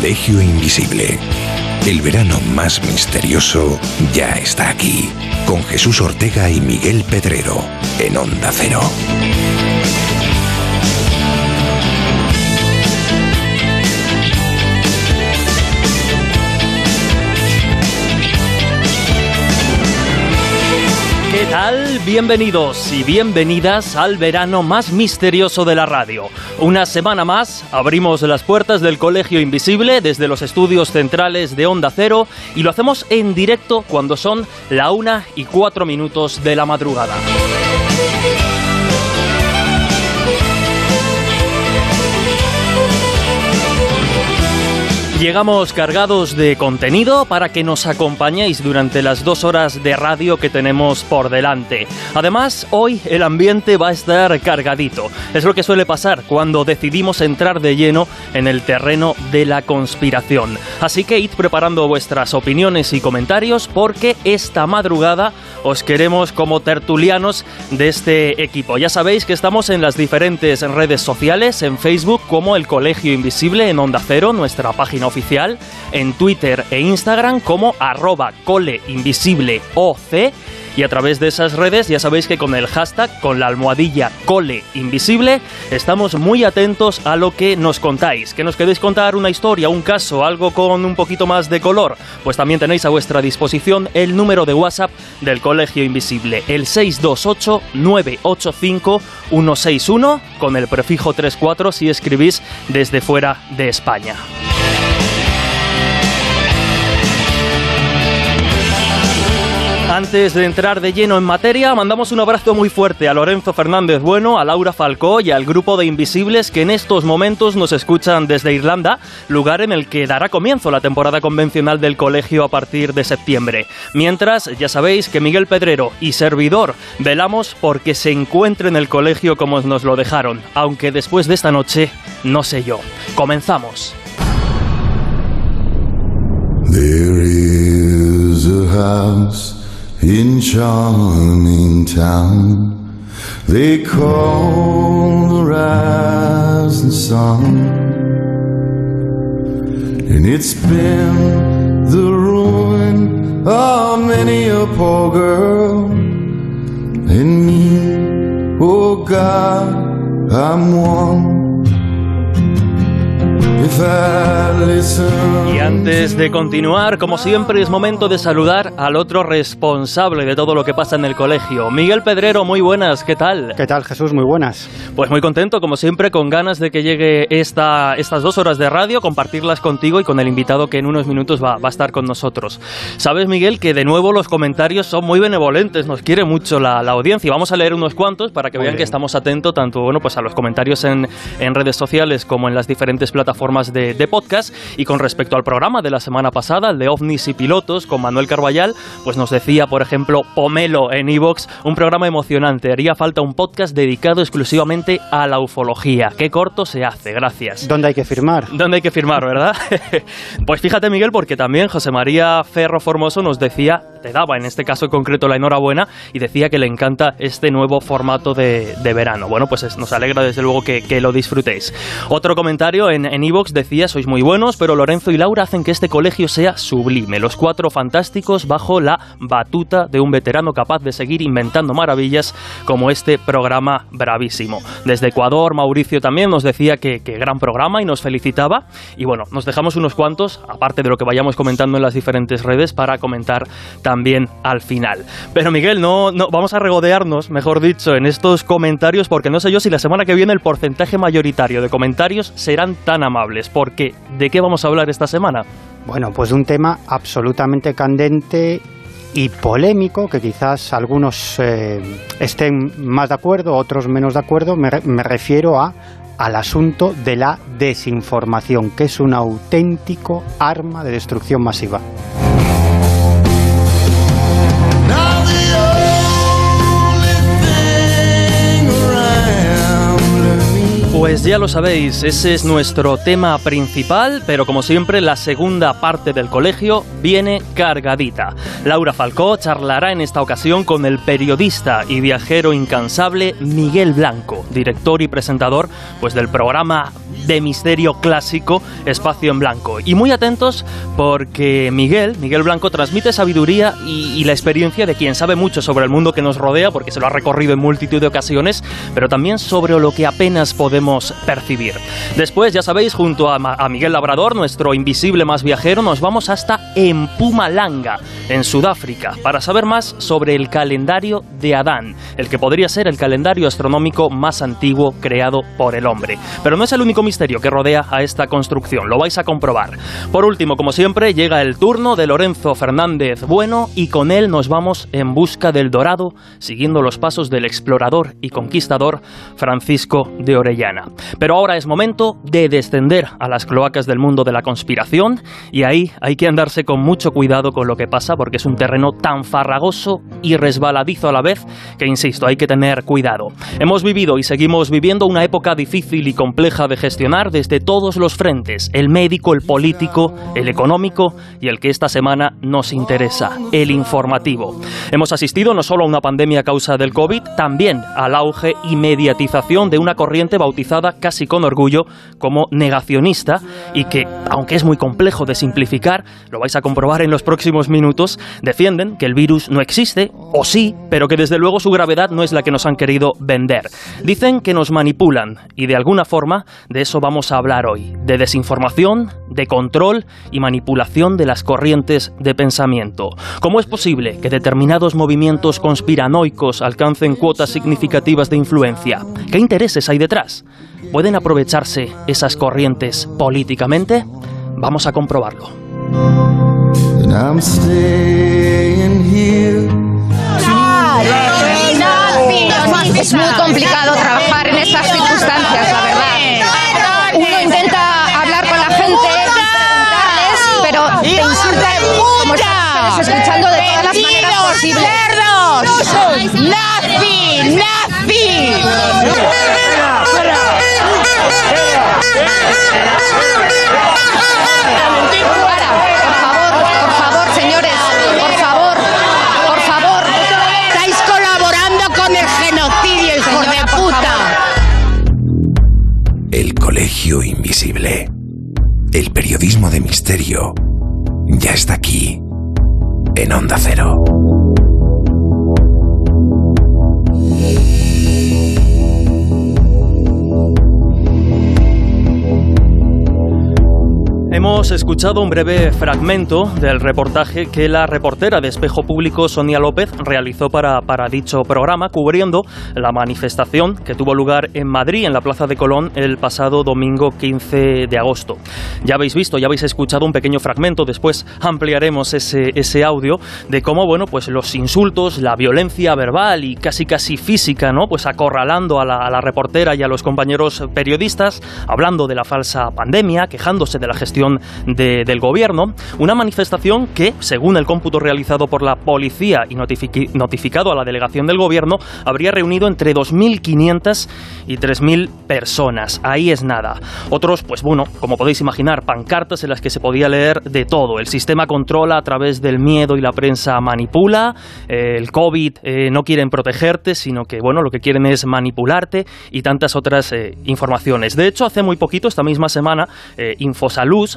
Colegio Invisible. El verano más misterioso ya está aquí, con Jesús Ortega y Miguel Pedrero, en Onda Cero. Bienvenidos y bienvenidas al verano más misterioso de la radio. Una semana más abrimos las puertas del Colegio Invisible desde los estudios centrales de Onda Cero y lo hacemos en directo cuando son la una y cuatro minutos de la madrugada. Llegamos cargados de contenido para que nos acompañéis durante las dos horas de radio que tenemos por delante. Además, hoy el ambiente va a estar cargadito. Es lo que suele pasar cuando decidimos entrar de lleno en el terreno de la conspiración. Así que id preparando vuestras opiniones y comentarios porque esta madrugada os queremos como tertulianos de este equipo. Ya sabéis que estamos en las diferentes redes sociales, en Facebook como el Colegio Invisible en Onda Cero, nuestra página oficial, en Twitter e Instagram como arroba coleinvisibleoc y a través de esas redes ya sabéis que con el hashtag, con la almohadilla cole invisible, estamos muy atentos a lo que nos contáis. Que nos queréis contar una historia, un caso, algo con un poquito más de color, pues también tenéis a vuestra disposición el número de WhatsApp del Colegio Invisible, el 628-985-161, con el prefijo 34 si escribís desde fuera de España. Antes de entrar de lleno en materia, mandamos un abrazo muy fuerte a Lorenzo Fernández Bueno, a Laura Falcó y al grupo de Invisibles que en estos momentos nos escuchan desde Irlanda, lugar en el que dará comienzo la temporada convencional del colegio a partir de septiembre. Mientras, ya sabéis que Miguel Pedrero y servidor velamos porque se encuentre en el colegio como nos lo dejaron, aunque después de esta noche, no sé yo. Comenzamos. In charming town. They call the rising sun and it's been the ruin of many a poor girl. And me oh god i'm one Y antes de continuar, como siempre, es momento de saludar al otro responsable de todo lo que pasa en el colegio. Miguel Pedrero, muy buenas, ¿qué tal? ¿Qué tal, Jesús? Muy buenas. Pues muy contento, como siempre, con ganas de que llegue esta, estas dos horas de radio, compartirlas contigo y con el invitado que en unos minutos va, va a estar con nosotros. Sabes, Miguel, que de nuevo los comentarios son muy benevolentes, nos quiere mucho la, la audiencia y vamos a leer unos cuantos para que Muy vean que estamos atentos tanto bueno, pues a los comentarios en, en redes sociales como en las diferentes plataformas de, de podcast. Y con respecto al programa de la semana pasada, el de ovnis y pilotos con Manuel Carballal, pues nos decía, por ejemplo, Pomelo en Evox, un programa emocionante. Haría falta un podcast dedicado exclusivamente a la ufología. Qué corto se hace, gracias. ¿Dónde hay que firmar? ¿Dónde hay que firmar, verdad? pues fíjate, Miguel, porque también José María Ferro Formoso nos decía, te daba en este caso concreto la enhorabuena y decía que le encanta este nuevo formato de, verano. Bueno, pues es- nos alegra desde luego que, lo disfrutéis. Otro comentario en en Evox decía, sois muy buenos, pero Lorenzo y Laura hacen que este colegio sea sublime. Los cuatro fantásticos bajo la batuta de un veterano capaz de seguir inventando maravillas como este programa bravísimo. Desde Ecuador, Mauricio también nos decía que, que gran programa y nos felicitaba. Y bueno, nos dejamos unos cuantos, aparte de lo que vayamos comentando en las diferentes redes, para comentar también al final. Pero Miguel, no, no vamos a regodearnos, mejor dicho, en estos comentarios, porque no sé yo si la semana que viene el porcentaje mayoritario de comentarios serán tan amables. Porque, ¿de qué vamos a hablar esta semana? Bueno, pues de un tema absolutamente candente y polémico, que quizás algunos eh, estén más de acuerdo, otros menos de acuerdo. Me, me refiero a, al asunto de la desinformación, que es un auténtico arma de destrucción masiva. Pues ya lo sabéis, ese es nuestro tema principal, pero como siempre la segunda parte del colegio viene cargadita. Laura Falcó charlará en esta ocasión con el periodista y viajero incansable Miguel Blanco, director y presentador pues del programa de misterio clásico Espacio en Blanco. Y muy atentos porque Miguel, Miguel Blanco transmite sabiduría y, y la experiencia de quien sabe mucho sobre el mundo que nos rodea, porque se lo ha recorrido en multitud de ocasiones, pero también sobre lo que apenas podemos percibir. Después, ya sabéis, junto a, a Miguel Labrador, nuestro invisible más viajero, nos vamos hasta Empumalanga, en Sudáfrica, para saber más sobre el calendario de Adán, el que podría ser el calendario astronómico más antiguo creado por el hombre. Pero no es el único misterio que rodea a esta construcción, lo vais a comprobar. Por último, como siempre, llega el turno de Lorenzo Fernández Bueno y con él nos vamos en busca del dorado, siguiendo los pasos del explorador y conquistador Francisco de Orellana. Pero ahora es momento de descender a las cloacas del mundo de la conspiración y ahí hay que andarse con mucho cuidado con lo que pasa porque es un terreno tan farragoso y resbaladizo a la vez que, insisto, hay que tener cuidado. Hemos vivido y seguimos viviendo una época difícil y compleja de gestionar desde todos los frentes, el médico, el político, el económico y el que esta semana nos interesa, el informativo. Hemos asistido no solo a una pandemia a causa del COVID, también al auge y mediatización de una corriente bautizada casi con orgullo como negacionista y que, aunque es muy complejo de simplificar, lo vais a comprobar en los próximos minutos, defienden que el virus no existe, o sí, pero que desde luego su gravedad no es la que nos han querido vender. Dicen que nos manipulan y de alguna forma de eso vamos a hablar hoy, de desinformación, de control y manipulación de las corrientes de pensamiento. ¿Cómo es posible que determinados movimientos conspiranoicos alcancen cuotas significativas de influencia? ¿Qué intereses hay detrás? ¿Pueden aprovecharse esas corrientes políticamente? Vamos a comprobarlo. Es muy complicado trabajar en estas circunstancias, la verdad. Uno intenta hablar con la gente, preguntarles, pero te insultan como ustedes escuchando de todas las maneras posibles. ¡Nazi! ¡Nazi! Misterio ya está aquí, en Onda Cero. Hemos escuchado un breve fragmento del reportaje que la reportera de Espejo Público Sonia López realizó para, para dicho programa, cubriendo la manifestación que tuvo lugar en Madrid, en la Plaza de Colón, el pasado domingo 15 de agosto. Ya habéis visto, ya habéis escuchado un pequeño fragmento, después ampliaremos ese, ese audio de cómo, bueno, pues los insultos, la violencia verbal y casi casi física, ¿no? Pues acorralando a la, a la reportera y a los compañeros periodistas, hablando de la falsa pandemia, quejándose de la gestión de- del gobierno. Una manifestación que, según el cómputo realizado por la policía y notificado a la delegación del gobierno, habría reunido entre 2.500 y 3.000 personas. Ahí es nada. Otros, pues bueno, como podéis imaginar, pancartas en las que se podía leer de todo. El sistema controla a través del miedo y la prensa manipula. eh, el COVID eh, no quieren protegerte, sino que, bueno, lo que quieren es manipularte y tantas otras eh, informaciones. De hecho, hace muy poquito, esta misma semana, eh,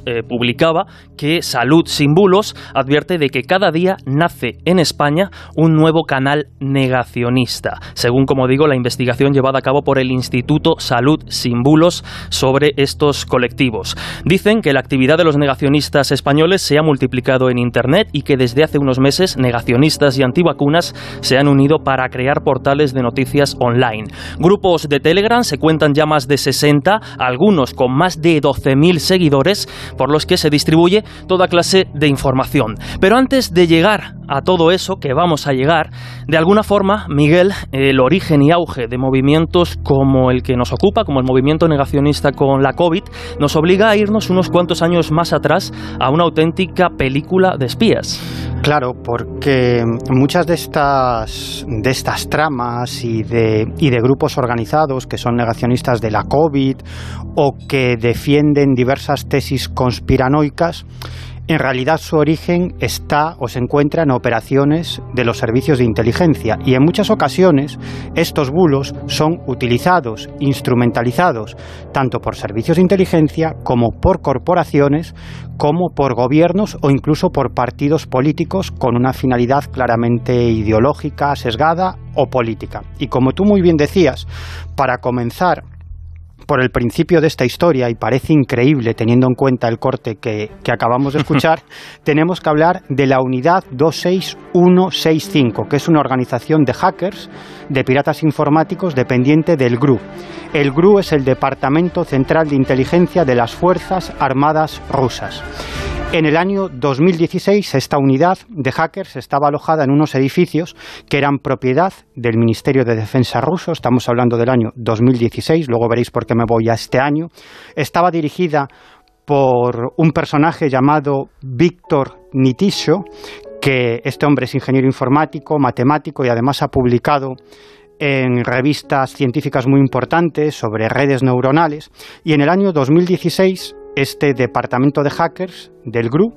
Eh, publicaba que Salud Sin Bulos advierte de que cada día nace en España un nuevo canal negacionista, según, como digo, la investigación llevada a cabo por el Instituto Salud Sin Bulos sobre estos colectivos. Dicen que la actividad de los negacionistas españoles se ha multiplicado en Internet y que desde hace unos meses negacionistas y antivacunas se han unido para crear portales de noticias online. Grupos de Telegram se cuentan ya más de 60, algunos con más de 12.000 seguidores, por los que se distribuye toda clase de información. Pero antes de llegar a todo eso, que vamos a llegar, de alguna forma, Miguel, el origen y auge de movimientos como el que nos ocupa, como el movimiento negacionista con la COVID, nos obliga a irnos unos cuantos años más atrás a una auténtica película de espías. Claro, porque muchas de estas, de estas tramas y de, y de grupos organizados que son negacionistas de la COVID o que defienden diversas tesis conspiranoicas, en realidad su origen está o se encuentra en operaciones de los servicios de inteligencia y en muchas ocasiones estos bulos son utilizados, instrumentalizados, tanto por servicios de inteligencia como por corporaciones, como por gobiernos o incluso por partidos políticos con una finalidad claramente ideológica, sesgada o política. Y como tú muy bien decías, para comenzar por el principio de esta historia, y parece increíble teniendo en cuenta el corte que, acabamos de escuchar, tenemos que hablar de la unidad 26165, que es una organización de hackers, de piratas informáticos dependiente del GRU. El GRU es el Departamento Central de Inteligencia de las Fuerzas Armadas Rusas. En el año 2016, esta unidad de hackers estaba alojada en unos edificios que eran propiedad del Ministerio de Defensa ruso. Estamos hablando del año 2016, luego veréis por qué me voy a este año. Estaba dirigida por un personaje llamado Víctor Nitisho, que este hombre es ingeniero informático, matemático y además ha publicado en revistas científicas muy importantes sobre redes neuronales. Y en el año 2016 este departamento de hackers del GRU,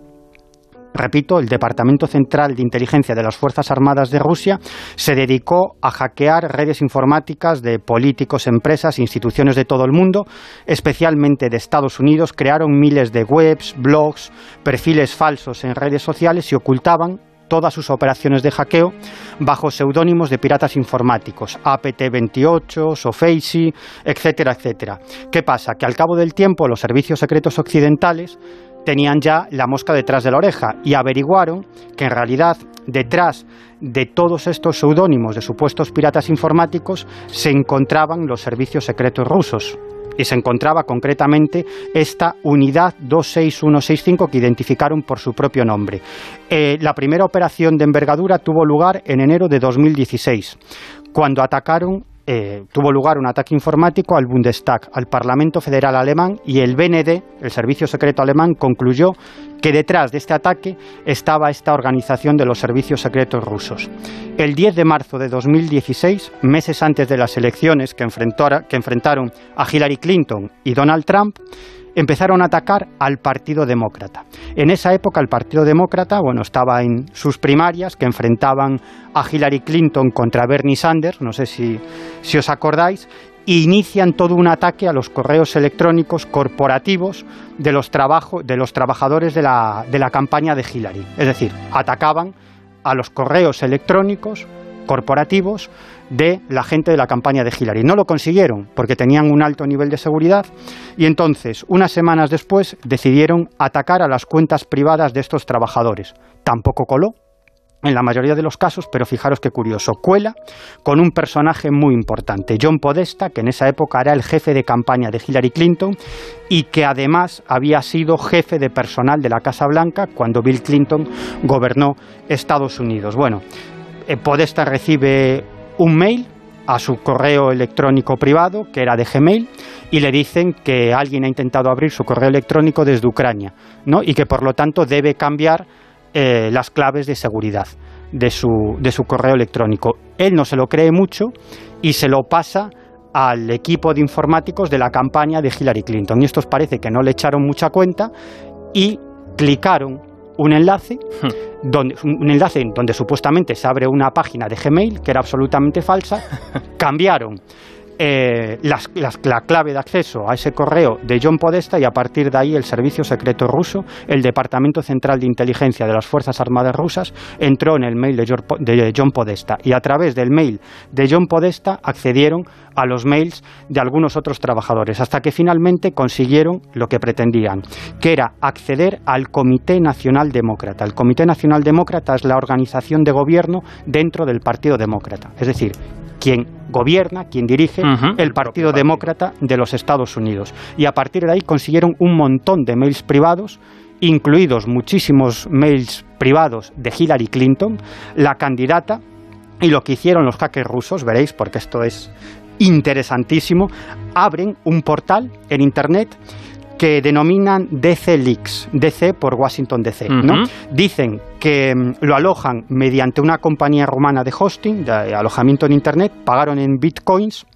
repito, el Departamento Central de Inteligencia de las Fuerzas Armadas de Rusia, se dedicó a hackear redes informáticas de políticos, empresas, instituciones de todo el mundo, especialmente de Estados Unidos. Crearon miles de webs, blogs, perfiles falsos en redes sociales y ocultaban todas sus operaciones de hackeo bajo seudónimos de piratas informáticos, APT-28, Sofeisi, etcétera, etcétera. ¿Qué pasa? Que al cabo del tiempo los servicios secretos occidentales tenían ya la mosca detrás de la oreja y averiguaron que en realidad detrás de todos estos seudónimos de supuestos piratas informáticos se encontraban los servicios secretos rusos y se encontraba concretamente esta unidad 26165 que identificaron por su propio nombre. Eh, la primera operación de envergadura tuvo lugar en enero de 2016, cuando atacaron eh, tuvo lugar un ataque informático al Bundestag, al Parlamento Federal Alemán, y el BND, el Servicio Secreto Alemán, concluyó que detrás de este ataque estaba esta organización de los servicios secretos rusos. El 10 de marzo de 2016, meses antes de las elecciones que, que enfrentaron a Hillary Clinton y Donald Trump, empezaron a atacar al Partido Demócrata. En esa época el Partido Demócrata, bueno, estaba en sus primarias que enfrentaban a Hillary Clinton contra Bernie Sanders, no sé si, si os acordáis, e inician todo un ataque a los correos electrónicos corporativos de los, de los trabajadores de la, de la campaña de Hillary. Es decir, atacaban a los correos electrónicos corporativos de la gente de la campaña de Hillary. No lo consiguieron porque tenían un alto nivel de seguridad y entonces, unas semanas después, decidieron atacar a las cuentas privadas de estos trabajadores. Tampoco coló, en la mayoría de los casos, pero fijaros qué curioso, cuela con un personaje muy importante, John Podesta, que en esa época era el jefe de campaña de Hillary Clinton y que además había sido jefe de personal de la Casa Blanca cuando Bill Clinton gobernó Estados Unidos. Bueno, Podesta recibe un mail a su correo electrónico privado, que era de Gmail, y le dicen que alguien ha intentado abrir su correo electrónico desde Ucrania, ¿no? y que por lo tanto debe cambiar eh, las claves de seguridad de su, de su correo electrónico. Él no se lo cree mucho y se lo pasa al equipo de informáticos de la campaña de Hillary Clinton. Y estos parece que no le echaron mucha cuenta y clicaron un enlace, hmm. donde, un enlace donde supuestamente se abre una página de Gmail que era absolutamente falsa, cambiaron eh, la clave de acceso a ese correo de John Podesta y a partir de ahí el Servicio Secreto Ruso, el Departamento Central de Inteligencia de las Fuerzas Armadas Rusas, entró en el mail de John Podesta y a través del mail de John Podesta accedieron a los mails de algunos otros trabajadores, hasta que finalmente consiguieron lo que pretendían, que era acceder al Comité Nacional Demócrata. El Comité Nacional Demócrata es la organización de gobierno dentro del Partido Demócrata, es decir, quien gobierna, quien dirige el Partido Demócrata de los Estados Unidos. Y a partir de ahí consiguieron un montón de mails privados incluidos muchísimos mails privados de Hillary Clinton, la candidata, y lo que hicieron los hackers rusos, veréis, porque esto es interesantísimo, abren un portal en Internet que denominan DC Leaks, DC por Washington DC. ¿no? Dicen que mm, lo alojan mediante una compañía rumana de hosting, de alojamiento en Internet, pagaron en bitcoins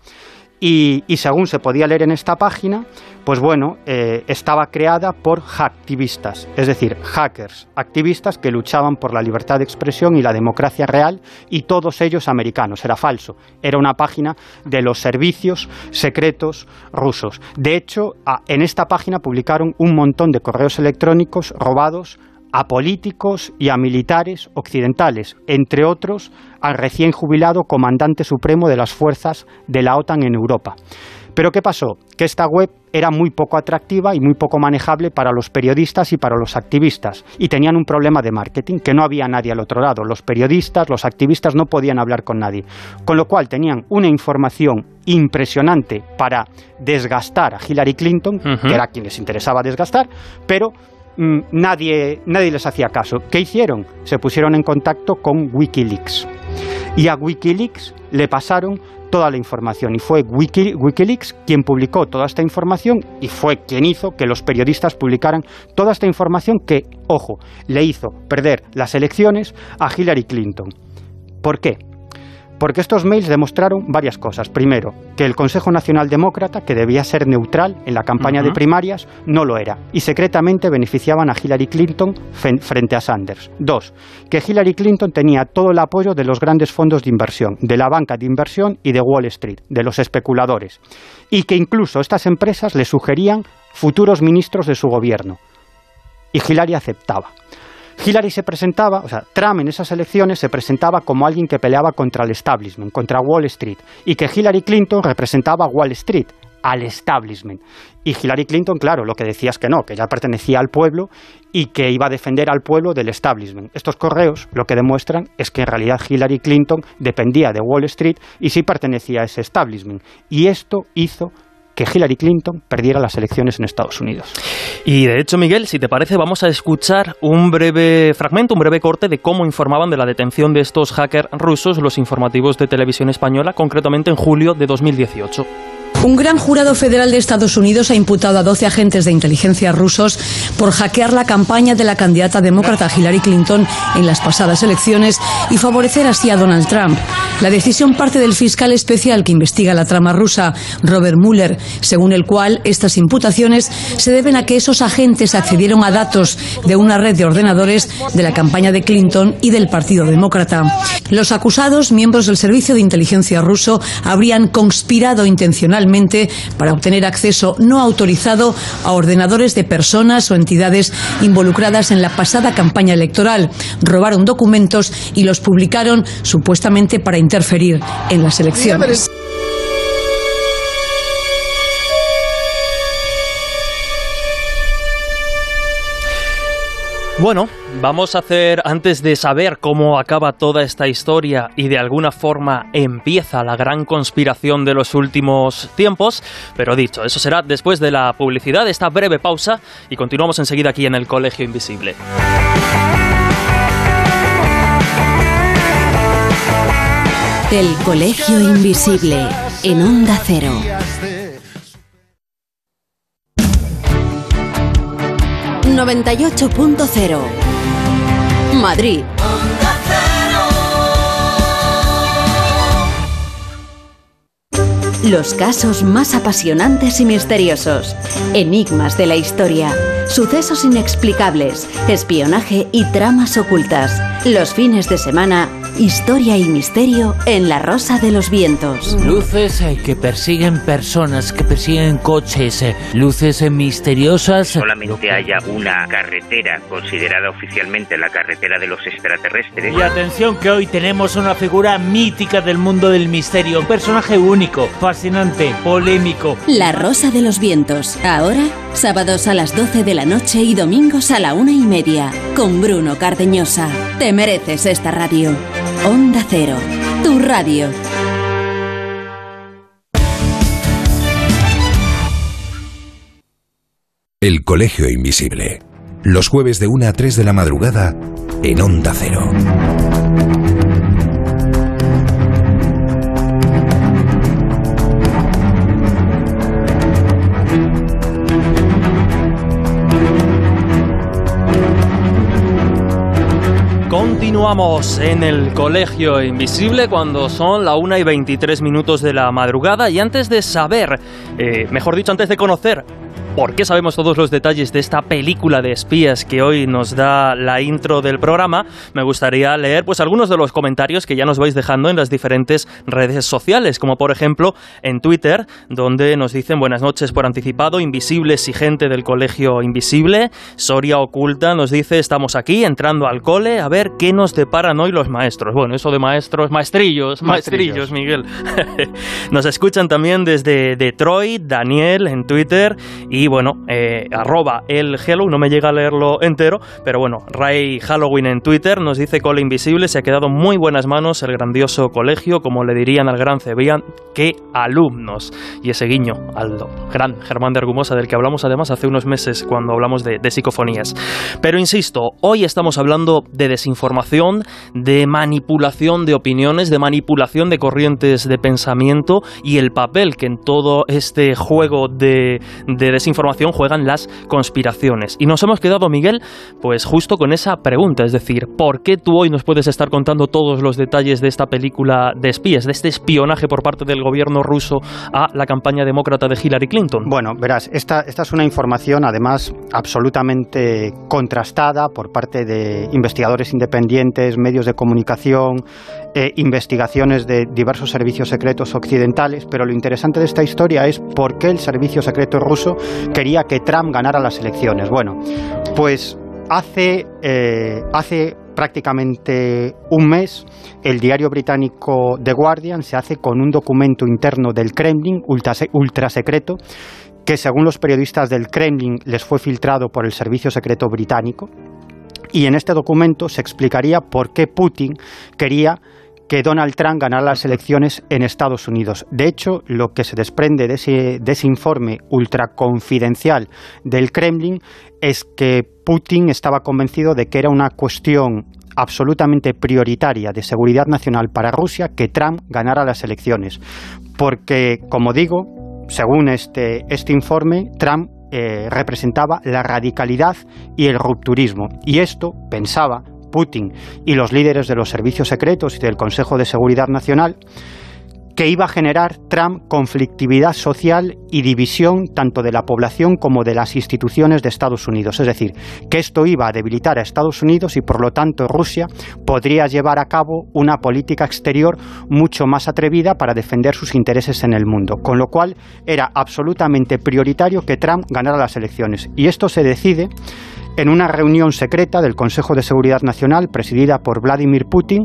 y, según se podía leer en esta página, pues bueno, eh, estaba creada por hacktivistas, es decir, hackers, activistas que luchaban por la libertad de expresión y la democracia real y todos ellos americanos. Era falso, era una página de los servicios secretos rusos. De hecho, en esta página publicaron un montón de correos electrónicos robados a políticos y a militares occidentales, entre otros al recién jubilado comandante supremo de las fuerzas de la OTAN en Europa. Pero ¿qué pasó? Que esta web era muy poco atractiva y muy poco manejable para los periodistas y para los activistas. Y tenían un problema de marketing, que no había nadie al otro lado. Los periodistas, los activistas no podían hablar con nadie. Con lo cual tenían una información impresionante para desgastar a Hillary Clinton, que era quien les interesaba desgastar, pero nadie, nadie les hacía caso. ¿Qué hicieron? Se pusieron en contacto con Wikileaks. Y a Wikileaks le pasaron toda la información y fue Wiki- Wikileaks quien publicó toda esta información y fue quien hizo que los periodistas publicaran toda esta información que, ojo, le hizo perder las elecciones a Hillary Clinton. ¿Por qué? Porque estos mails demostraron varias cosas. Primero, que el Consejo Nacional Demócrata, que debía ser neutral en la campaña de primarias, no lo era. Y secretamente beneficiaban a Hillary Clinton frente a Sanders. Dos, que Hillary Clinton tenía todo el apoyo de los grandes fondos de inversión, de la banca de inversión y de Wall Street, de los especuladores. Y que incluso estas empresas le sugerían futuros ministros de su gobierno. Y Hillary aceptaba. Hillary se presentaba, o sea, Trump en esas elecciones se presentaba como alguien que peleaba contra el establishment, contra Wall Street, y que Hillary Clinton representaba a Wall Street, al establishment. Y Hillary Clinton, claro, lo que decía es que no, que ella pertenecía al pueblo y que iba a defender al pueblo del establishment. Estos correos lo que demuestran es que en realidad Hillary Clinton dependía de Wall Street y sí pertenecía a ese establishment. Y esto hizo que Hillary Clinton perdiera las elecciones en Estados Unidos. Y de hecho, Miguel, si te parece, vamos a escuchar un breve fragmento, un breve corte de cómo informaban de la detención de estos hackers rusos los informativos de televisión española, concretamente en julio de 2018. Un gran jurado federal de Estados Unidos ha imputado a 12 agentes de inteligencia rusos por hackear la campaña de la candidata demócrata Hillary Clinton en las pasadas elecciones y favorecer así a Donald Trump. La decisión parte del fiscal especial que investiga la trama rusa, Robert Mueller, según el cual estas imputaciones se deben a que esos agentes accedieron a datos de una red de ordenadores de la campaña de Clinton y del Partido Demócrata. Los acusados, miembros del servicio de inteligencia ruso, habrían conspirado intencionalmente para obtener acceso no autorizado a ordenadores de personas o entidades involucradas en la pasada campaña electoral. Robaron documentos y los publicaron supuestamente para interferir en las elecciones. Bueno, vamos a hacer, antes de saber cómo acaba toda esta historia y de alguna forma empieza la gran conspiración de los últimos tiempos, pero dicho, eso será después de la publicidad, esta breve pausa, y continuamos enseguida aquí en el Colegio Invisible. El Colegio Invisible en Onda Cero. ...98.0... Madrid. Los casos más apasionantes y misteriosos. Enigmas de la historia. Sucesos inexplicables. Espionaje y tramas ocultas. Los fines de semana. Historia y misterio en La Rosa de los Vientos. Luces eh, que persiguen personas, que persiguen coches, eh, luces eh, misteriosas. Solamente haya una carretera considerada oficialmente la carretera de los extraterrestres. Y atención que hoy tenemos una figura mítica del mundo del misterio, un personaje único, fascinante, polémico. La Rosa de los Vientos. Ahora, sábados a las 12 de la noche y domingos a la una y media. Con Bruno Cardeñosa. Te mereces esta radio. Onda Cero. Tu radio. El Colegio Invisible. Los jueves de 1 a 3 de la madrugada en Onda Cero. Continuamos en el Colegio Invisible cuando son la 1 y 23 minutos de la madrugada y antes de saber, eh, mejor dicho, antes de conocer por qué sabemos todos los detalles de esta película de espías que hoy nos da la intro del programa, me gustaría leer pues algunos de los comentarios que ya nos vais dejando en las diferentes redes sociales, como por ejemplo en Twitter, donde nos dicen buenas noches por anticipado, invisibles y gente del colegio invisible, Soria Oculta nos dice estamos aquí entrando al cole a ver qué nos deparan hoy los maestros. Bueno, eso de maestros, maestrillos, maestrillos, Miguel. nos escuchan también desde Detroit, Daniel en Twitter y bueno, eh, arroba el hello, no me llega a leerlo entero, pero bueno, Ray Halloween en Twitter nos dice Cole Invisible, se ha quedado muy buenas manos el grandioso colegio, como le dirían al gran Cebrián, qué alumnos. Y ese guiño al gran Germán de Argumosa, del que hablamos además hace unos meses cuando hablamos de, de psicofonías. Pero insisto, hoy estamos hablando de desinformación, de manipulación de opiniones, de manipulación de corrientes de pensamiento y el papel que en todo este juego de, de desinformación información juegan las conspiraciones. Y nos hemos quedado, Miguel, pues justo con esa pregunta, es decir, ¿por qué tú hoy nos puedes estar contando todos los detalles de esta película de espías, de este espionaje por parte del gobierno ruso a la campaña demócrata de Hillary Clinton? Bueno, verás, esta, esta es una información además absolutamente contrastada por parte de investigadores independientes, medios de comunicación, eh, investigaciones de diversos servicios secretos occidentales, pero lo interesante de esta historia es por qué el servicio secreto ruso quería que Trump ganara las elecciones. Bueno, pues hace, eh, hace prácticamente un mes, el diario británico The Guardian se hace con un documento interno del Kremlin, ultra, secreto, que según los periodistas del Kremlin les fue filtrado por el servicio secreto británico. Y en este documento se explicaría por qué Putin quería que Donald Trump ganara las elecciones en Estados Unidos. De hecho, lo que se desprende de ese, de ese informe ultraconfidencial del Kremlin es que Putin estaba convencido de que era una cuestión absolutamente prioritaria de seguridad nacional para Rusia que Trump ganara las elecciones. Porque, como digo, según este, este informe, Trump eh, representaba la radicalidad y el rupturismo. Y esto, pensaba, Putin y los líderes de los servicios secretos y del Consejo de Seguridad Nacional, que iba a generar Trump conflictividad social y división tanto de la población como de las instituciones de Estados Unidos. Es decir, que esto iba a debilitar a Estados Unidos y por lo tanto Rusia podría llevar a cabo una política exterior mucho más atrevida para defender sus intereses en el mundo. Con lo cual era absolutamente prioritario que Trump ganara las elecciones. Y esto se decide en una reunión secreta del Consejo de Seguridad Nacional presidida por Vladimir Putin,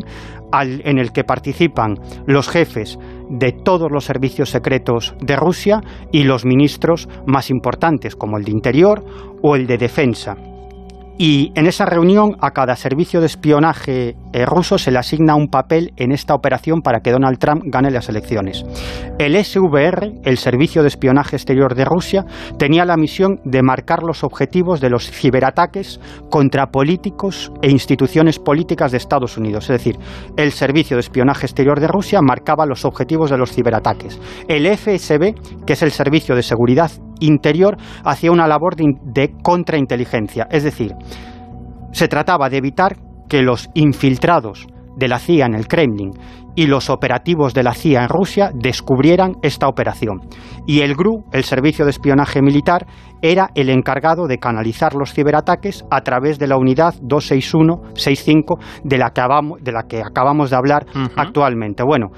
en el que participan los jefes de todos los servicios secretos de Rusia y los ministros más importantes, como el de Interior o el de Defensa. Y en esa reunión a cada servicio de espionaje eh, ruso se le asigna un papel en esta operación para que Donald Trump gane las elecciones. El SVR, el Servicio de Espionaje Exterior de Rusia, tenía la misión de marcar los objetivos de los ciberataques contra políticos e instituciones políticas de Estados Unidos. Es decir, el Servicio de Espionaje Exterior de Rusia marcaba los objetivos de los ciberataques. El FSB, que es el Servicio de Seguridad Interior, hacía una labor de contrainteligencia. Es decir, se trataba de evitar que los infiltrados de la CIA en el Kremlin y los operativos de la CIA en Rusia descubrieran esta operación. Y el GRU, el Servicio de Espionaje Militar, era el encargado de canalizar los ciberataques a través de la unidad 261-65 de, la que acabamos, de la que acabamos de hablar actualmente. Bueno,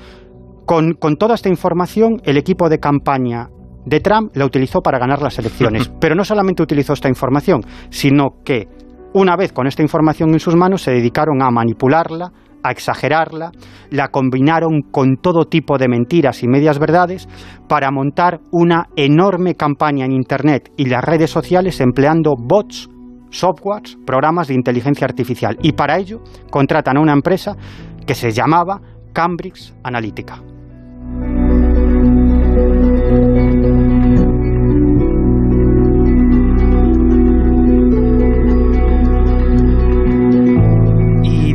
con, con toda esta información, el equipo de campaña de Trump la utilizó para ganar las elecciones. Pero no solamente utilizó esta información, sino que una vez con esta información en sus manos se dedicaron a manipularla, a exagerarla, la combinaron con todo tipo de mentiras y medias verdades para montar una enorme campaña en Internet y las redes sociales empleando bots, softwares, programas de inteligencia artificial. Y para ello contratan a una empresa que se llamaba Cambridge Analytica.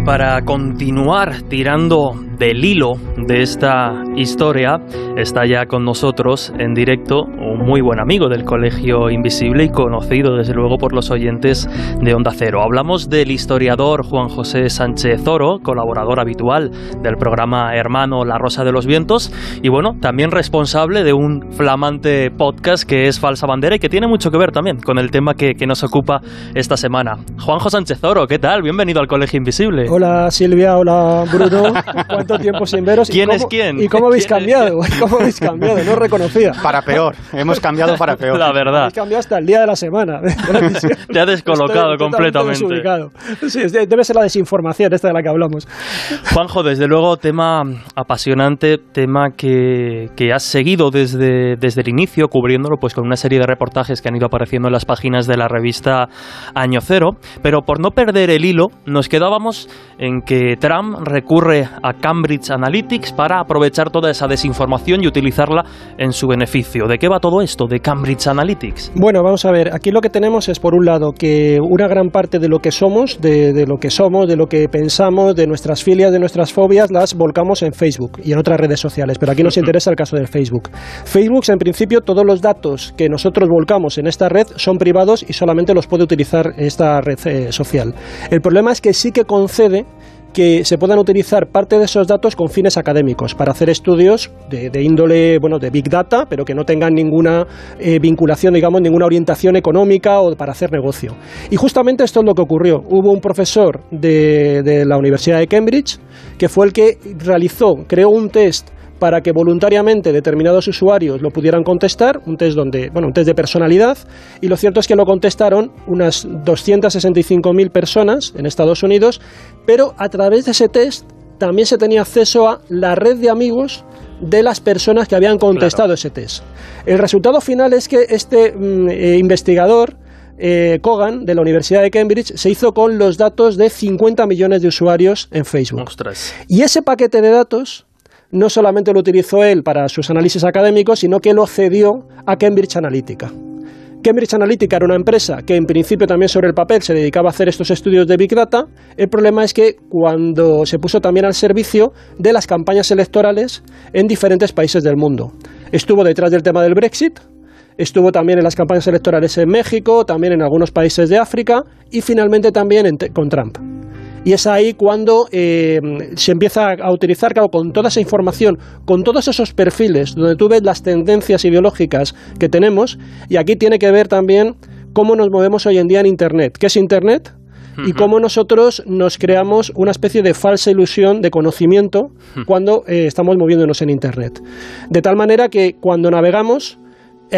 Para continuar tirando del hilo de esta historia está ya con nosotros en directo un muy buen amigo del Colegio Invisible y conocido desde luego por los oyentes de Onda Cero. Hablamos del historiador Juan José Sánchez Oro, colaborador habitual del programa Hermano La Rosa de los Vientos y bueno, también responsable de un flamante podcast que es Falsa Bandera y que tiene mucho que ver también con el tema que, que nos ocupa esta semana. Juanjo Sánchez Oro, ¿qué tal? Bienvenido al Colegio Invisible. Hola Silvia, hola Bruno. ¿Cuánto tiempo sin veros? ¿Quién ¿Y es cómo- quién? ¿Y cómo habéis ¿Quién es cambiado? ¿Cómo habéis cambiado? No reconocía. Para peor, hemos cambiado para peor. La verdad. Habéis cambiado hasta el día de la semana. Te ha descolocado Estoy completamente. desubicado. Sí, debe ser la desinformación esta de la que hablamos. Juanjo, desde luego, tema apasionante, tema que, que has seguido desde, desde el inicio, cubriéndolo pues con una serie de reportajes que han ido apareciendo en las páginas de la revista Año Cero. Pero por no perder el hilo, nos quedábamos en que Trump recurre a Cambridge Analytics para aprovechar toda esa desinformación y utilizarla en su beneficio. ¿De qué va todo esto de Cambridge Analytics? Bueno, vamos a ver, aquí lo que tenemos es, por un lado, que una gran parte de lo que somos, de, de lo que somos, de lo que pensamos, de nuestras filias, de nuestras fobias, las volcamos en Facebook y en otras redes sociales, pero aquí nos interesa el caso del Facebook. Facebook, en principio, todos los datos que nosotros volcamos en esta red son privados y solamente los puede utilizar esta red eh, social. El problema es que sí que concede que se puedan utilizar parte de esos datos con fines académicos para hacer estudios de, de índole bueno de big data pero que no tengan ninguna eh, vinculación digamos ninguna orientación económica o para hacer negocio. Y justamente esto es lo que ocurrió. Hubo un profesor de, de la universidad de Cambridge que fue el que realizó creó un test para que voluntariamente determinados usuarios lo pudieran contestar, un test donde, bueno, un test de personalidad, y lo cierto es que lo contestaron unas 265.000 personas en Estados Unidos, pero a través de ese test también se tenía acceso a la red de amigos de las personas que habían contestado ese test. El resultado final es que este mm, eh, investigador eh, Kogan de la Universidad de Cambridge se hizo con los datos de 50 millones de usuarios en Facebook. Ostras. Y ese paquete de datos no solamente lo utilizó él para sus análisis académicos, sino que lo cedió a Cambridge Analytica. Cambridge Analytica era una empresa que en principio también sobre el papel se dedicaba a hacer estos estudios de Big Data. El problema es que cuando se puso también al servicio de las campañas electorales en diferentes países del mundo. Estuvo detrás del tema del Brexit, estuvo también en las campañas electorales en México, también en algunos países de África y finalmente también con Trump. Y es ahí cuando eh, se empieza a utilizar, claro, con toda esa información, con todos esos perfiles, donde tú ves las tendencias ideológicas que tenemos, y aquí tiene que ver también cómo nos movemos hoy en día en Internet. ¿Qué es Internet? Y cómo nosotros nos creamos una especie de falsa ilusión de conocimiento cuando eh, estamos moviéndonos en Internet. De tal manera que cuando navegamos,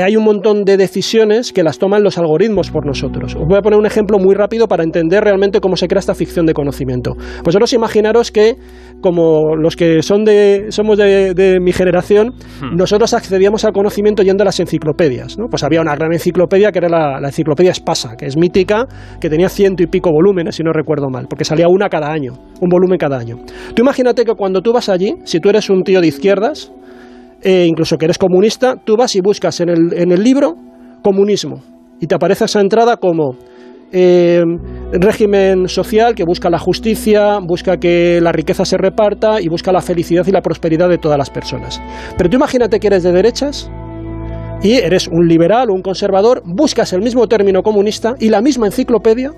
hay un montón de decisiones que las toman los algoritmos por nosotros. Os voy a poner un ejemplo muy rápido para entender realmente cómo se crea esta ficción de conocimiento. Vosotros imaginaros que, como los que son de, somos de, de mi generación, nosotros accedíamos al conocimiento yendo a las enciclopedias. ¿no? Pues había una gran enciclopedia que era la, la enciclopedia Espasa, que es mítica, que tenía ciento y pico volúmenes, si no recuerdo mal, porque salía una cada año, un volumen cada año. Tú imagínate que cuando tú vas allí, si tú eres un tío de izquierdas, eh, incluso que eres comunista, tú vas y buscas en el, en el libro comunismo y te aparece esa entrada como eh, régimen social que busca la justicia, busca que la riqueza se reparta y busca la felicidad y la prosperidad de todas las personas. Pero tú imagínate que eres de derechas y eres un liberal o un conservador, buscas el mismo término comunista y la misma enciclopedia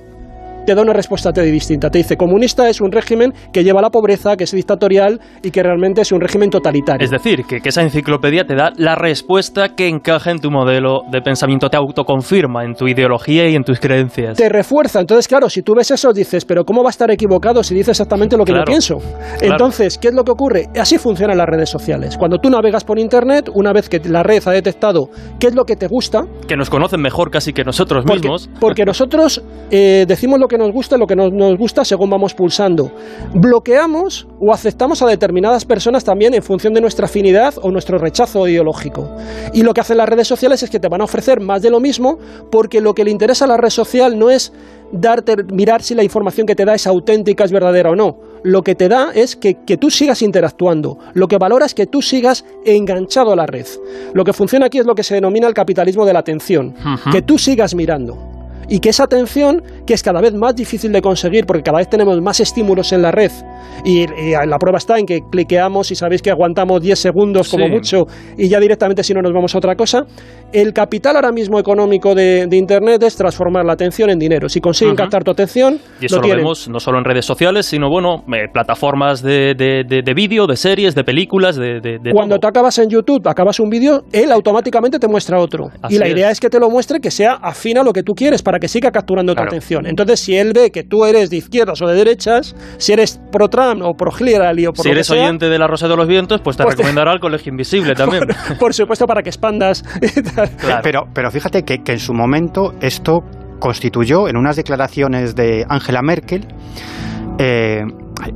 te da una respuesta te- distinta. Te dice, comunista es un régimen que lleva a la pobreza, que es dictatorial y que realmente es un régimen totalitario. Es decir, que, que esa enciclopedia te da la respuesta que encaja en tu modelo de pensamiento, te autoconfirma en tu ideología y en tus creencias. te refuerza. Entonces, claro, si tú ves eso, dices, pero ¿cómo va a estar equivocado si dice exactamente lo que Claro, yo pienso? claro. Entonces, ¿qué es lo que ocurre? Así funcionan las redes sociales. Cuando tú navegas por Internet, una vez que la red ha detectado qué es lo que te gusta, Que nos conocen mejor casi que nosotros porque, mismos. porque nosotros eh, decimos lo que nos gusta y lo que no nos gusta según vamos pulsando. Bloqueamos o aceptamos a determinadas personas también en función de nuestra afinidad o nuestro rechazo ideológico. Y lo que hacen las redes sociales es que te van a ofrecer más de lo mismo porque lo que le interesa a la red social no es darte, mirar si la información que te da es auténtica, es verdadera o no. Lo que te da es que, que tú sigas interactuando. Lo que valora es que tú sigas enganchado a la red. Lo que funciona aquí es lo que se denomina el capitalismo de la atención. Que tú sigas mirando. Y que esa atención, que es cada vez más difícil de conseguir porque cada vez tenemos más estímulos en la red y, y la prueba está en que cliqueamos y sabéis que aguantamos 10 segundos como Sí. mucho y ya directamente si no nos vamos a otra cosa. El capital ahora mismo económico de, de Internet es transformar la atención en dinero. Si consiguen captar tu atención, Y eso lo, vemos no solo en redes sociales, sino bueno, eh, plataformas de, de, de- de vídeo, de series, de películas, de, Cuando tú acabas en YouTube, acabas un vídeo, él automáticamente te muestra otro. Así y la es. idea es que te lo muestre que sea afín a lo que tú quieres para que siga capturando Claro. tu atención. Entonces, si él ve que tú eres de izquierdas o de derechas, si eres pro Trump o pro Hillary o por Si lo que eres sea, oyente de La Rosa de los Vientos, pues te Pues te- recomendará el Colegio Invisible también. por supuesto para que expandas. Claro. Pero, pero fíjate que, que en su momento esto constituyó en unas declaraciones de Angela Merkel, eh,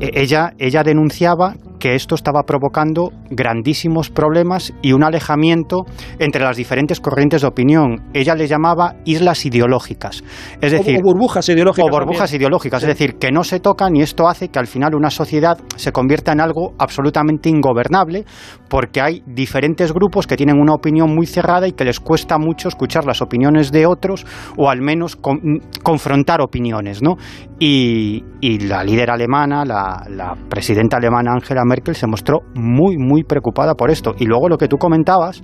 ella, ella denunciaba que esto estaba provocando grandísimos problemas y un alejamiento entre las diferentes corrientes de opinión. Ella le llamaba islas ideológicas. Es O- decir, o burbujas ideológicas O burbujas también. ideológicas, Sí. es decir, que no se tocan y esto hace que al final una sociedad se convierta en algo absolutamente ingobernable porque hay diferentes grupos que tienen una opinión muy cerrada y que les cuesta mucho escuchar las opiniones de otros o al menos con- confrontar opiniones, ¿no? Y, y la líder alemana, la, presidenta alemana Angela Merkel se mostró muy, muy preocupada por esto. Y luego lo que tú comentabas,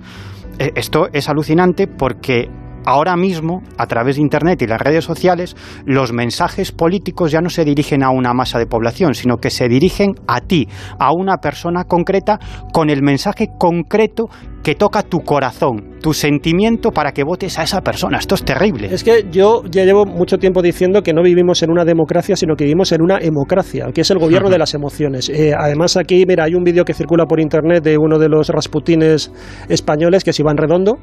eh, esto es alucinante porque ahora mismo, a través de Internet y las redes sociales, los mensajes políticos ya no se dirigen a una masa de población, sino que se dirigen a ti, a una persona concreta, con el mensaje concreto que toca tu corazón, tu sentimiento para que votes a esa persona. Esto es terrible. Es que yo ya llevo mucho tiempo diciendo que no vivimos en una democracia, sino que vivimos en una hemocracia, que es el gobierno de las emociones. Eh, además, aquí, mira, hay un vídeo que circula por internet de uno de los rasputines españoles, que es Iván Redondo,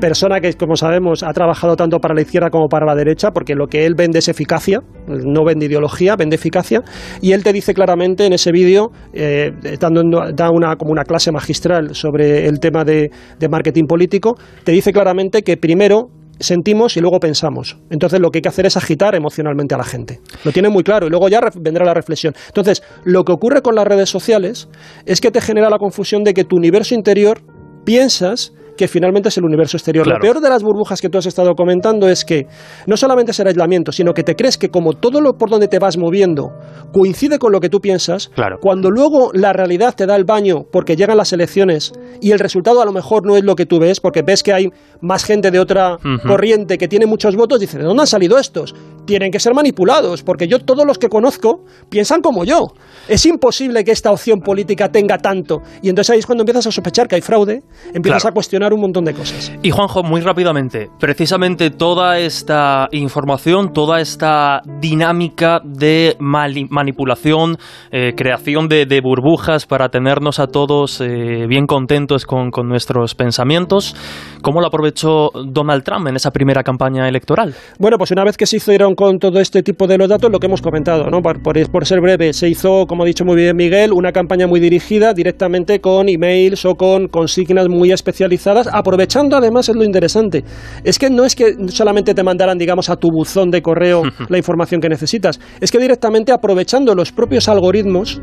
persona que, como sabemos, ha trabajado tanto para la izquierda como para la derecha, porque lo que él vende es eficacia, no vende ideología, vende eficacia, y él te dice claramente en ese vídeo, eh, dando, da una, como una clase magistral sobre el tema de, de marketing político, te dice claramente que primero sentimos y luego pensamos. Entonces lo que hay que hacer es agitar emocionalmente a la gente. Lo tiene muy claro y luego ya vendrá la reflexión. Entonces, lo que ocurre con las redes sociales es que te genera la confusión de que tu universo interior piensas que finalmente es el universo exterior. Claro. Lo peor de las burbujas que tú has estado comentando es que no solamente es el aislamiento, sino que te crees que como todo lo por donde te vas moviendo coincide con lo que tú piensas, Claro. cuando luego la realidad te da el baño porque llegan las elecciones y el resultado a lo mejor no es lo que tú ves, porque ves que hay más gente de otra corriente que tiene muchos votos, dices, ¿de dónde han salido estos? Tienen que ser manipulados, porque yo todos los que conozco piensan como yo. Es imposible que esta opción política tenga tanto. Y entonces ahí es cuando empiezas a sospechar que hay fraude, empiezas Claro. a cuestionar un montón de cosas. Y Juanjo, muy rápidamente, precisamente toda esta información, toda esta dinámica de manipulación, eh, creación de, de burbujas para tenernos a todos eh, bien contentos con, con nuestros pensamientos, ¿cómo lo aprovechó Donald Trump en esa primera campaña electoral? Bueno, pues una vez que se hicieron con todo este tipo de los datos, lo que hemos comentado, ¿no? Por, por- por ser breve, se hizo, como ha dicho muy bien Miguel, una campaña muy dirigida directamente con emails o con consignas muy especializadas, aprovechando además, es lo interesante, es que no es que solamente te mandaran, digamos, a tu buzón de correo la información que necesitas, es que directamente aprovechando los propios algoritmos,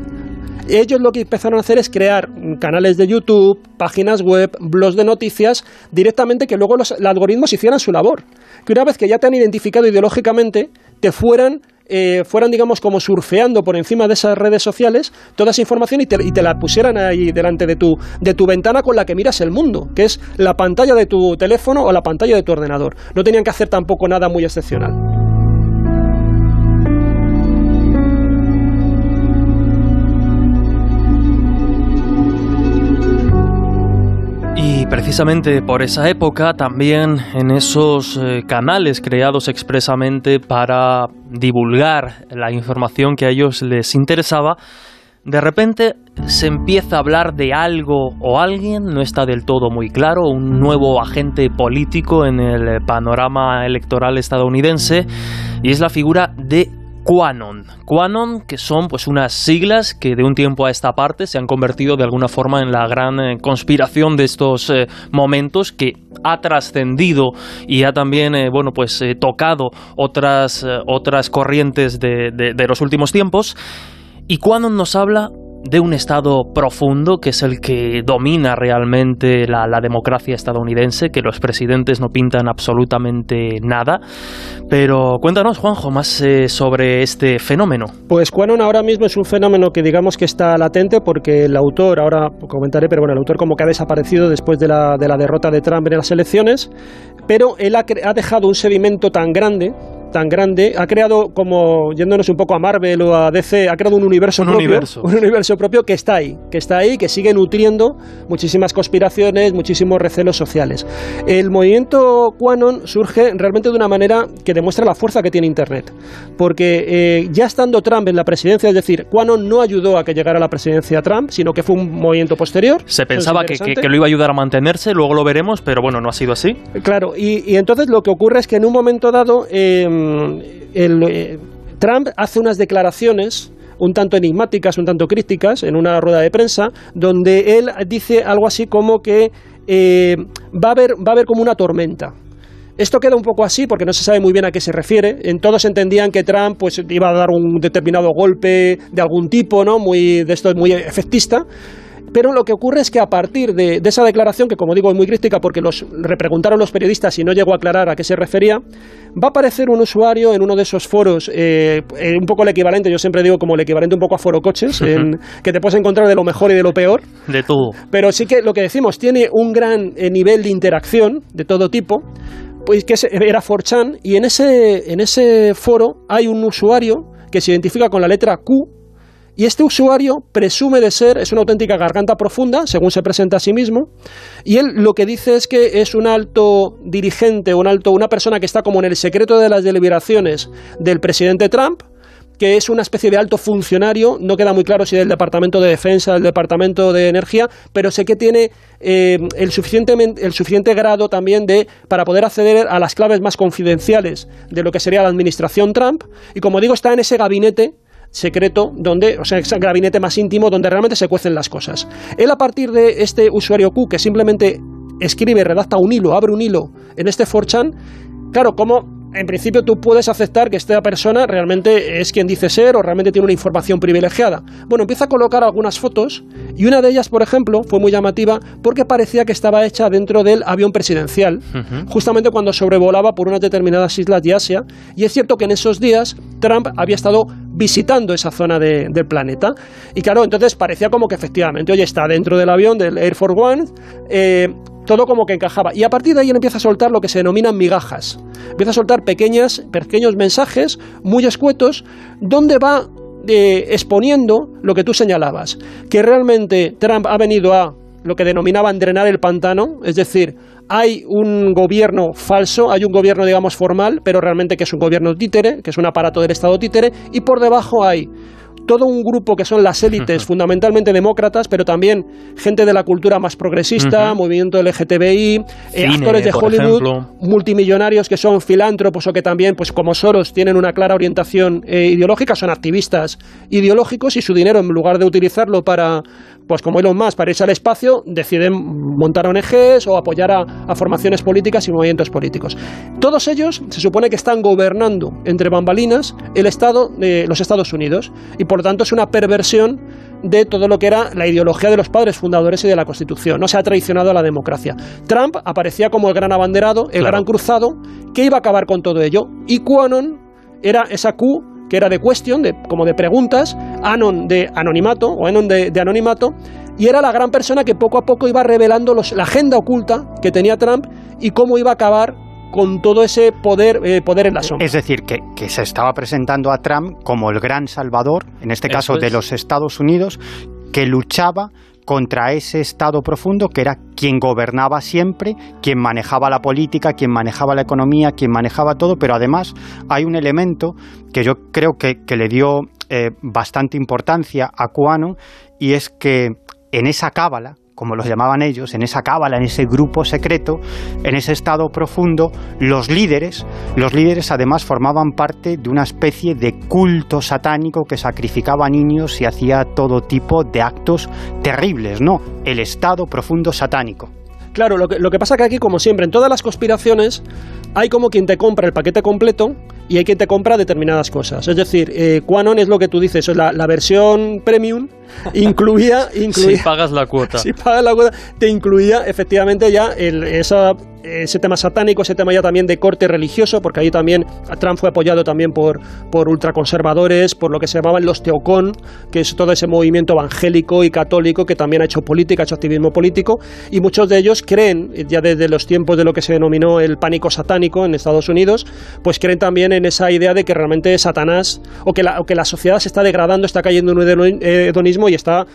ellos lo que empezaron a hacer es crear canales de YouTube, páginas web, blogs de noticias, directamente que luego los, algoritmos hicieran su labor. Que una vez que ya te han identificado ideológicamente, te fueran, eh, fueran digamos, como surfeando por encima de esas redes sociales toda esa información y te, y te la pusieran ahí delante de tu, de tu ventana con la que miras el mundo, que es la pantalla de tu teléfono o la pantalla de tu ordenador. No tenían que hacer tampoco nada muy excepcional. Precisamente por esa época, también en esos eh, canales creados expresamente para divulgar la información que a ellos les interesaba, de repente se empieza a hablar de algo o alguien, no está del todo muy claro, un nuevo agente político en el panorama electoral estadounidense, y es la figura de Quanon. Quanon, que son pues unas siglas que de un tiempo a esta parte se han convertido de alguna forma en la gran eh, conspiración de estos eh, momentos que ha trascendido y ha también eh, bueno pues tocado otras otras corrientes de- de los últimos tiempos. Y Quanon nos habla de un Estado profundo, que es el que domina realmente la, la, democracia estadounidense, que los presidentes no pintan absolutamente nada. Pero cuéntanos, Juanjo, más eh, sobre este fenómeno. Pues QAnon ahora mismo es un fenómeno que digamos que está latente porque el autor, ahora comentaré, pero bueno, el autor como que ha desaparecido después de la, de la derrota de Trump en las elecciones, pero él ha, ha dejado un sedimento tan grande tan grande, ha creado, como yéndonos un poco a Marvel o a DC, ha creado un universo un propio, universo. un universo propio que está ahí, que está ahí, que sigue nutriendo muchísimas conspiraciones, muchísimos recelos sociales. El movimiento QAnon surge realmente de una manera que demuestra la fuerza que tiene Internet, porque eh, ya estando Trump en la presidencia, es decir, QAnon no ayudó a que llegara a la presidencia Trump, sino que fue un movimiento posterior. Se pensaba que, que, que, lo iba a ayudar a mantenerse, luego lo veremos, pero bueno, no ha sido así. Claro, y, y entonces lo que ocurre es que en un momento dado eh, el, eh, Trump hace unas declaraciones un tanto enigmáticas, un tanto críticas, en una rueda de prensa, donde él dice algo así como que eh, va, a haber, va a haber como una tormenta. Esto queda un poco así porque no se sabe muy bien a qué se refiere. En todos entendían que Trump pues, iba a dar un determinado golpe de algún tipo, ¿no? Muy, de esto muy efectista. Pero lo que ocurre es que a partir de, de, esa declaración, que como digo es muy crítica porque los repreguntaron los periodistas y no llegó a aclarar a qué se refería, va a aparecer un usuario en uno de esos foros, eh, un poco el equivalente, yo siempre digo como el equivalente un poco a foro coches, en, que te puedes encontrar de lo mejor y de lo peor. De todo. Pero sí que lo que decimos, tiene un gran eh, nivel de interacción de todo tipo, pues que era 4chan, y en ese, en ese foro hay un usuario que se identifica con la letra Q, y este usuario presume de ser, es una auténtica garganta profunda, según se presenta a sí mismo, y él lo que dice es que es un alto dirigente, un alto, una persona que está como en el secreto de las deliberaciones del presidente Trump, que es una especie de alto funcionario, no queda muy claro si del Departamento de Defensa, del Departamento de Energía, pero sé que tiene eh, el, suficiente, el suficiente grado también de para poder acceder a las claves más confidenciales de lo que sería la administración Trump, y como digo, está en ese gabinete secreto donde, o sea, es el gabinete más íntimo donde realmente se cuecen las cosas. Él a partir de este usuario Q que simplemente escribe, redacta un hilo, abre un hilo en este 4chan, claro, como en principio tú puedes aceptar que esta persona realmente es quien dice ser o realmente tiene una información privilegiada. Bueno, empieza a colocar algunas fotos y una de ellas, por ejemplo, fue muy llamativa porque parecía que estaba hecha dentro del avión presidencial, uh -huh. justamente cuando sobrevolaba por unas determinadas islas de Asia. Y es cierto que en esos días Trump había estado visitando esa zona de, del planeta. Y claro, entonces parecía como que efectivamente, oye, está dentro del avión del Air Force One. Eh, todo como que encajaba. Y a partir de ahí él empieza a soltar lo que se denominan migajas. Empieza a soltar pequeñas, pequeños mensajes muy escuetos donde va eh, exponiendo lo que tú señalabas, que realmente Trump ha venido a lo que denominaban drenar el pantano, es decir, hay un gobierno falso, hay un gobierno, digamos, formal, pero realmente que es un gobierno títere, que es un aparato del Estado títere, y por debajo hay todo un grupo que son las élites, fundamentalmente demócratas, pero también gente de la cultura más progresista, uh -huh. movimiento LGTBI, eh, actores de Hollywood, ejemplo. multimillonarios que son filántropos o que también, pues como Soros, tienen una clara orientación eh, ideológica, son activistas ideológicos y su dinero, en lugar de utilizarlo para, pues como Elon Musk, para irse al espacio, deciden montar ONGs o apoyar a, a formaciones políticas y movimientos políticos. Todos ellos se supone que están gobernando entre bambalinas el Estado de los Estados Unidos y por lo tanto es una perversión de todo lo que era la ideología de los padres fundadores y de la Constitución. No se ha traicionado a la democracia. Trump aparecía como el gran abanderado, el claro. gran cruzado, que iba a acabar con todo ello. Y QAnon era esa Q que era de question, de, como de preguntas, Anon de anonimato, o Anon de, de anonimato, y era la gran persona que poco a poco iba revelando los, la agenda oculta que tenía Trump y cómo iba a acabar con todo ese poder, eh, poder en la sombra. Es decir, que, que, se estaba presentando a Trump como el gran salvador, en este caso es. de los Estados Unidos, que luchaba contra ese Estado profundo que era quien gobernaba siempre, quien manejaba la política, quien manejaba la economía, quien manejaba todo, pero además hay un elemento que yo creo que, le dio eh, bastante importancia a Cuano y es que en esa cábala, como los llamaban ellos, en esa cábala, en ese grupo secreto, en ese estado profundo, los líderes, los líderes además formaban parte de una especie de culto satánico que sacrificaba a niños y hacía todo tipo de actos terribles, ¿no? El estado profundo satánico. Claro, lo que, lo que pasa que aquí, como siempre, en todas las conspiraciones hay como quien te compra el paquete completo y hay quien te compra determinadas cosas. Es decir, eh, Quanon es lo que tú dices, es la, la versión premium incluía, incluía si pagas la cuota. si pagas la cuota, te incluía efectivamente ya el, esa ese tema satánico, ese tema ya también de corte religioso, porque ahí también Trump fue apoyado también por, por ultraconservadores, por lo que se llamaban los teocón, que es todo ese movimiento evangélico y católico que también ha hecho política, ha hecho activismo político, y muchos de ellos creen, ya desde los tiempos de lo que se denominó el pánico satánico en Estados Unidos, pues creen también en esa idea de que realmente Satanás, o que la, o que la sociedad se está degradando, está cayendo en un hedonismo y está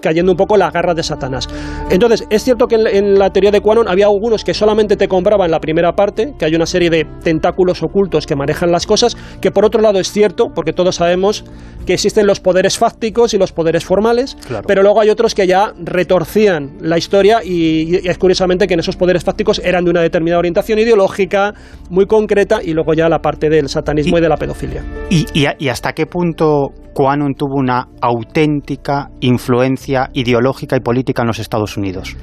cayendo un poco las garras de Satanás. Entonces, es cierto que en, en la teoría de Quanon había algunos que solamente te compraba en la primera parte, que hay una serie de tentáculos ocultos que manejan las cosas, que por otro lado es cierto, porque todos sabemos que existen los poderes fácticos y los poderes formales, pero luego hay otros que ya retorcían la historia y, es curiosamente que en esos poderes fácticos eran de una determinada orientación ideológica muy concreta y luego ya la parte del satanismo y, de la pedofilia. ¿Y, y hasta qué punto Quanon tuvo una auténtica influencia ideológica y política en los Estados Unidos?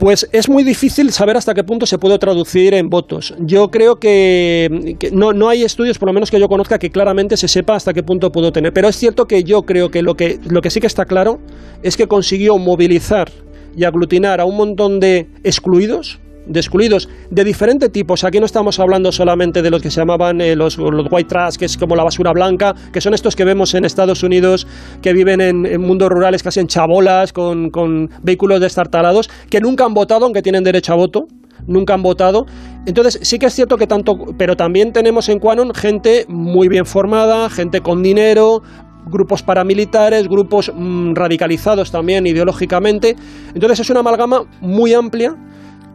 Pues es muy difícil saber hasta qué punto se puede traducir en votos. Yo creo que, no, no, hay estudios, por lo menos que yo conozca, que claramente se sepa hasta qué punto pudo tener. Pero es cierto que yo creo que lo que, lo que sí que está claro es que consiguió movilizar y aglutinar a un montón de excluidos, de excluidos de diferente tipo. aquí no estamos hablando solamente de los que se llamaban eh, los, white trash, que es como la basura blanca, que son estos que vemos en Estados Unidos, que viven en, mundos rurales casi en chabolas, con, con vehículos destartalados, que nunca han votado, aunque tienen derecho a voto nunca han votado. Entonces, sí que es cierto que tanto, pero también tenemos en Quanon gente muy bien formada, gente con dinero, grupos paramilitares, grupos mm, radicalizados también ideológicamente. Entonces, es una amalgama muy amplia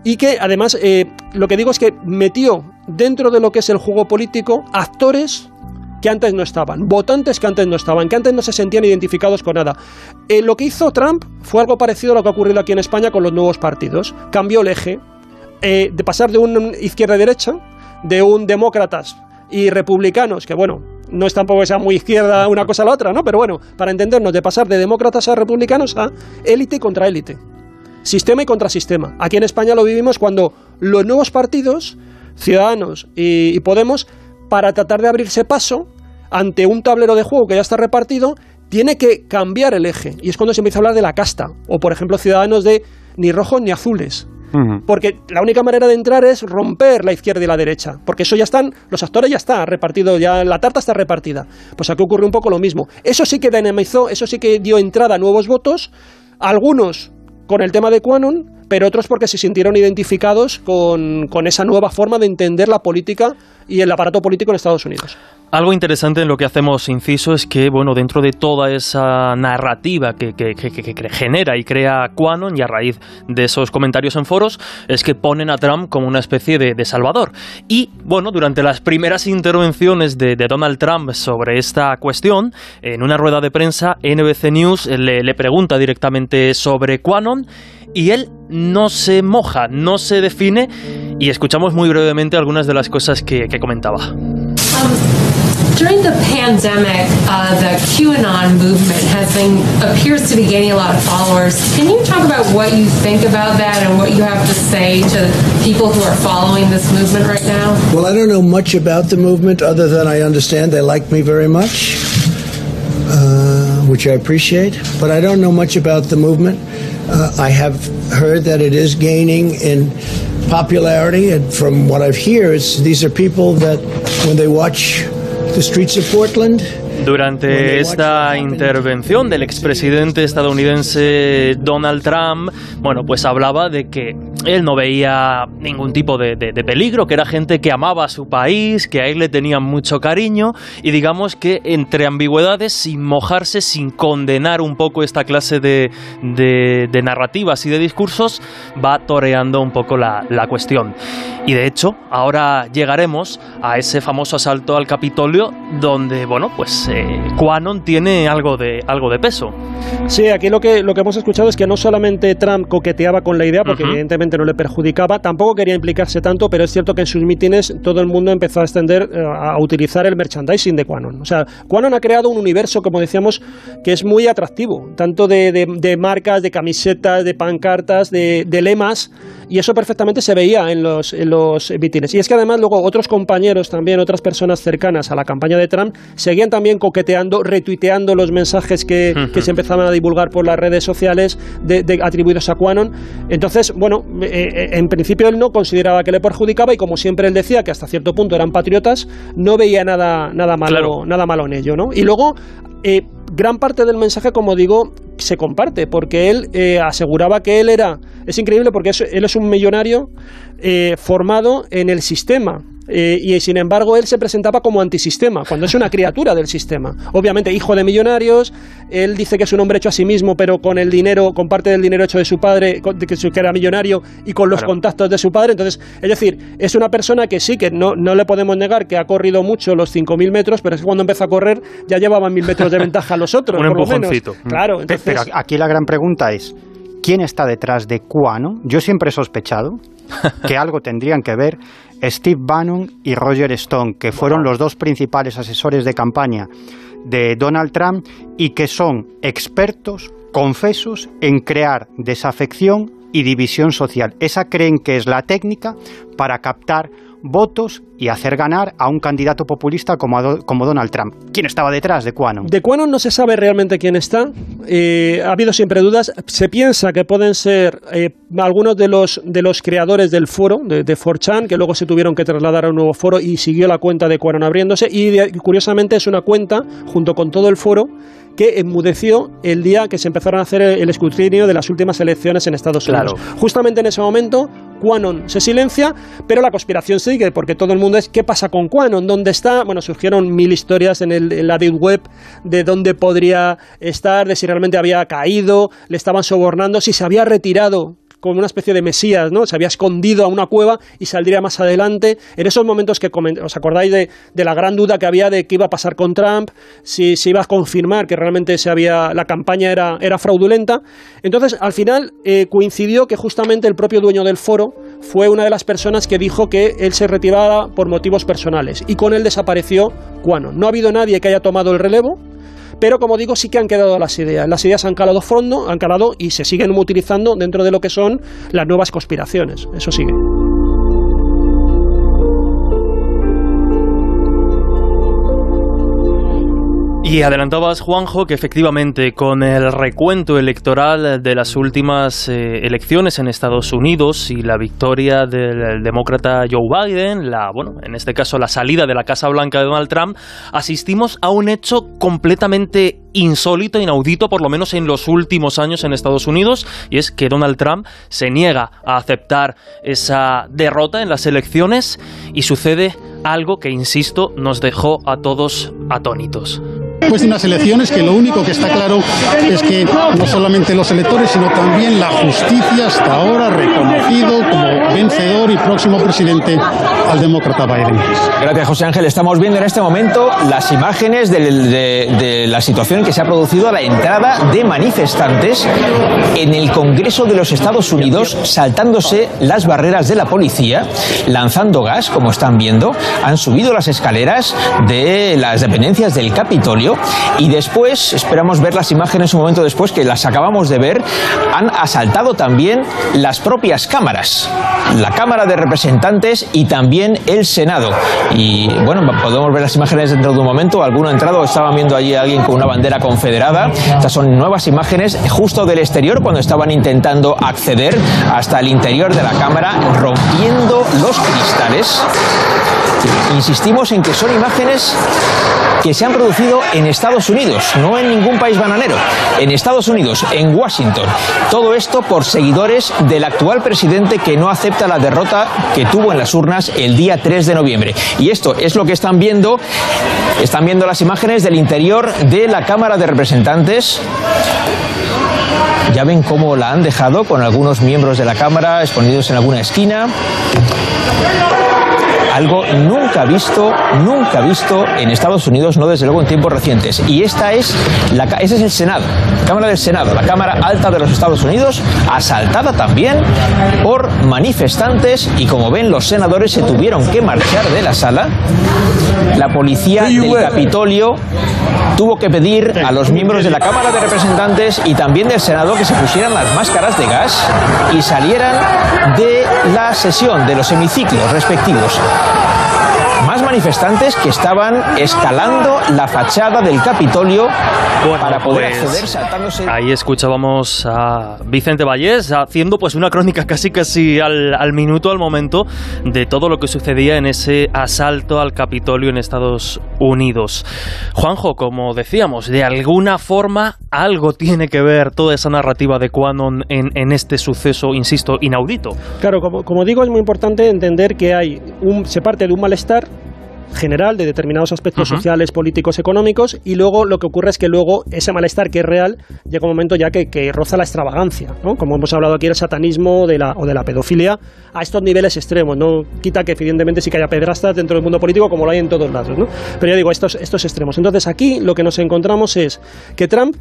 y que además eh, lo que digo es que metió dentro de lo que es el juego político actores que antes no estaban, votantes que antes no estaban, que antes no se sentían identificados con nada. Eh, lo que hizo Trump fue algo parecido a lo que ha ocurrido aquí en España con los nuevos partidos. Cambió el eje eh, de pasar de un izquierda-derecha, de un demócratas y republicanos, que bueno, no es tampoco que sea muy izquierda una cosa a la otra, ¿no? Pero bueno, para entendernos, de pasar de demócratas a republicanos a élite contra élite sistema y contrasistema. Aquí en España lo vivimos cuando los nuevos partidos, Ciudadanos y, Podemos, para tratar de abrirse paso ante un tablero de juego que ya está repartido, tiene que cambiar el eje. Y es cuando se empieza a hablar de la casta. O, por ejemplo, Ciudadanos de ni rojos ni azules. Porque la única manera de entrar es romper la izquierda y la derecha. Porque eso ya están, los actores ya está repartido, ya la tarta está repartida. Pues aquí ocurre un poco lo mismo. Eso sí que dinamizó, eso sí que dio entrada a nuevos votos. Algunos con el tema de Quanon, pero otros porque se sintieron identificados con, con esa nueva forma de entender la política y el aparato político en Estados Unidos. Algo interesante en lo que hacemos inciso es que, bueno, dentro de toda esa narrativa que, genera y crea Quanon y a raíz de esos comentarios en foros, es que ponen a Trump como una especie de, salvador. Y, bueno, durante las primeras intervenciones de, Donald Trump sobre esta cuestión, en una rueda de prensa, NBC News le, le pregunta directamente sobre Quanon y él no se moja, no se define y escuchamos muy brevemente algunas de las cosas que, que comentaba. During the pandemic, uh, the QAnon movement has been appears to be gaining a lot of followers. Can you talk about what you think about that and what you have to say to people who are following this movement right now? Well, I don't know much about the movement other than I understand they like me very much, uh, which I appreciate. But I don't know much about the movement. Uh, I have heard that it is gaining in popularity, and from what I've heard, these are people that when they watch the streets of Portland, Durante esta intervención del expresidente estadounidense Donald Trump, bueno, pues hablaba de que él no veía ningún tipo de, peligro, que era gente que amaba a su país, que a él le tenían mucho cariño y digamos que entre ambigüedades, sin mojarse, sin condenar un poco esta clase de, narrativas y de discursos, va toreando un poco la, cuestión. Y de hecho, ahora llegaremos a ese famoso asalto al Capitolio donde, bueno, pues eh, Quanon tiene algo de, algo de peso. Sí, aquí lo que, lo que hemos escuchado es que no solamente Trump coqueteaba con la idea, porque evidentemente no le perjudicaba, tampoco quería implicarse tanto, pero es cierto que en sus mítines todo el mundo empezó a extender, eh, a utilizar el merchandising de Quanon. O sea, Quanon ha creado un universo, como decíamos, que es muy atractivo, tanto de, de, marcas, de camisetas, de pancartas, de, de lemas y eso perfectamente se veía en los, en los mítines. Y es que además luego otros compañeros también, otras personas cercanas a la campaña de Trump, seguían también coqueteando, retuiteando los mensajes que, que se empezaban a divulgar por las redes sociales de, de atribuidos a Quanon. Entonces, bueno, eh, eh, en principio él no consideraba que le perjudicaba y como siempre él decía que hasta cierto punto eran patriotas, no veía nada, nada, malo, nada malo en ello, ¿no? Y luego... Eh, gran parte del mensaje, como digo, se comparte, porque él eh, aseguraba que él era, es increíble porque es- él es un millonario eh, formado en el sistema. Eh, y sin embargo él se presentaba como antisistema, cuando es una criatura del sistema. Obviamente hijo de millonarios, él dice que es un hombre hecho a sí mismo, pero con el dinero, con parte del dinero hecho de su padre, con- de que, su- que era millonario y con los Claro. contactos de su padre. Entonces, es decir, es una persona que sí, que no, no le podemos negar que ha corrido mucho los 5.000 metros, pero es que cuando empezó a correr ya llevaban 1.000 metros de ventaja a los otros. Un por lo menos. empujoncito. Claro, entonces... Pero aquí la gran pregunta es, ¿quién está detrás de Quano? Yo siempre he sospechado que algo tendrían que ver Steve Bannon y Roger Stone, que fueron los dos principales asesores de campaña de Donald Trump y que son expertos, confesos, en crear desafección y división social. Esa creen que es la técnica para captar votos y hacer ganar a un candidato populista como, como Donald Trump. ¿Quién estaba detrás de Quano? De Quanon no se sabe realmente quién está. Eh, ha habido siempre dudas. Se piensa que pueden ser eh, algunos de los, de los creadores del foro, de, de 4chan, que luego se tuvieron que trasladar a un nuevo foro y siguió la cuenta de Quanon abriéndose. Y de- curiosamente es una cuenta, junto con todo el foro, que enmudeció el día que se empezaron a hacer el, escrutinio de las últimas elecciones en Estados Claro. Unidos. Justamente en ese momento, Quanon se silencia, pero la conspiración sigue, porque todo el mundo es ¿qué pasa con Quanon? ¿Dónde está? Bueno, surgieron mil historias en, el, en la deep web de dónde podría estar, de si realmente había caído, le estaban sobornando, si se había retirado como una especie de mesías, ¿no? Se había escondido a una cueva y saldría más adelante. En esos momentos que os acordáis de, la gran duda que había de qué iba a pasar con Trump, si se iba a confirmar que realmente se había, la campaña era, era fraudulenta. Entonces, al final eh, coincidió que justamente el propio dueño del foro fue una de las personas que dijo que él se retiraba por motivos personales y con él desapareció Quanon. No ha habido nadie que haya tomado el relevo. Pero como digo, sí que han quedado las ideas. Las ideas han calado fondo, han calado y se siguen utilizando dentro de lo que son las nuevas conspiraciones. Eso sigue. Y adelantabas, Juanjo, que efectivamente con el recuento electoral de las últimas eh, elecciones en Estados Unidos y la victoria del demócrata Joe Biden, la, bueno, en este caso la salida de la Casa Blanca de Donald Trump, asistimos a un hecho completamente insólito, inaudito, por lo menos en los últimos años en Estados Unidos, y es que Donald Trump se niega a aceptar esa derrota en las elecciones y sucede algo que, insisto, nos dejó a todos atónitos. De unas elecciones que lo único que está claro es que no solamente los electores, sino también la justicia hasta ahora reconocido como vencedor y próximo presidente al demócrata Biden. Gracias, José Ángel. Estamos viendo en este momento las imágenes del- de, de la situación que se ha producido a la entrada de manifestantes en el Congreso de los Estados Unidos, saltándose las barreras de la policía, lanzando gas, como están viendo. Han subido las escaleras de las dependencias del Capitolio y después, esperamos ver las imágenes un momento después, que las acabamos de ver, han asaltado también las propias cámaras, la Cámara de Representantes y también el Senado. Y bueno, podemos ver las imágenes dentro de un momento. Alguno ha entrado, estaban viendo allí a alguien con una bandera confederada. Estas son nuevas imágenes justo del exterior cuando estaban intentando acceder hasta el interior de la Cámara, rompiendo los cristales. Insistimos en que son imágenes que se han producido en Estados Unidos, no en ningún país bananero, en Estados Unidos, en Washington. Todo esto por seguidores del actual presidente que no acepta la derrota que tuvo en las urnas el día 3 de noviembre. Y esto es lo que están viendo, están viendo las imágenes del interior de la Cámara de Representantes. Ya ven cómo la han dejado con algunos miembros de la Cámara escondidos en alguna esquina. Algo nunca visto, nunca visto en Estados Unidos, no desde luego en tiempos recientes. Y esta es la, ese es el Senado, Cámara del Senado, la Cámara Alta de los Estados Unidos, asaltada también por manifestantes y como ven los senadores se tuvieron que marchar de la sala. La policía del Capitolio tuvo que pedir a los miembros de la Cámara de Representantes y también del Senado que se pusieran las máscaras de gas y salieran de la sesión, de los hemiciclos respectivos más manifestantes que estaban escalando la fachada del Capitolio para poder pues, acceder saltándose. Ahí escuchábamos a Vicente Vallés haciendo pues una crónica casi casi al, al minuto, al momento, de todo lo que sucedía en ese asalto al Capitolio en Estados Unidos. Juanjo, como decíamos, de alguna forma algo tiene que ver toda esa narrativa de Quanon en, en este suceso, insisto, inaudito. Claro, como, como digo, es muy importante entender que hay un, se parte de un malestar general de determinados aspectos sociales, políticos, económicos, y luego lo que ocurre es que luego ese malestar que es real llega un momento ya que, que roza la extravagancia, ¿no? como hemos hablado aquí, el satanismo de la, o de la pedofilia a estos niveles extremos. No quita que evidentemente sí que haya pedrastas dentro del mundo político como lo hay en todos lados, ¿no? pero ya digo, estos, estos extremos. Entonces aquí lo que nos encontramos es que Trump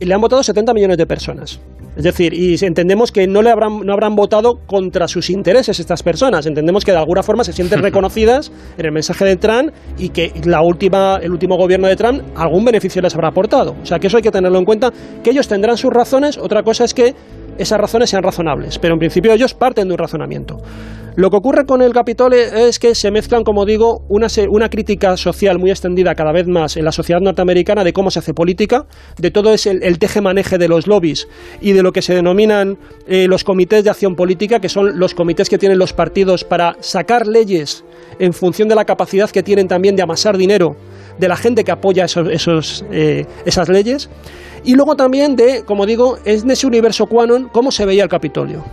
le han votado 70 millones de personas. Es decir, y entendemos que no le habrán, no habrán votado contra sus intereses estas personas. Entendemos que de alguna forma se sienten reconocidas en el mensaje de Trump y que la última, el último gobierno de Trump algún beneficio les habrá aportado. O sea, que eso hay que tenerlo en cuenta, que ellos tendrán sus razones. Otra cosa es que esas razones sean razonables, pero en principio ellos parten de un razonamiento. Lo que ocurre con el Capitolio es que se mezclan, como digo, una, una crítica social muy extendida cada vez más en la sociedad norteamericana de cómo se hace política, de todo el, el teje-maneje de los lobbies y de lo que se denominan eh, los comités de acción política, que son los comités que tienen los partidos para sacar leyes en función de la capacidad que tienen también de amasar dinero de la gente que apoya esos, esos, eh, esas leyes. Y luego también de, como digo, en ese universo Quanon cómo se veía el Capitolio.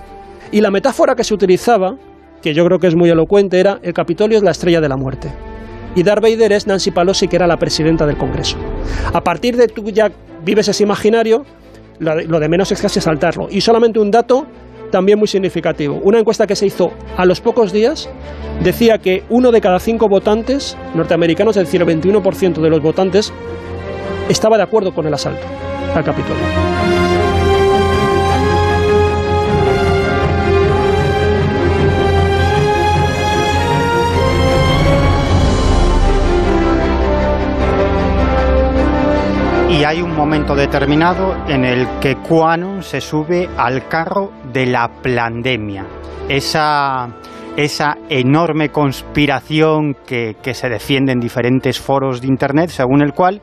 Y la metáfora que se utilizaba, que yo creo que es muy elocuente, era el Capitolio es la estrella de la muerte. Y Darth Vader es Nancy Pelosi, que era la presidenta del Congreso. A partir de tú ya vives ese imaginario, lo de, menos es casi saltarlo. Y solamente un dato también muy significativo. Una encuesta que se hizo a los pocos días decía que uno de cada cinco votantes norteamericanos, es el 21% de los votantes, estaba de acuerdo con el asalto al Capitolio. Y hay un momento determinado en el que Quanon se sube al carro de la pandemia. Esa, esa enorme conspiración que, que se defiende en diferentes foros de Internet, según el cual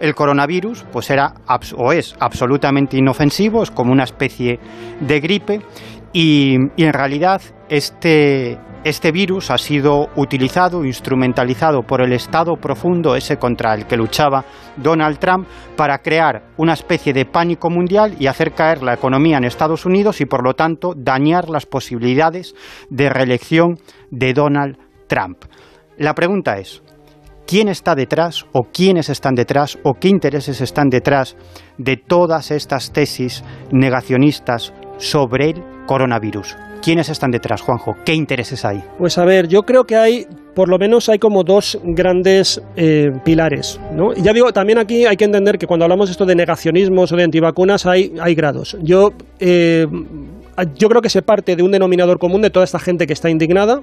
el coronavirus pues era o es absolutamente inofensivo, es como una especie de gripe y, y en realidad este, este virus ha sido utilizado, instrumentalizado por el Estado profundo, ese contra el que luchaba Donald Trump, para crear una especie de pánico mundial y hacer caer la economía en Estados Unidos y por lo tanto dañar las posibilidades de reelección de Donald Trump. La pregunta es, quién está detrás o quiénes están detrás o qué intereses están detrás de todas estas tesis negacionistas sobre el coronavirus. ¿Quiénes están detrás, Juanjo? ¿Qué intereses hay? Pues a ver, yo creo que hay, por lo menos hay como dos grandes eh, pilares, ¿no? Y ya digo, también aquí hay que entender que cuando hablamos esto de negacionismos o de antivacunas hay, hay grados. Yo, eh, yo creo que se parte de un denominador común de toda esta gente que está indignada,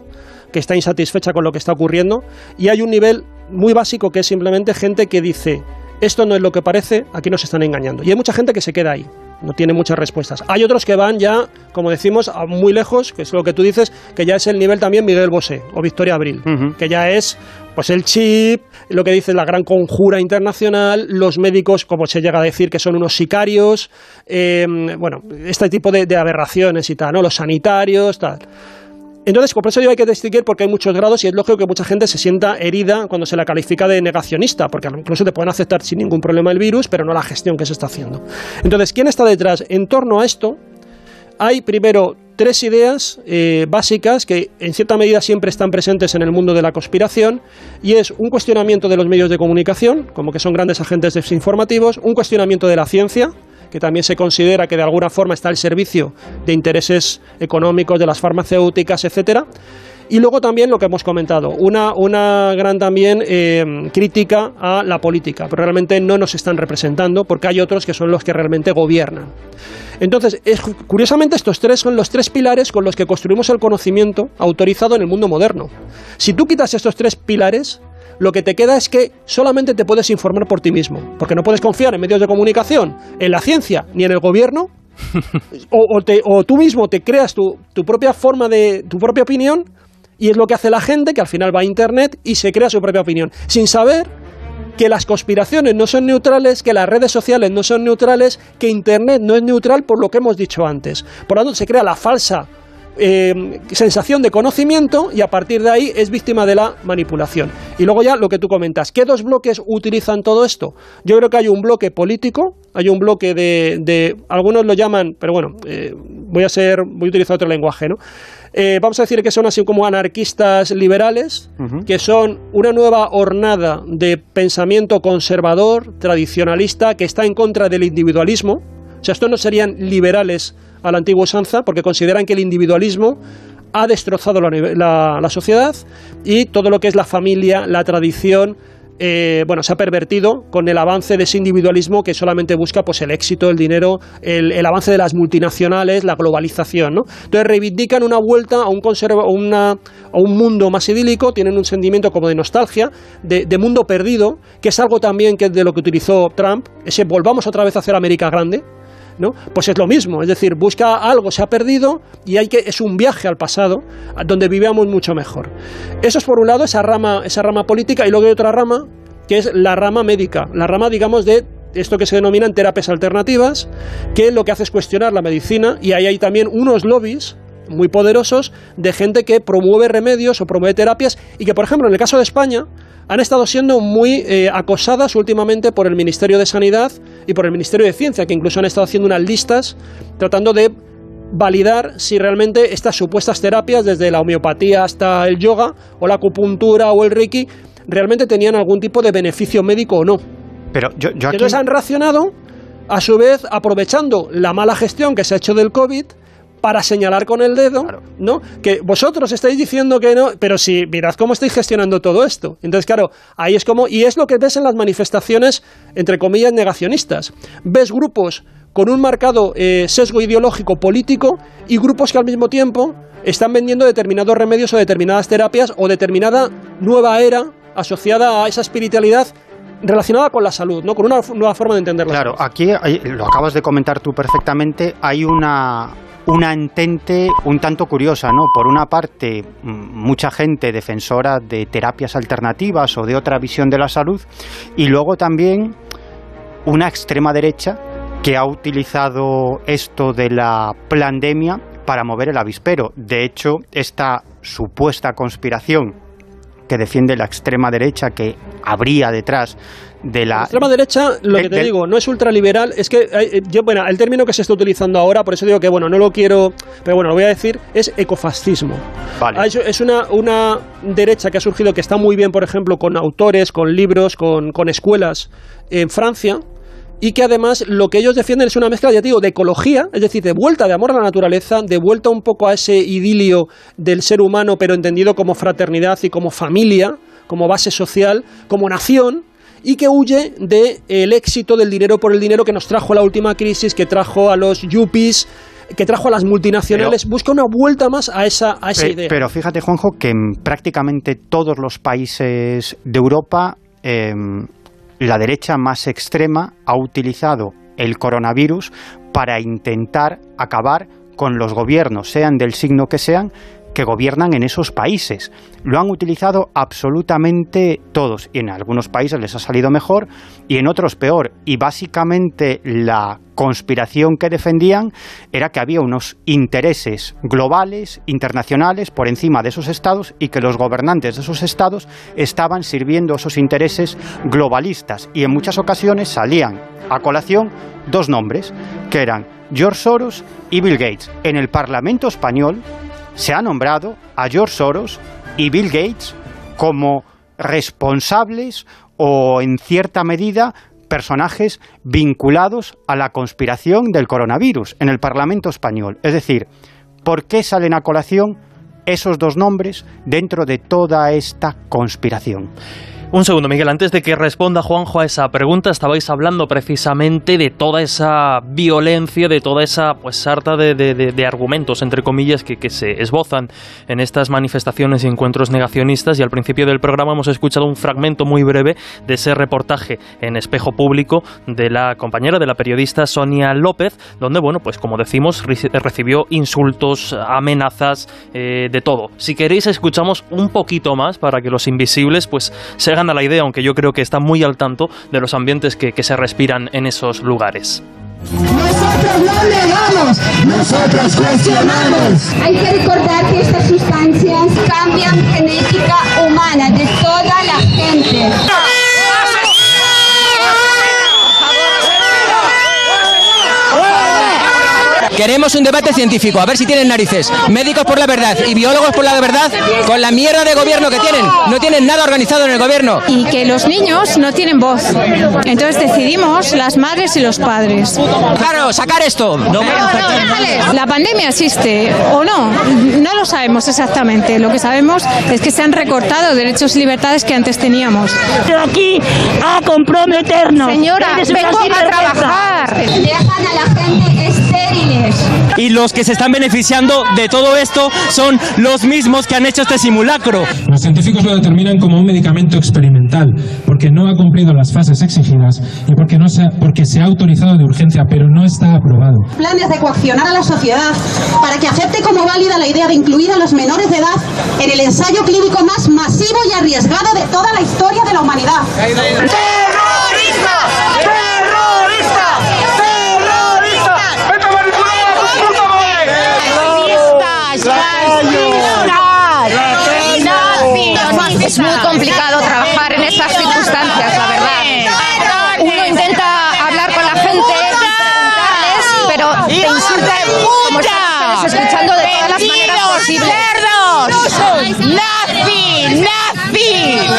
que está insatisfecha con lo que está ocurriendo, y hay un nivel muy básico que es simplemente gente que dice, esto no es lo que parece, aquí nos están engañando. Y hay mucha gente que se queda ahí, no tiene muchas respuestas. Hay otros que van ya, como decimos, a muy lejos, que es lo que tú dices, que ya es el nivel también Miguel Bosé o Victoria Abril, que ya es pues el chip, lo que dice la gran conjura internacional, los médicos, como se llega a decir, que son unos sicarios, eh, bueno, este tipo de, de aberraciones y tal, ¿no? Los sanitarios, tal. Entonces, por eso yo hay que distinguir porque hay muchos grados y es lógico que mucha gente se sienta herida cuando se la califica de negacionista, porque incluso te pueden aceptar sin ningún problema el virus, pero no la gestión que se está haciendo. Entonces, ¿quién está detrás? En torno a esto, hay primero tres ideas eh, básicas que en cierta medida siempre están presentes en el mundo de la conspiración y es un cuestionamiento de los medios de comunicación, como que son grandes agentes desinformativos, un cuestionamiento de la ciencia, que también se considera que de alguna forma está al servicio de intereses económicos de las farmacéuticas, etcétera, Y luego también lo que hemos comentado, una, una gran también eh, crítica a la política, pero realmente no nos están representando porque hay otros que son los que realmente gobiernan. Entonces, es, curiosamente estos tres son los tres pilares con los que construimos el conocimiento autorizado en el mundo moderno. Si tú quitas estos tres pilares, lo que te queda es que solamente te puedes informar por ti mismo, porque no puedes confiar en medios de comunicación, en la ciencia, ni en el gobierno, o, o te- o tú mismo te creas tu, tu propia forma de, tu propia opinión, y es lo que hace la gente, que al final va a Internet y se crea su propia opinión, sin saber que las conspiraciones no son neutrales, que las redes sociales no son neutrales, que Internet no es neutral por lo que hemos dicho antes. Por lo tanto, se crea la falsa eh, sensación de conocimiento y a partir de ahí es víctima de la manipulación. Y luego ya lo que tú comentas, ¿qué dos bloques utilizan todo esto? Yo creo que hay un bloque político, hay un bloque de, de- algunos lo llaman, pero bueno, eh, voy a ser, voy a utilizar otro lenguaje, ¿no? Eh, vamos a decir que son así como anarquistas liberales, que son una nueva hornada de pensamiento conservador, tradicionalista, que está en contra del individualismo. O sea, estos no serían liberales la antigua usanza, porque consideran que el individualismo ha destrozado la, la- la sociedad y todo lo que es la familia, la tradición, eh, bueno, se ha pervertido con el avance de ese individualismo que solamente busca pues, el éxito, el dinero, el, avance de las multinacionales, la globalización. ¿no? Entonces reivindican una vuelta a un, conserva- una- a un mundo más idílico, tienen un sentimiento como de nostalgia, de, de mundo perdido, que es algo también que de lo que utilizó Trump, ese volvamos otra vez a hacer América grande. ¿No? Pues es lo mismo, es decir, busca algo, se ha perdido y hay que, es un viaje al pasado, donde vivíamos mucho mejor. Eso es por un lado, esa rama, esa rama política, y luego hay otra rama, que es la rama médica, la rama, digamos, de esto que se denominan terapias alternativas, que lo que hace es cuestionar la medicina, y ahí hay también unos lobbies muy poderosos de gente que promueve remedios o promueve terapias, y que, por ejemplo, en el caso de España, han estado siendo muy eh, acosadas últimamente por el Ministerio de Sanidad y por el Ministerio de Ciencia, que incluso han estado haciendo unas listas tratando de validar si realmente estas supuestas terapias, desde la homeopatía hasta el yoga o la acupuntura o el reiki, realmente tenían algún tipo de beneficio médico o no. Pero yo, yo aquí... Entonces han racionado, a su vez, aprovechando la mala gestión que se ha hecho del COVID para señalar con el dedo, ¿no? Que vosotros estáis diciendo que no, pero si mirad cómo estáis gestionando todo esto. Entonces, claro, ahí es como y es lo que ves en las manifestaciones entre comillas negacionistas. Ves grupos con un marcado eh, sesgo ideológico político y grupos que al mismo tiempo están vendiendo determinados remedios o determinadas terapias o determinada nueva era asociada a esa espiritualidad relacionada con la salud, ¿no? Con una nueva forma de entenderla. Claro, aquí hay- lo acabas de comentar tú perfectamente, hay una, una entente un tanto curiosa, ¿no? Por una parte, mucha gente defensora de terapias alternativas o de otra visión de la salud, y luego también una extrema derecha que ha utilizado esto de la pandemia para mover el avispero. De hecho, esta supuesta conspiración que defiende la extrema derecha que habría detrás de la La extrema derecha, lo que te digo, no es ultraliberal, es que, eh, yo, bueno, el término que se está utilizando ahora, por eso digo que, bueno, no lo quiero, pero bueno, lo voy a decir, es ecofascismo. Vale. Es, es una, una derecha que ha surgido, que está muy bien, por ejemplo, con autores, con libros, con, con escuelas en Francia, y que además lo que ellos defienden es una mezcla, ya te digo, de ecología, es decir, de vuelta de amor a la naturaleza, de vuelta un poco a ese idilio del ser humano, pero entendido como fraternidad y como familia, como base social, como nación, y que huye del éxito del dinero por el dinero que nos trajo la última crisis, que trajo a los yuppies, que trajo a las multinacionales, busca una vuelta más a esa, a esa Pe- idea. Pero fíjate, Juanjo, que en prácticamente todos los países de Europa em, la derecha más extrema ha utilizado el coronavirus para intentar acabar con los gobiernos, sean del signo que sean, que gobiernan en esos países. Lo han utilizado absolutamente todos y en algunos países les ha salido mejor y en otros peor. Y básicamente la conspiración que defendían era que había unos intereses globales, internacionales, por encima de esos estados y que los gobernantes de esos estados estaban sirviendo esos intereses globalistas. Y en muchas ocasiones salían a colación dos nombres, que eran George Soros y Bill Gates. En el Parlamento español se ha nombrado a George Soros y Bill Gates como responsables o en cierta medida personajes vinculados a la conspiración del coronavirus en el Parlamento español. Es decir, ¿por qué salen a colación esos dos nombres dentro de toda esta conspiración. Un segundo, Miguel, antes de que responda Juanjo a esa pregunta, estabais hablando precisamente de toda esa violencia, de toda esa pues sarta de, de, de argumentos, entre comillas, que, que, se esbozan en estas manifestaciones y encuentros negacionistas. Y al principio del programa hemos escuchado un fragmento muy breve de ese reportaje en espejo público de la compañera, de la periodista Sonia López, donde, bueno, pues como decimos, recibió insultos, amenazas, eh, de todo. Si queréis, escuchamos un poquito más para que los invisibles pues se hagan a la idea, aunque yo creo que está muy al tanto de los ambientes que, que se respiran en esos lugares. Nosotros no negamos, nosotros cuestionamos. Hay que recordar que estas sustancias cambian genética humana de toda la gente. Queremos un debate científico, a ver si tienen narices. Médicos por la verdad y biólogos por la verdad, con la mierda de gobierno que tienen. No tienen nada organizado en el gobierno. Y que los niños no tienen voz. Entonces decidimos las madres y los padres. Claro, sacar esto. No, la pandemia existe o no, no lo sabemos exactamente. Lo que sabemos es que se han recortado derechos y libertades que antes teníamos. Aquí a comprometernos. Señora, vengo a trabajar. Dejan a la gente Y los que se están beneficiando de todo esto son los mismos que han hecho este simulacro. Los científicos lo determinan como un medicamento experimental, porque no ha cumplido las fases exigidas y porque, no se ha, porque se ha autorizado de urgencia, pero no está aprobado. Planes de coaccionar a la sociedad para que acepte como válida la idea de incluir a los menores de edad en el ensayo clínico más masivo y arriesgado de toda la historia de la humanidad. ¡Terrorista! Es muy complicado trabajar en estas circunstancias, la verdad. Uno intenta hablar con la gente, preguntarles, pero te insultan como estamos escuchando de todas las maneras posibles. ¡Cerdos! ¡Nazi! ¡Nazi!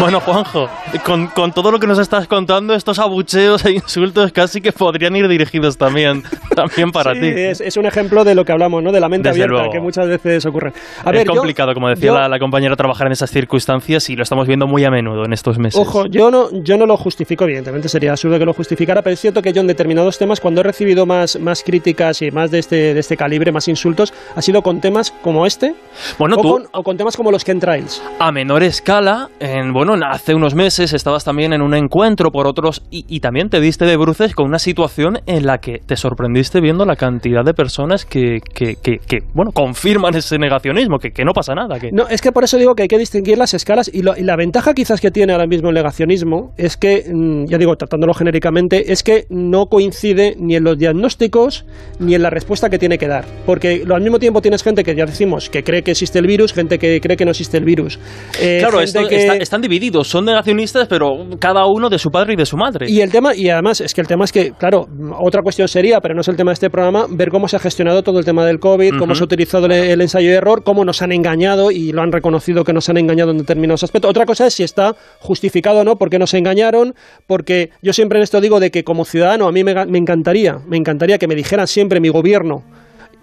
Bueno, Juanjo, con, con, todo lo que nos estás contando, estos abucheos e insultos casi que podrían ir dirigidos también, también para sí, ti. Es, es, un ejemplo de lo que hablamos, ¿no? De la mente Desde abierta, luego. que muchas veces ocurre. A es ver, complicado, yo, como decía yo, la, la, compañera, trabajar en esas circunstancias y lo estamos viendo muy a menudo en estos meses. Ojo, yo no, yo no lo justifico, evidentemente sería absurdo que lo justificara, pero es cierto que yo en determinados temas, cuando he recibido más, más críticas y más de este, de este calibre, más insultos, ha sido con temas como este bueno, o, tú, con, o con temas como los chemtrails. A menor escala, en, bueno, hace unos meses estabas también en un encuentro por otros y, y, también te diste de bruces con una situación en la que te sorprendiste viendo la cantidad de personas que, que, que, que bueno, confirman ese negacionismo, que, no pasa nada. Que... No, es que por eso digo que hay que distinguir las escalas y, lo, y, la ventaja quizás que tiene ahora mismo el negacionismo es que, mm, ya digo, tratándolo genéricamente, es que no coincide ni en los diagnósticos ni en la respuesta que tiene que dar. Porque lo, al mismo tiempo tienes gente que ya decimos que cree que existe el virus, gente que cree que no existe el virus. Eh, claro, esto, que... está, están divididos, son negacionistas, pero cada uno de su padre y de su madre. Y el tema, y además, es que el tema es que, claro, otra cuestión sería, pero no es el tema de este programa, ver cómo se ha gestionado todo el tema del COVID, uh -huh. cómo se ha utilizado el, el ensayo de error, cómo nos han engañado y lo han reconocido que nos han engañado en determinados aspectos. Otra cosa es si está justificado o no, porque nos engañaron, porque yo siempre en esto digo de que como ciudadano a mí me, me encantaría, me encantaría que me dijeran siempre mi gobierno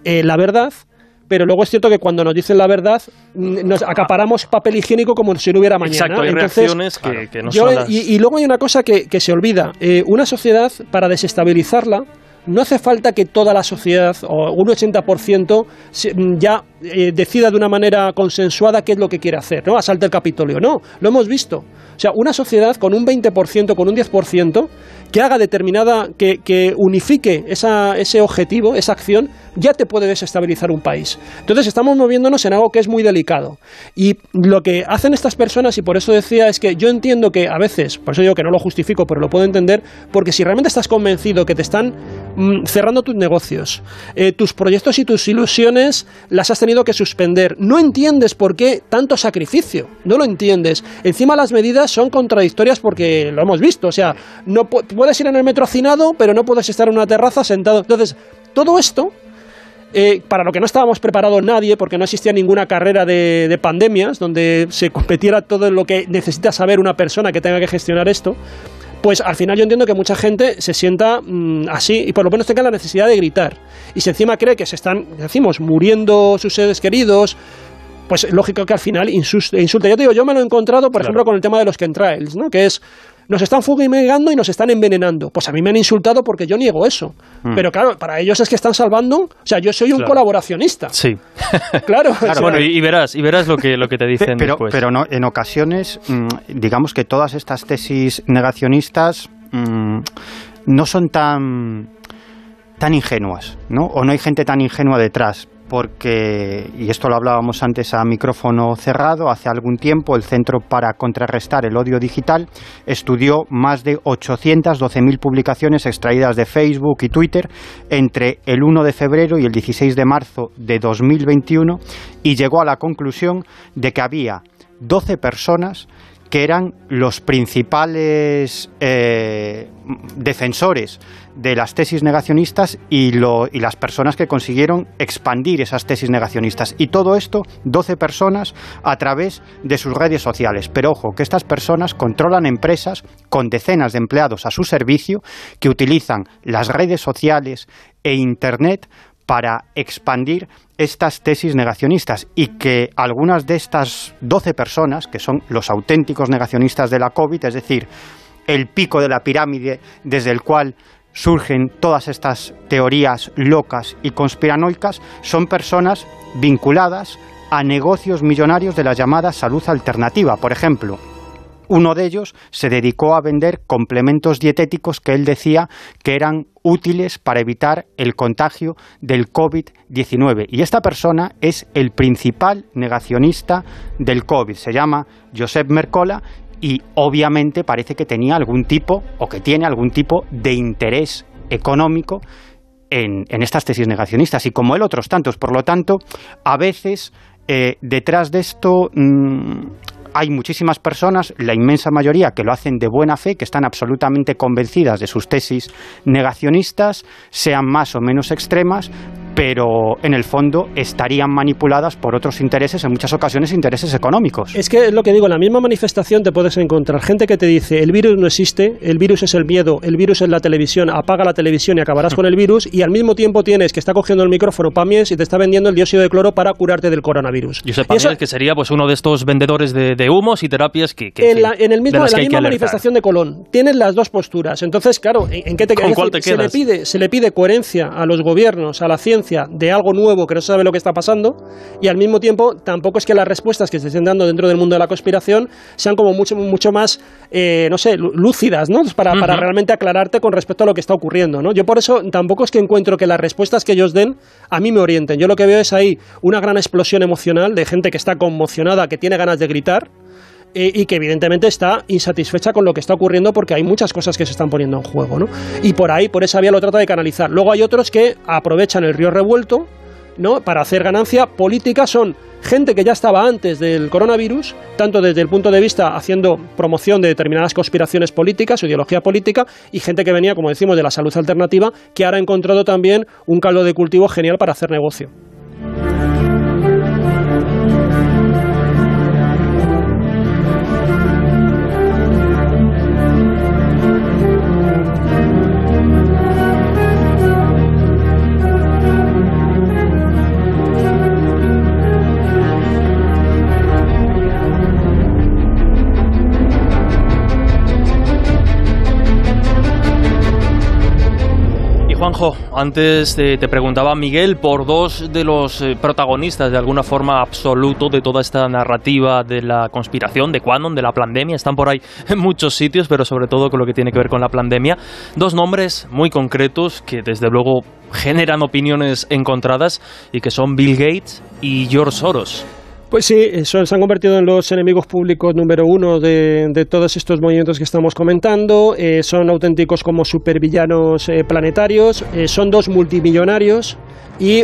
eh, la verdad, pero luego es cierto que cuando nos dicen la verdad nos acaparamos papel higiénico como si no hubiera mañana. Exacto, hay Entonces, reacciones que, que no yo, son las... y, y, luego hay una cosa que, que se olvida. Eh, una sociedad, para desestabilizarla, no hace falta que toda la sociedad, o un 80%, ya eh, decida de una manera consensuada qué es lo que quiere hacer, ¿no? Asalte el Capitolio. No, lo hemos visto. O sea, una sociedad con un 20%, con un 10%, que haga determinada, que, que unifique esa, ese objetivo, esa acción, ya te puede desestabilizar un país. Entonces estamos moviéndonos en algo que es muy delicado. Y lo que hacen estas personas, y por eso decía, es que yo entiendo que a veces, por eso digo que no lo justifico, pero lo puedo entender, porque si realmente estás convencido que te están mm, cerrando tus negocios, eh, tus proyectos y tus ilusiones las has tenido que suspender, no entiendes por qué tanto sacrificio, no lo entiendes. Encima las medidas son contradictorias porque lo hemos visto, o sea, no puedes ir en el metro hacinado, pero no puedes estar en una terraza sentado. Entonces, todo esto eh, para lo que no estábamos preparados nadie, porque no existía ninguna carrera de, de, pandemias donde se competiera todo lo que necesita saber una persona que tenga que gestionar esto. Pues al final yo entiendo que mucha gente se sienta mm, así y por lo menos tenga la necesidad de gritar. Y si encima cree que se están, decimos, muriendo sus seres queridos, pues lógico que al final insulta. Yo te digo, yo me lo he encontrado, por ejemplo, con el tema de los chemtrails, ¿no? Que es, nos están fumigando y nos están envenenando. Pues a mí me han insultado porque yo niego eso. Mm. Pero claro, para ellos es que están salvando, o sea, yo soy un Claro. colaboracionista. Sí. Claro. o sea, bueno, y, y verás, y verás lo que, lo que te dicen pero, después. pero no, en ocasiones, mm, digamos que todas estas tesis negacionistas mm, no son tan, tan ingenuas, ¿no? O no hay gente tan ingenua detrás. Porque, y esto lo hablábamos antes a micrófono cerrado, hace algún tiempo el Centro para Contrarrestar el Odio Digital estudió más de 812.000 publicaciones extraídas de Facebook y Twitter entre el 1 de febrero y el 16 de marzo de 2021 y llegó a la conclusión de que había 12 personas que eran los principales eh, defensores de las tesis negacionistas y, las personas que consiguieron expandir esas tesis negacionistas. Y todo esto, 12 personas a través de sus redes sociales. Pero ojo, que estas personas controlan empresas con decenas de empleados a su servicio que utilizan las redes sociales e Internet para expandir estas tesis negacionistas y que algunas de estas 12 personas, que son los auténticos negacionistas de la COVID, es decir, el pico de la pirámide desde el cual surgen todas estas teorías locas y conspiranoicas, son personas vinculadas a negocios millonarios de la llamada salud alternativa. Por ejemplo, uno de ellos se dedicó a vender complementos dietéticos que él decía que eran útiles para evitar el contagio del COVID-19. Y esta persona es el principal negacionista del COVID. Se llama Josep Mercola y obviamente parece que tenía algún tipo o que tiene algún tipo de interés económico en, estas tesis negacionistas y como él otros tantos. Por lo tanto, a veces eh, detrás de esto mm, hay muchísimas personas, la inmensa mayoría que lo hacen de buena fe, que están absolutamente convencidas de sus tesis negacionistas, sean más o menos extremas, pero en el fondo estarían manipuladas por otros intereses, en muchas ocasiones intereses económicos. Es que es lo que digo, en la misma manifestación te puedes encontrar gente que te dice el virus no existe, el virus es el miedo, el virus es la televisión, apaga la televisión y acabarás con el virus, y al mismo tiempo tienes que está cogiendo el micrófono Pamies y te está vendiendo el dióxido de cloro para curarte del coronavirus. Josep Y eso- que sería pues uno de estos vendedores de, de humos y terapias que, que, en, la, en el de mismo, las en la misma manifestación de Colón tienes las dos posturas. Entonces, claro, ¿en, en qué te ¿Con cuál te se le quedas? pide se le pide coherencia a los gobiernos, a la ciencia de algo nuevo que no se sabe lo que está pasando y al mismo tiempo tampoco es que las respuestas que se estén dando dentro del mundo de la conspiración sean como mucho mucho más eh, no sé, lú- lúcidas, ¿no? Para, para realmente aclararte con respecto a lo que está ocurriendo, ¿no? Yo por eso tampoco es que encuentro que las respuestas que ellos den a mí me orienten. Yo lo que veo es ahí una gran explosión emocional de gente que está conmocionada, que tiene ganas de gritar y que evidentemente está insatisfecha con lo que está ocurriendo porque hay muchas cosas que se están poniendo en juego, ¿no? Y por ahí, por esa vía lo trata de canalizar. Luego hay otros que aprovechan el río revuelto, ¿no? Para hacer ganancia política son gente que ya estaba antes del coronavirus, tanto desde el punto de vista haciendo promoción de determinadas conspiraciones políticas o ideología política, y gente que venía, como decimos, de la salud alternativa, que ahora ha encontrado también un caldo de cultivo genial para hacer negocio. Antes te, te preguntaba Miguel por dos de los eh, protagonistas de alguna forma absoluto de toda esta narrativa de la conspiración, de Quanon, de la pandemia. Están por ahí en muchos sitios, pero sobre todo con lo que tiene que ver con la pandemia. Dos nombres muy concretos que desde luego generan opiniones encontradas y que son Bill Gates y George Soros. Pues sí, se han convertido en los enemigos públicos número uno de, todos estos movimientos que estamos comentando. Eh, son auténticos como supervillanos eh, planetarios. Eh, son dos multimillonarios y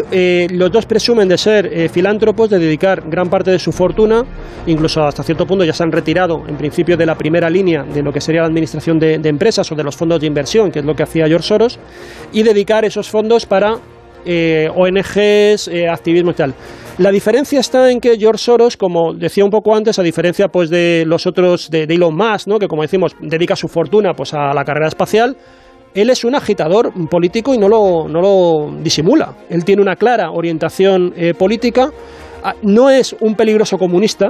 los dos presumen de ser filántropos, de dedicar gran parte de su fortuna, incluso hasta cierto punto ya se han retirado en principio de la primera línea de lo que sería la administración de, de empresas o de los fondos de inversión, que es lo que hacía George Soros, y dedicar esos fondos para ONGs, activismo y tal. La diferencia está en que George Soros, como decía un poco antes, a diferencia pues de los otros de, de Elon Musk, ¿no? que como decimos dedica su fortuna pues a la carrera espacial, él es un agitador político y no lo, no lo disimula. Él tiene una clara orientación eh, política, Ah, no es un peligroso comunista,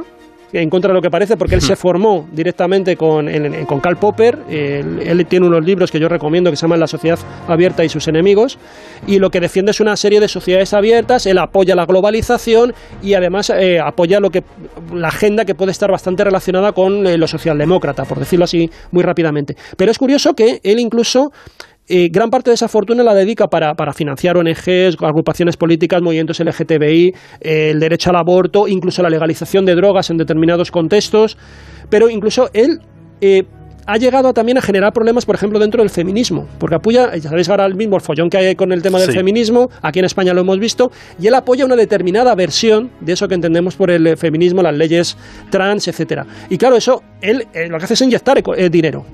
en contra de lo que parece, porque él se formó directamente con, en- con Karl Popper. Él, él tiene unos libros que yo recomiendo que se llaman La sociedad abierta y sus enemigos. Y lo que defiende es una serie de sociedades abiertas. Él apoya la globalización y además eh, apoya lo que, la agenda que puede estar bastante relacionada con eh, lo socialdemócrata, por decirlo así muy rápidamente. Pero es curioso que él incluso eh, gran parte de esa fortuna la dedica para, para financiar ONGs, agrupaciones políticas, movimientos LGTBI, eh, el derecho al aborto, incluso la legalización de drogas en determinados contextos. Pero incluso él eh, ha llegado también a generar problemas, por ejemplo, dentro del feminismo. Porque apoya, ya sabéis ahora mismo el follón que hay con el tema del Sí. feminismo, aquí en España lo hemos visto, y él apoya una determinada versión de eso que entendemos por el eh, feminismo, las leyes trans, etcétera. Y claro, eso, él eh, lo que hace es inyectar eh, dinero.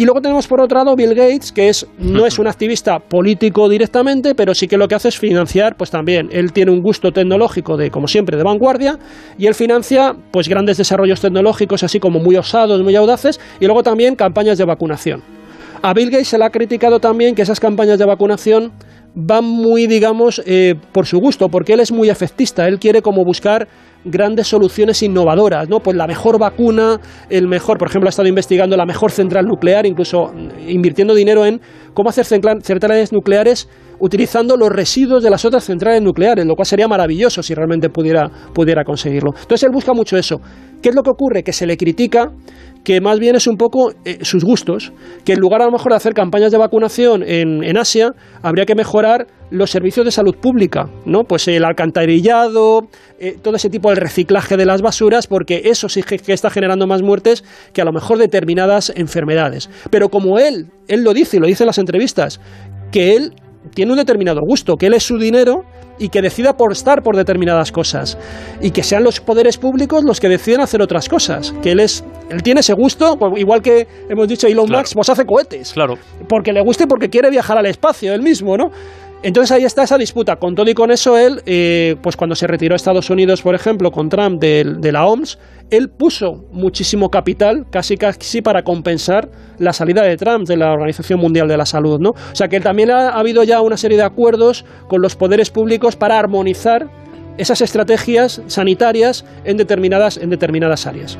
Y luego tenemos por otro lado Bill Gates, que es, no es un activista político directamente, pero sí que lo que hace es financiar, pues también, él tiene un gusto tecnológico de, como siempre, de vanguardia, y él financia pues grandes desarrollos tecnológicos, así como muy osados, muy audaces, y luego también campañas de vacunación. A Bill Gates se le ha criticado también que esas campañas de vacunación van muy, digamos, eh, por su gusto, porque él es muy efectista, él quiere como buscar grandes soluciones innovadoras, ¿no? Pues la mejor vacuna, el mejor, por ejemplo, ha estado investigando la mejor central nuclear, incluso mm, invirtiendo dinero en cómo hacer centrales nucleares utilizando los residuos de las otras centrales nucleares, lo cual sería maravilloso si realmente pudiera, pudiera conseguirlo. Entonces él busca mucho eso. ¿Qué es lo que ocurre? Que se le critica que más bien es un poco eh, sus gustos, que en lugar a lo mejor de hacer campañas de vacunación en, en Asia, habría que mejorar los servicios de salud pública, ¿no? Pues el alcantarillado, eh, todo ese tipo de reciclaje de las basuras, porque eso sí que que está generando más muertes que a lo mejor determinadas enfermedades. Pero como él, él lo dice y lo dice en las entrevistas, que él tiene un determinado gusto, que él es su dinero y que decida por estar por determinadas cosas y que sean los poderes públicos los que deciden hacer otras cosas, que él es él tiene ese gusto, pues igual que hemos dicho Elon Musk, pues hace cohetes. Claro. Porque le gusta y porque quiere viajar al espacio él mismo, ¿no? Entonces ahí está esa disputa. Con todo y con eso, él, eh, pues cuando se retiró a Estados Unidos, por ejemplo, con Trump del- de, la OMS, él puso muchísimo capital, casi casi para compensar la salida de Trump de la Organización Mundial de la Salud, ¿no? O sea que también ha, ha habido ya una serie de acuerdos con los poderes públicos para armonizar esas estrategias sanitarias en determinadas, en determinadas áreas.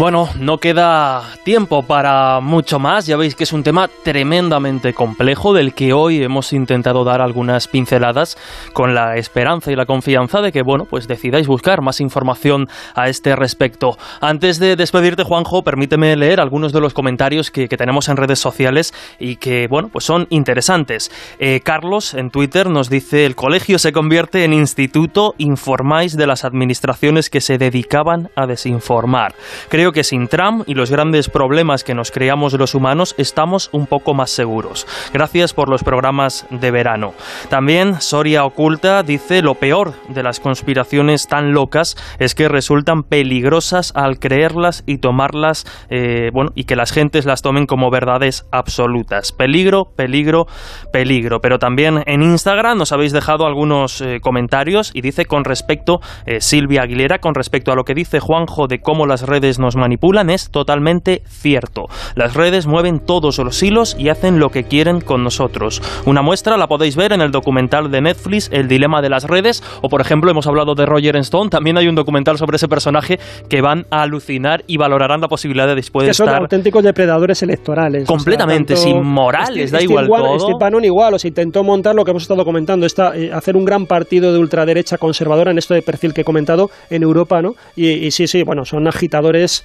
Bueno, no queda tiempo para mucho más. Ya veis que es un tema tremendamente complejo del que hoy hemos intentado dar algunas pinceladas con la esperanza y la confianza de que, bueno, pues decidáis buscar más información a este respecto. Antes de despedirte, Juanjo, permíteme leer algunos de los comentarios que, tenemos en redes sociales y que, bueno, pues son interesantes. Eh, Carlos en Twitter nos dice: el colegio se convierte en instituto, informáis de las administraciones que se dedicaban a desinformar. Creo que sin Trump y los grandes problemas que nos creamos los humanos estamos un poco más seguros. Gracias por los programas de verano. También Soria Oculta dice lo peor de las conspiraciones tan locas es que resultan peligrosas al creerlas y tomarlas, eh, bueno, y que las gentes las tomen como verdades absolutas. Peligro, peligro, peligro. Pero también en Instagram nos habéis dejado algunos eh, comentarios y dice con respecto, eh, Silvia Aguilera, con respecto a lo que dice Juanjo de cómo las redes nos manipulan, es totalmente cierto. Las redes mueven todos los hilos y hacen lo que quieren con nosotros. Una muestra la podéis ver en el documental de Netflix, El dilema de las redes, o por ejemplo hemos hablado de Roger Stone, también hay un documental sobre ese personaje que van a alucinar y valorarán la posibilidad de después de que son estar auténticos depredadores electorales. Completamente, sin morales, da igual todo. Steve Bannon igual, o sea, intentó montar lo que hemos estado comentando, esta, eh, hacer un gran partido de ultraderecha conservadora en esto de perfil que he comentado en Europa, ¿no? Y, y sí, sí, bueno, son agitadores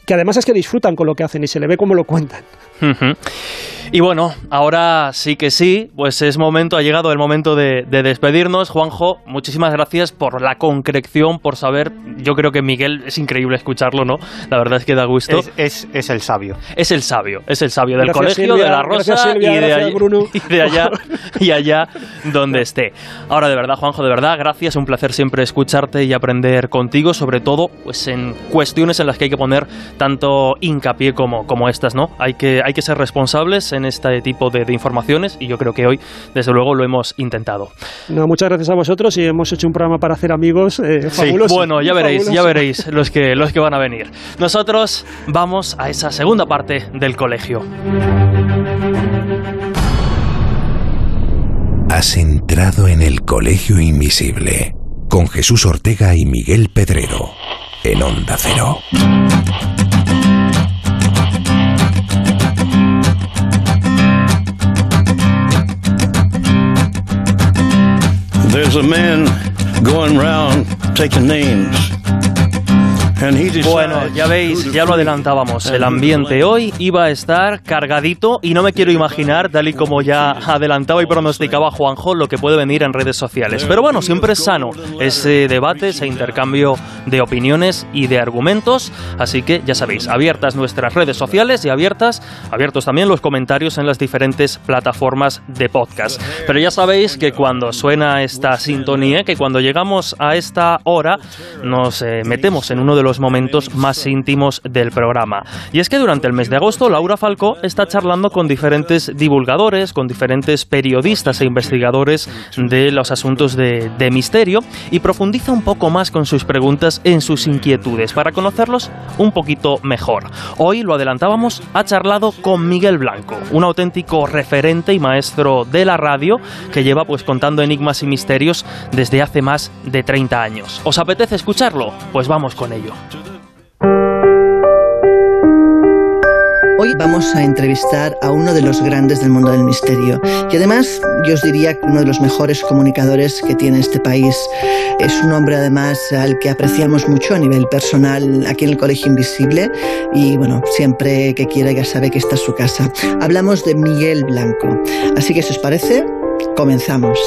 que además es que disfrutan con lo que hacen y se le ve cómo lo cuentan. Y bueno, ahora sí que sí, pues es momento, ha llegado el momento de, de despedirnos. Juanjo, muchísimas gracias por la concreción, por saber. Yo creo que Miguel es increíble escucharlo, ¿no? La verdad es que da gusto. Es, es, es el sabio. Es el sabio, es el sabio del Gracias, colegio, Silvia, de la Rosa gracias, Silvia, y, de gracias, allá, Bruno. y de allá y allá donde esté. Ahora, de verdad, Juanjo, de verdad, gracias. Un placer siempre escucharte y aprender contigo, sobre todo pues en cuestiones en las que hay que poner tanto hincapié como, como estas, ¿no? Hay que, hay que ser responsables en este tipo de, de informaciones y yo creo que hoy, desde luego, lo hemos intentado. No, muchas gracias a vosotros y hemos hecho un programa para hacer amigos eh, Sí, fabuloso. bueno, ya veréis, ya veréis los que, los que van a venir. Nosotros vamos a esa segunda parte del colegio. Has entrado en el Colegio Invisible con Jesús Ortega y Miguel Pedrero en Onda Cero. There's a man going round taking names. Bueno, ya veis, ya lo adelantábamos. El ambiente hoy iba a estar cargadito y no me quiero imaginar, tal y como ya adelantaba y pronosticaba Juanjo, lo que puede venir en redes sociales. Pero bueno, siempre es sano ese debate, ese intercambio de opiniones y de argumentos. Así que ya sabéis, abiertas nuestras redes sociales y abiertas, abiertos también los comentarios en las diferentes plataformas de podcast. Pero ya sabéis que cuando suena esta sintonía, que cuando llegamos a esta hora, nos eh, metemos en uno de los momentos más íntimos del programa. Y es que durante el mes de agosto, Laura Falcó está charlando con diferentes divulgadores, con diferentes periodistas e investigadores de los asuntos de, de misterio y profundiza un poco más con sus preguntas en sus inquietudes para conocerlos un poquito mejor. Hoy lo adelantábamos, ha charlado con Miguel Blanco, un auténtico referente y maestro de la radio que lleva pues contando enigmas y misterios desde hace más de 30 años. ¿Os apetece escucharlo? Pues vamos con ello. Hoy vamos a entrevistar a uno de los grandes del mundo del misterio y además yo os diría que uno de los mejores comunicadores que tiene este país. Es un hombre además al que apreciamos mucho a nivel personal aquí en el Colegio Invisible y bueno, siempre que quiera ya sabe que esta es su casa. Hablamos de Miguel Blanco. Así que si os parece, comenzamos.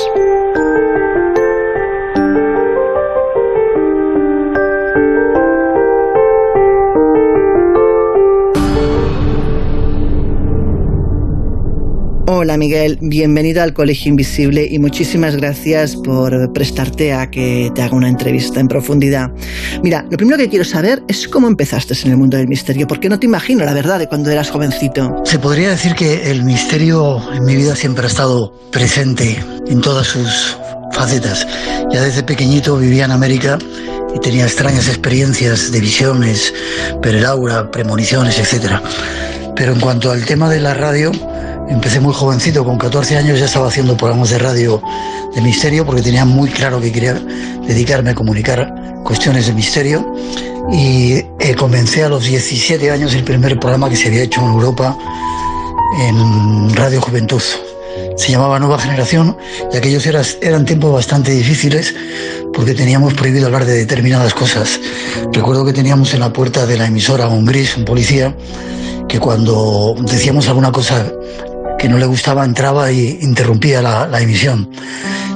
Hola Miguel, bienvenido al Colegio Invisible y muchísimas gracias por prestarte a que te haga una entrevista en profundidad. Mira, lo primero que quiero saber es cómo empezaste en el mundo del misterio, porque no te imagino la verdad de cuando eras jovencito. Se podría decir que el misterio en mi vida siempre ha estado presente en todas sus facetas. Ya desde pequeñito vivía en América y tenía extrañas experiencias de visiones, perelaura, premoniciones, etc. Pero en cuanto al tema de la radio, empecé muy jovencito, con 14 años ya estaba haciendo programas de radio de misterio porque tenía muy claro que quería dedicarme a comunicar cuestiones de misterio y eh, comencé a los 17 años el primer programa que se había hecho en Europa en Radio Juventud. Se llamaba Nueva Generación y aquellos eras- eran tiempos bastante difíciles porque teníamos prohibido hablar de determinadas cosas. Recuerdo que teníamos en la puerta de la emisora un gris, un policía, que cuando decíamos alguna cosa que no le gustaba entraba y interrumpía la, emisión.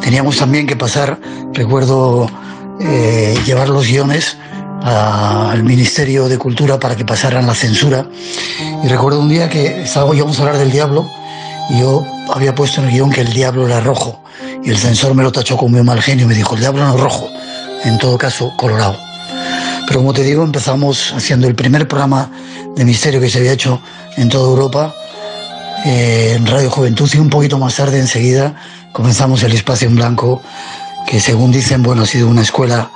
Teníamos también que pasar, recuerdo, eh, llevar los guiones al Ministerio de Cultura para que pasaran la censura. Y recuerdo un día que estábamos, íbamos a hablar del diablo y yo había puesto en el guion que el diablo era rojo. Y el censor me lo tachó con muy mal genio y me dijo, el diablo no es rojo, en todo caso, colorado. Pero como te digo, empezamos haciendo el primer programa de misterio que se había hecho en toda Europa, eh, en Radio Juventud, y un poquito más tarde, enseguida, comenzamos el Espacio en Blanco, que según dicen, bueno, ha sido una escuela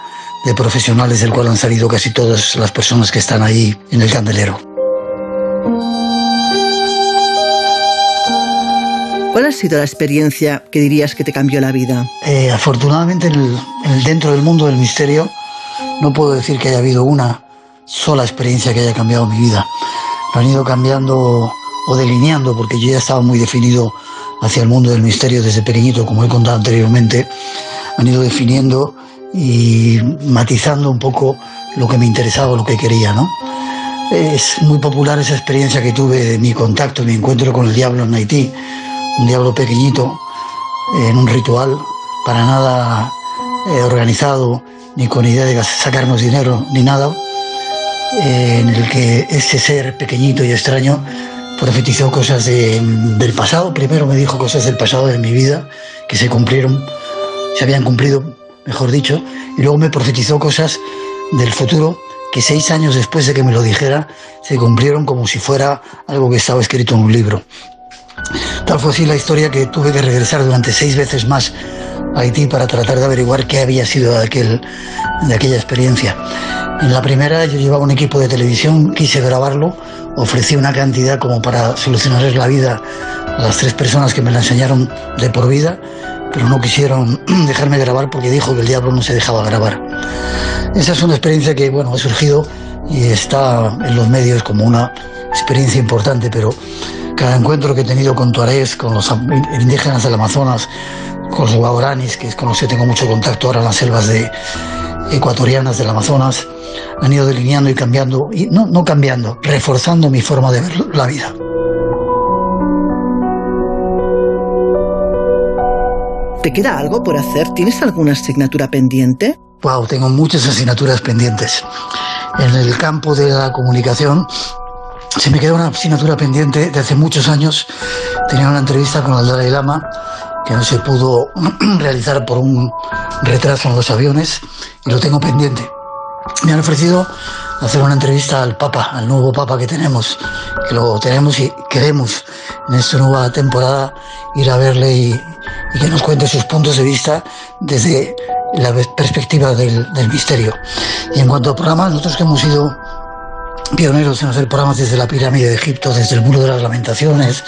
de profesionales del cual han salido casi todas las personas que están ahí en el candelero. ¿Cuál ha sido la experiencia que dirías que te cambió la vida? Eh, afortunadamente, en el- en el- dentro del mundo del misterio, no puedo decir que haya habido una sola experiencia que haya cambiado mi vida. Lo han ido cambiando o delineando, porque yo ya estaba muy definido hacia el mundo del misterio desde pequeñito, como he contado anteriormente. Han ido definiendo y matizando un poco lo que me interesaba, lo que quería, ¿no? Es muy popular esa experiencia que tuve de mi contacto, mi encuentro con el diablo en Haití, un diablo pequeñito, en un ritual, para nada eh, organizado, ni con idea de sacarnos dinero, ni nada, eh, en el que ese ser pequeñito y extraño profetizó cosas de- del pasado. Primero me dijo cosas del pasado de mi vida que se cumplieron, se habían cumplido, mejor dicho, y luego me profetizó cosas del futuro que seis años después de que me lo dijera se cumplieron como si fuera algo que estaba escrito en un libro. Tal fue así la historia que tuve que regresar durante seis veces más a Haití para tratar de averiguar qué había sido de, aquel, de aquella experiencia. En la primera yo llevaba un equipo de televisión, quise grabarlo, ofrecí una cantidad como para solucionarles la vida a las tres personas que me la enseñaron de por vida, pero no quisieron dejarme grabar porque dijo que el diablo no se dejaba grabar. Esa es una experiencia que, bueno, ha surgido y está en los medios como una experiencia importante, pero cada encuentro que he tenido con tuarés, con los indígenas del Amazonas, con los guauranis, que es con los que tengo mucho contacto ahora en las selvas de, ecuatorianas del Amazonas, han ido delineando y cambiando, y no, no cambiando, reforzando mi forma de ver la vida. ¿Te queda algo por hacer? ¿Tienes alguna asignatura pendiente? Wow, tengo muchas asignaturas pendientes. En el campo de la comunicación se me queda una asignatura pendiente de hace muchos años. Tenía una entrevista con el Dalai Lama que no se pudo realizar por un retraso en los aviones y lo tengo pendiente. Me han ofrecido hacer una entrevista al Papa, al nuevo Papa que tenemos, que lo tenemos y queremos en esta nueva temporada ir a verle y, y que nos cuente sus puntos de vista desde la perspectiva del, del misterio. Y en cuanto a programas, nosotros que hemos sido pioneros en hacer programas desde la pirámide de Egipto, desde el muro de las lamentaciones,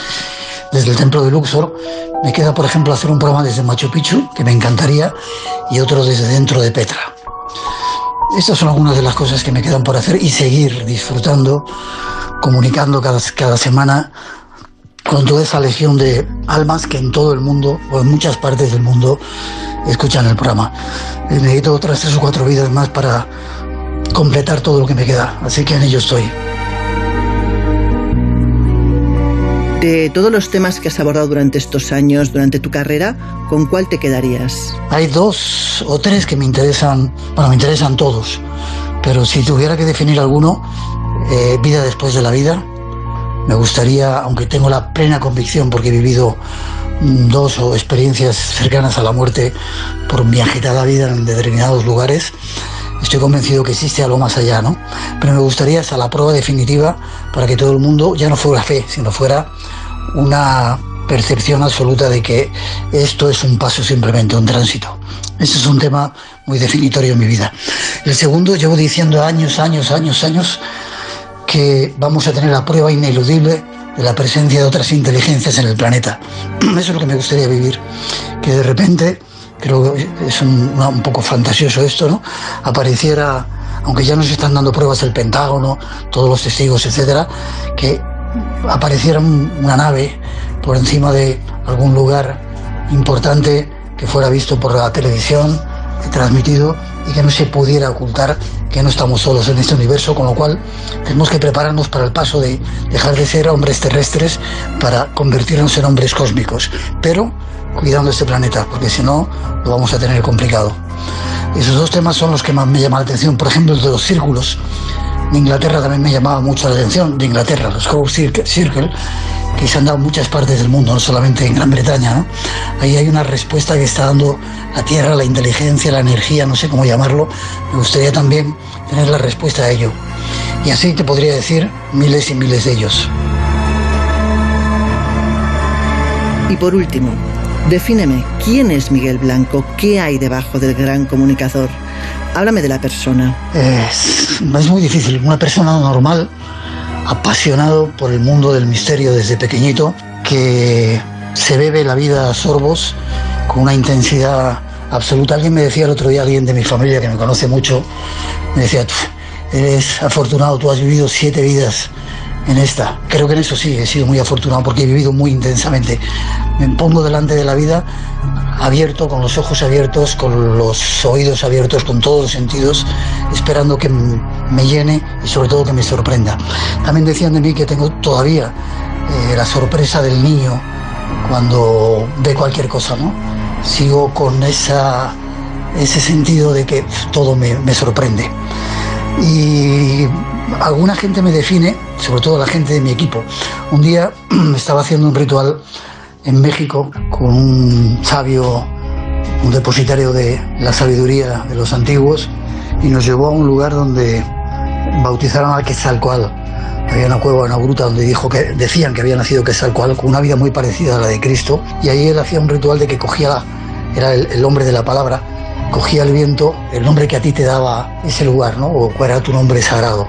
desde el templo de Luxor, me queda por ejemplo hacer un programa desde Machu Picchu, que me encantaría, y otro desde dentro de Petra. Estas son algunas de las cosas que me quedan por hacer y seguir disfrutando, comunicando cada, cada semana con toda esa legión de almas que en todo el mundo o en muchas partes del mundo escuchan el programa. Eh, Necesito otras tres o cuatro vidas más para completar todo lo que me queda, así que en ello estoy. De todos los temas que has abordado durante estos años, durante tu carrera, ¿con cuál te quedarías? Hay dos o tres que me interesan, bueno, me interesan todos, pero si tuviera que definir alguno, eh, vida después de la vida, me gustaría, aunque tengo la plena convicción porque he vivido mm, dos o experiencias cercanas a la muerte por mi agitada vida en determinados lugares, estoy convencido que existe algo más allá, ¿no? Pero me gustaría hasta la prueba definitiva para que todo el mundo ya no fuera fe, sino fuera una percepción absoluta de que esto es un paso simplemente, un tránsito. Ese es un tema muy definitorio en mi vida. El segundo, llevo diciendo años, años, años, años que vamos a tener la prueba ineludible de la presencia de otras inteligencias en el planeta. Eso es lo que me gustaría vivir, que de repente, creo que es un, un poco fantasioso esto, ¿no? Apareciera, aunque ya nos están dando pruebas del Pentágono, todos los testigos, etcétera, que apareciera un- una nave por encima de algún lugar importante que fuera visto por la televisión, transmitido y que no se pudiera ocultar que no estamos solos en este universo, con lo cual tenemos que prepararnos para el paso de dejar de ser hombres terrestres para convertirnos en hombres cósmicos, pero cuidando este planeta, porque si no lo vamos a tener complicado. Esos dos temas son los que más me llaman la atención, por ejemplo el de los círculos. De Inglaterra también me llamaba mucho la atención, de Inglaterra, los Crow Circle, que se han dado en muchas partes del mundo, no solamente en Gran Bretaña. Ahí hay una respuesta que está dando la Tierra, la inteligencia, la energía, no sé cómo llamarlo. Me gustaría también tener la respuesta a ello. Y así te podría decir miles y miles de ellos. Y por último, defíneme, ¿quién es Miguel Blanco? ¿Qué hay debajo del gran comunicador? Háblame de la persona. Es, muy difícil. Una persona normal, apasionado por el mundo del misterio desde pequeñito, que se bebe la vida a sorbos con una intensidad absoluta. Alguien me decía el otro día, alguien de mi familia que me conoce mucho, me decía, "Tuf, eres afortunado, tú has vivido siete vidas en esta. Creo que en eso sí, he sido muy afortunado porque he vivido muy intensamente. Me pongo delante de la vida abierto, con los ojos abiertos, con los oídos abiertos, con todos los sentidos, esperando que me llene y sobre todo que me sorprenda. También decían de mí que tengo todavía eh, la sorpresa del niño cuando ve cualquier cosa, ¿no? Sigo con esa, ese sentido de que todo me, me sorprende. Y alguna gente me define, sobre todo la gente de mi equipo. Un día estaba haciendo un ritual en México con un sabio, un depositario de la sabiduría de los antiguos, y nos llevó a un lugar donde bautizaron a Quetzalcoatl. Había una cueva, una gruta donde dijo que decían que había nacido Quetzalcoatl con una vida muy parecida a la de Cristo, y ahí él hacía un ritual de que cogía, era el hombre de la palabra, cogía el viento, el nombre que a ti te daba ese lugar, ¿no? O cuál era tu nombre sagrado.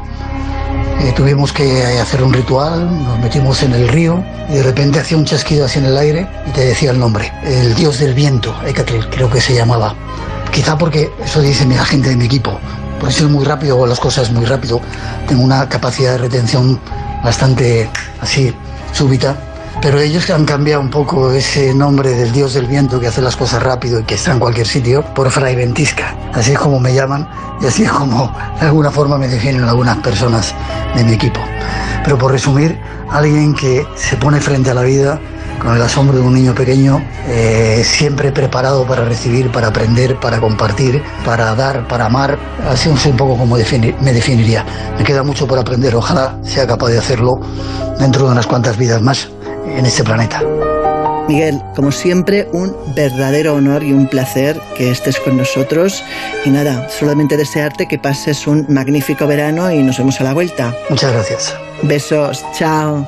Eh, tuvimos que hacer un ritual, nos metimos en el río y de repente hacía un chasquido así en el aire y te decía el nombre. El dios del viento, Ecatl, creo que se llamaba. Quizá porque eso dice mi gente de mi equipo. Por eso es muy rápido, hago las cosas muy rápido. Tengo una capacidad de retención bastante así, súbita. Pero ellos han cambiado un poco ese nombre del dios del viento que hace las cosas rápido y que está en cualquier sitio por Fray Ventisca. Así es como me llaman y así es como de alguna forma me definen algunas personas de mi equipo. Pero por resumir, alguien que se pone frente a la vida con el asombro de un niño pequeño, eh, siempre preparado para recibir, para aprender, para compartir, para dar, para amar. Así es un poco como me definiría. Me queda mucho por aprender, ojalá sea capaz de hacerlo dentro de unas cuantas vidas más en este planeta. Miguel, como siempre, un verdadero honor y un placer que estés con nosotros. Y nada, solamente desearte que pases un magnífico verano y nos vemos a la vuelta. Muchas gracias. Besos, chao.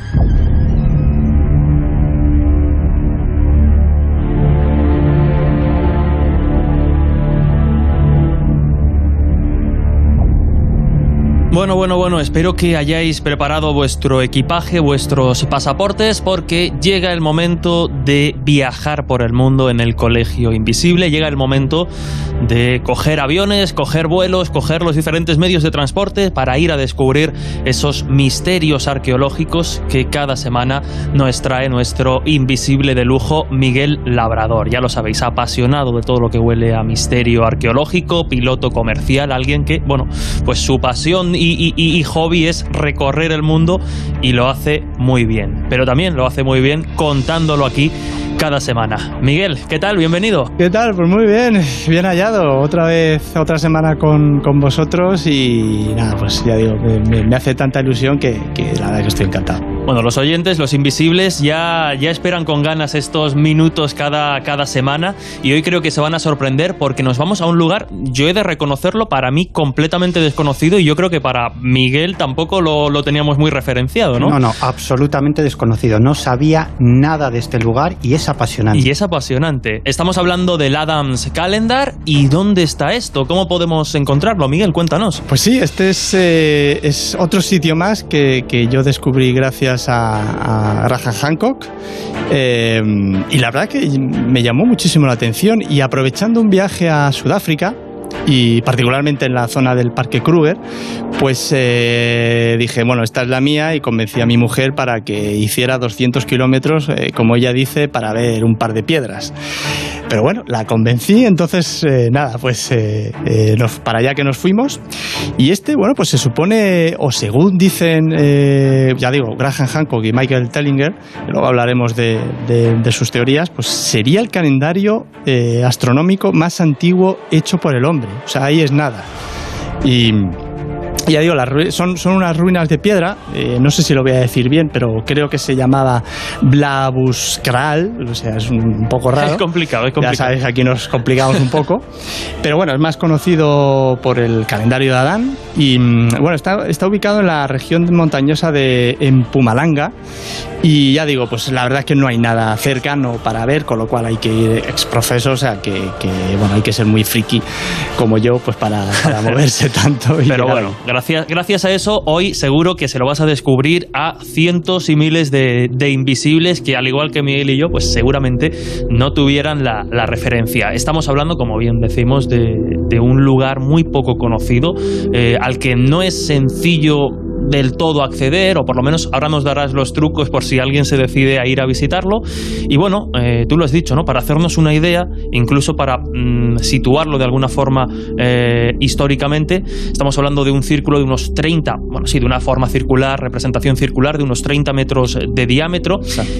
Bueno, bueno, bueno, espero que hayáis preparado vuestro equipaje, vuestros pasaportes, porque llega el momento de viajar por el mundo en el Colegio Invisible, llega el momento de coger aviones, coger vuelos, coger los diferentes medios de transporte para ir a descubrir esos misterios arqueológicos que cada semana nos trae nuestro invisible de lujo Miguel Labrador. Ya lo sabéis, apasionado de todo lo que huele a misterio arqueológico, piloto comercial, alguien que, bueno, pues su pasión y, y, hobby es recorrer el mundo y lo hace muy bien. Pero también lo hace muy bien contándolo aquí cada semana. Miguel, ¿qué tal? Bienvenido. ¿Qué tal? Pues muy bien, bien hallado. Otra vez, otra semana con, con vosotros y nada, pues ya digo, me, me hace tanta ilusión que, que la verdad que estoy encantado. Bueno, los oyentes, los invisibles, ya, ya esperan con ganas estos minutos cada, cada semana y hoy creo que se van a sorprender porque nos vamos a un lugar, yo he de reconocerlo, para mí completamente desconocido y yo creo que para Miguel tampoco lo, lo teníamos muy referenciado, ¿no? No, no, absolutamente desconocido. No sabía nada de este lugar y es apasionante. Y es apasionante. Estamos hablando del Adams Calendar y ¿dónde está esto? ¿Cómo podemos encontrarlo? Miguel, cuéntanos. Pues sí, este es, eh, es otro sitio más que, que yo descubrí a Raja Hancock. Eh, y la verdad que me llamó muchísimo la atención y aprovechando un viaje a Sudáfrica y particularmente en la zona del Parque Kruger, pues eh, dije, bueno, esta es la mía y convencí a mi mujer para que hiciera 200 kilómetros, eh, como ella dice, para ver un par de piedras. Pero bueno, la convencí, entonces eh, nada, pues eh, eh, nos, para allá que nos fuimos. Y este, bueno, pues se supone, o según dicen, ya digo, Graham Hancock y Michael Tellinger, luego hablaremos de, de, de sus teorías, pues sería el calendario astronómico más antiguo hecho por el hombre. O sea, ahí es nada. Y ya digo, las son, son unas ruinas de piedra, eh, no sé si lo voy a decir bien, pero creo que se llamaba Blabuskral, o sea, es un poco raro. Es complicado, es complicado. Ya sabéis, aquí nos complicamos un poco. pero bueno, es más conocido por el calendario de Adán y bueno, está, está ubicado en la región montañosa de Empumalanga Y ya digo, pues la verdad es que no hay nada cercano para ver, con lo cual hay que ir exprofeso, o sea que, que, bueno, hay que ser muy friki como yo, pues para, para moverse tanto. y Pero bueno, gracias, gracias a eso, hoy seguro que se lo vas a descubrir a cientos y miles de, invisibles que, al igual que Miguel y yo, pues seguramente no tuvieran la, referencia. Estamos hablando, como bien decimos, de, de un lugar muy poco conocido, eh, al que no es sencillo del todo acceder, o por lo menos ahora nos darás los trucos por si alguien se decide a ir a visitarlo. Y bueno, eh, tú lo has dicho, ¿no? Para hacernos una idea, incluso para mm, situarlo de alguna forma eh, históricamente, estamos hablando de un círculo de unos 30, bueno, sí, de una forma circular, representación circular de unos 30 metros de diámetro,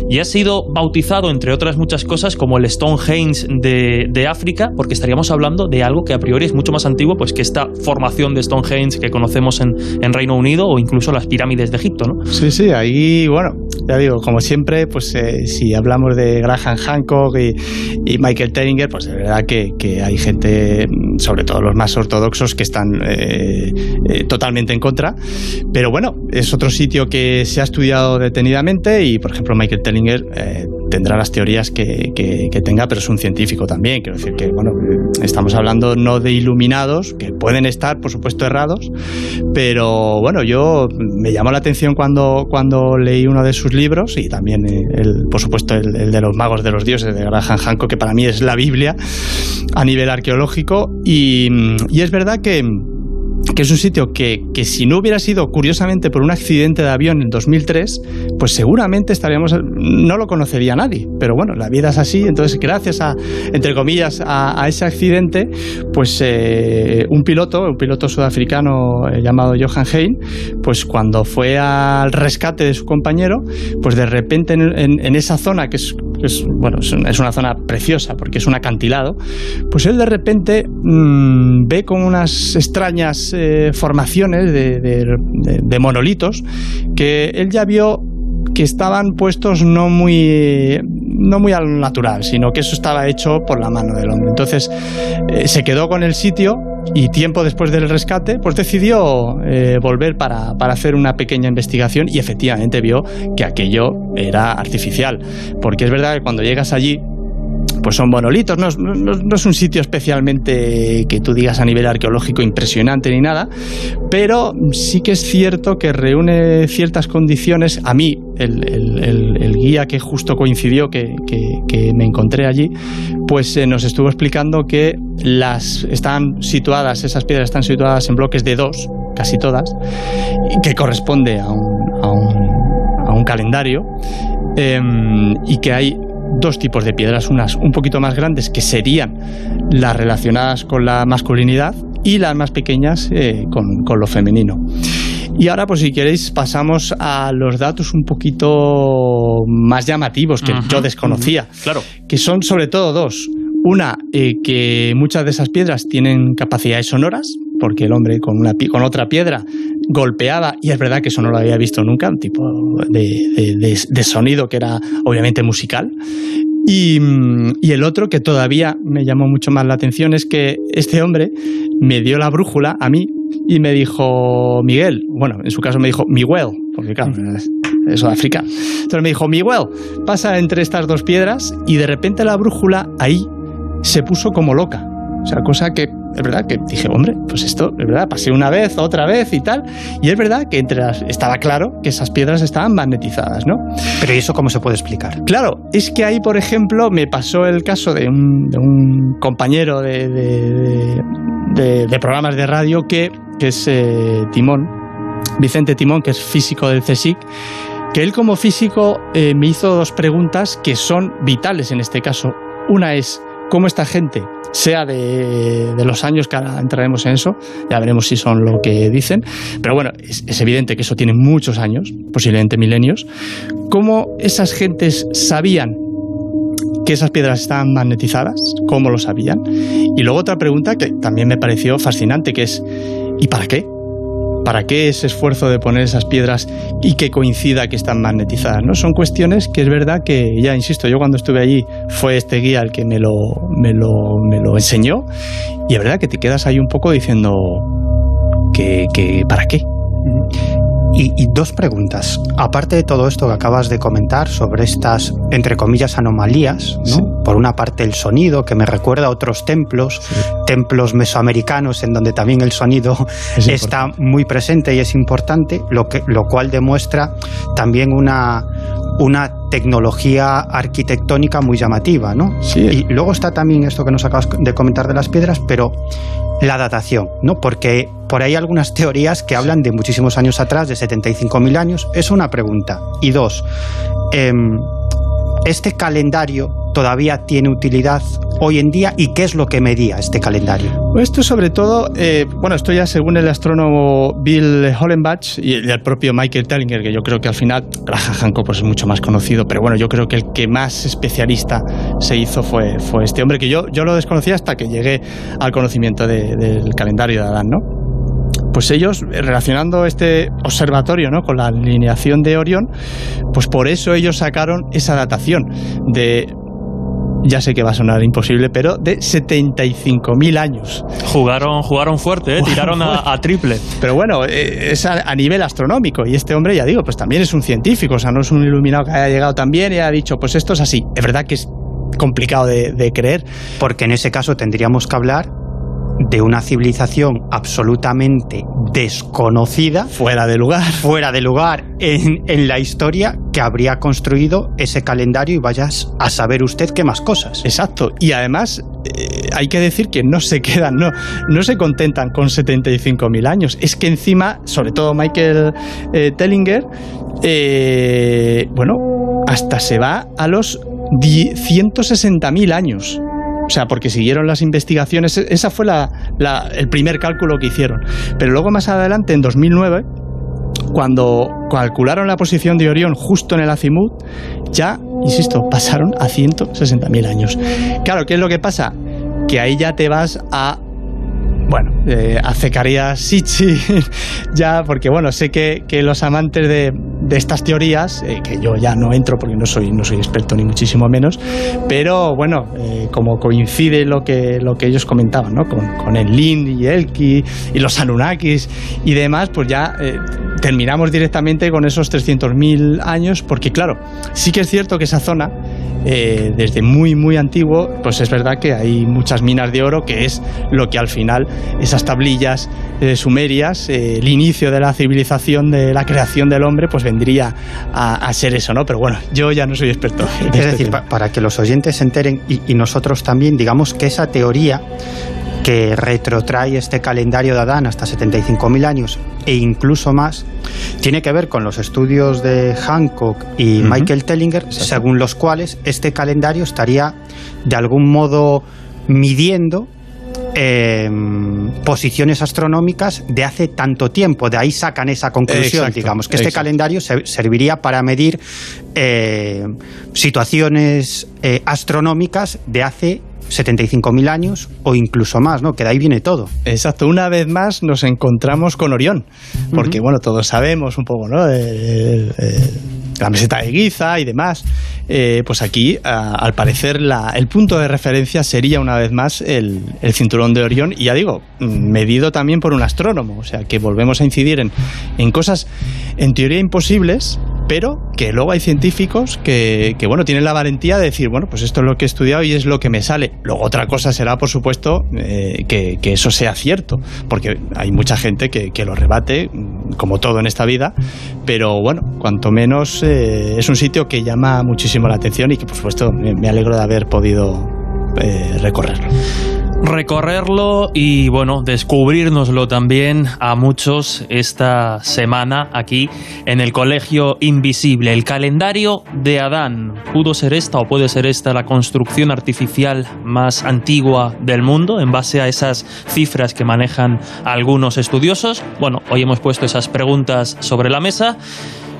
y ha sido bautizado, entre otras muchas cosas, como el Stonehenge de, de África, porque estaríamos hablando de algo que a priori es mucho más antiguo pues, que esta formación de Stonehenge que conocemos en, en Reino Unido o incluso las pirámides de Egipto, ¿no? Sí, sí, ahí, bueno, ya digo, como siempre, pues eh, si hablamos de Graham Hancock y, y Michael Tellinger, pues de verdad que, que, hay gente, sobre todo los más ortodoxos, que están eh, eh, totalmente en contra. Pero bueno, es otro sitio que se ha estudiado detenidamente y, por ejemplo, Michael Tellinger eh, tendrá las teorías que, que, que, tenga, pero es un científico también. Quiero decir que, bueno, estamos hablando no de iluminados, que pueden estar, por supuesto, errados, pero bueno, yo me llamó la atención cuando, cuando leí uno de sus libros y también, el, por supuesto, el, el de los magos de los dioses de Graham Hancock, que para mí es la Biblia a nivel arqueológico. Y, y es verdad que es un sitio que, que, si no hubiera sido curiosamente por un accidente de avión en 2003, pues seguramente estaríamos, no lo conocería nadie, pero bueno, la vida es así, entonces gracias a, entre comillas, a, ese accidente, pues eh, un piloto, un piloto sudafricano eh, llamado Johan Hein, pues cuando fue al rescate de su compañero, pues de repente en, esa zona que es, bueno, es una zona preciosa porque es un acantilado, pues él de repente mmm, ve con unas extrañas eh, formaciones de, monolitos que él ya vio que estaban puestos no muy no muy al natural, sino que eso estaba hecho por la mano del hombre. Entonces eh, se quedó con el sitio y tiempo después del rescate, pues decidió eh, volver para, para, hacer una pequeña investigación y efectivamente vio que aquello era artificial. Porque es verdad que cuando llegas allí, pues son monolitos, no, es un sitio especialmente que tú digas a nivel arqueológico impresionante ni nada, pero sí que es cierto que reúne ciertas condiciones. A mí, el, guía que justo coincidió, que, me encontré allí, pues eh, nos estuvo explicando que las están situadas, esas piedras están situadas en bloques de dos, casi todas, que corresponde a un, a un, a un calendario, eh, y que hay dos tipos de piedras, unas un poquito más grandes que serían las relacionadas con la masculinidad y las más pequeñas eh, con, con, lo femenino. Y ahora, pues si queréis, pasamos a los datos un poquito más llamativos que yo desconocía, claro. que son sobre todo dos. Una, eh, que muchas de esas piedras tienen capacidades sonoras, porque el hombre con, una, con otra piedra golpeaba, y es verdad que eso no lo había visto nunca, un tipo de, de, sonido que era obviamente musical. Y, y, el otro que todavía me llamó mucho más la atención es que este hombre me dio la brújula a mí y me dijo Miguel, bueno, en su caso me dijo Miguel, porque claro, es Sudáfrica. Entonces me dijo Miguel, pasa entre estas dos piedras y de repente la brújula ahí se puso como loca. O sea, cosa que es verdad que dije, hombre, pues esto, es verdad, pasé una vez, otra vez y tal. Y es verdad que entre las, estaba claro que esas piedras estaban magnetizadas, ¿no? Pero ¿y eso cómo se puede explicar? Claro, es que ahí, por ejemplo, me pasó el caso de un, de un compañero de, de, de, de, programas de radio que, que es eh, Timón, Vicente Timón, que es físico del CSIC, que él como físico eh, me hizo dos preguntas que son vitales en este caso. Una es, ¿cómo esta gente sea de, los años que ahora entraremos en eso, ya veremos si son lo que dicen, pero bueno, es, es evidente que eso tiene muchos años, posiblemente milenios, cómo esas gentes sabían que esas piedras estaban magnetizadas, cómo lo sabían, y luego otra pregunta que también me pareció fascinante, que es, ¿y para qué? ¿Para qué ese esfuerzo de poner esas piedras y que coincida que están magnetizadas? ¿no? Son cuestiones que es verdad que, ya insisto, yo cuando estuve allí fue este guía el que me lo, me lo, me lo enseñó y es verdad que te quedas ahí un poco diciendo que, que ¿para qué? Y, y, dos preguntas. Aparte de todo esto que acabas de comentar sobre estas, entre comillas, anomalías, ¿no? Sí. Por una parte el sonido, que me recuerda a otros templos, sí. templos mesoamericanos, en donde también el sonido es está muy presente y es importante, lo, que, lo cual demuestra también una, una tecnología arquitectónica muy llamativa, ¿no? Sí. Y luego está también esto que nos acabas de comentar de las piedras, pero la datación, ¿no? Porque por ahí hay algunas teorías que hablan de muchísimos años atrás, de 75.000 años. Es una pregunta. Y dos, eh, ¿este calendario todavía tiene utilidad hoy en día y qué es lo que medía este calendario? Esto sobre todo, eh, bueno, esto ya según el astrónomo Bill Hollenbach y el propio Michael Tellinger, que yo creo que al final, Graham Hancock pues, es mucho más conocido, pero bueno, yo creo que el que más especialista se hizo fue, fue este hombre, que yo, yo lo desconocía hasta que llegué al conocimiento de, del calendario de Adán, ¿no? Pues ellos, relacionando este observatorio ¿no? con la alineación de Orión, pues por eso ellos sacaron esa datación de ya sé que va a sonar imposible, pero de 75.000 años. Jugaron, jugaron fuerte, ¿eh? tiraron a, a, triple. Pero bueno, eh, es a, a, nivel astronómico. Y este hombre, ya digo, pues también es un científico, o sea, no es un iluminado que haya llegado también y haya dicho, pues esto es así. Es verdad que es complicado de, de creer. Porque en ese caso tendríamos que hablar de una civilización absolutamente desconocida. Fuera de lugar. Fuera de lugar en, en, la historia que habría construido ese calendario y vayas a saber usted qué más cosas. Exacto. Y además eh, hay que decir que no se quedan, no, no se contentan con 75.000 años. Es que encima, sobre todo Michael eh, Tellinger, eh, bueno, hasta se va a los 160.000 años. O sea, porque siguieron las investigaciones. Esa fue la, el primer cálculo que hicieron. Pero luego más adelante, en 2009, cuando calcularon la posición de Orión justo en el azimut, ya, insisto, pasaron a 160.000 años. Claro, ¿qué es lo que pasa? Que ahí ya te vas a bueno, eh, acercaría Sichi ya, porque bueno, sé que, que los amantes de, de estas teorías, eh, que yo ya no entro porque no soy, no soy experto ni muchísimo menos, pero bueno, eh, como coincide lo que, lo que ellos comentaban, ¿no? Con, con el Lin y Elki y los Anunnakis y demás, pues ya eh, terminamos directamente con esos 300.000 años, porque claro, sí que es cierto que esa zona, eh, desde muy, muy antiguo, pues es verdad que hay muchas minas de oro, que es lo que al final esas tablillas eh, sumerias, eh, el inicio de la civilización, de la creación del hombre, pues vendría a, a ser eso, ¿no? Pero bueno, yo ya no soy experto. Es este decir, pa para que los oyentes se enteren y, y nosotros también, digamos que esa teoría que retrotrae este calendario de Adán hasta 75.000 años e incluso más, tiene que ver con los estudios de Hancock y uh -huh. Michael Tellinger, según los cuales este calendario estaría de algún modo midiendo eh, posiciones astronómicas de hace tanto tiempo. De ahí sacan esa conclusión, exacto, digamos, que este exacto. calendario se, serviría para medir eh, situaciones eh, astronómicas de hace 75.000 años o incluso más, ¿no? Que de ahí viene todo. Exacto, una vez más nos encontramos con Orión, porque uh -huh. bueno, todos sabemos un poco, ¿no? Eh, eh, la meseta de Giza y demás. Eh, pues aquí, al parecer, la, el punto de referencia sería una vez más el, cinturón de Orión, y ya digo, medido también por un astrónomo, o sea que volvemos a incidir en, en cosas en teoría imposibles, pero que luego hay científicos que, bueno, tienen la valentía de decir, bueno, pues esto es lo que he estudiado y es lo que me sale. Luego otra cosa será, por supuesto, eh, que, eso sea cierto, porque hay mucha gente que, que, lo rebate, como todo en esta vida, pero bueno, cuanto menos eh, es un sitio que llama muchísimo la atención y que, por supuesto, me, alegro de haber podido eh, recorrerlo recorrerlo y bueno, descubrirnoslo también a muchos esta semana aquí en el Colegio Invisible. El calendario de Adán. ¿Pudo ser esta o puede ser esta la construcción artificial más antigua del mundo en base a esas cifras que manejan algunos estudiosos? Bueno, hoy hemos puesto esas preguntas sobre la mesa.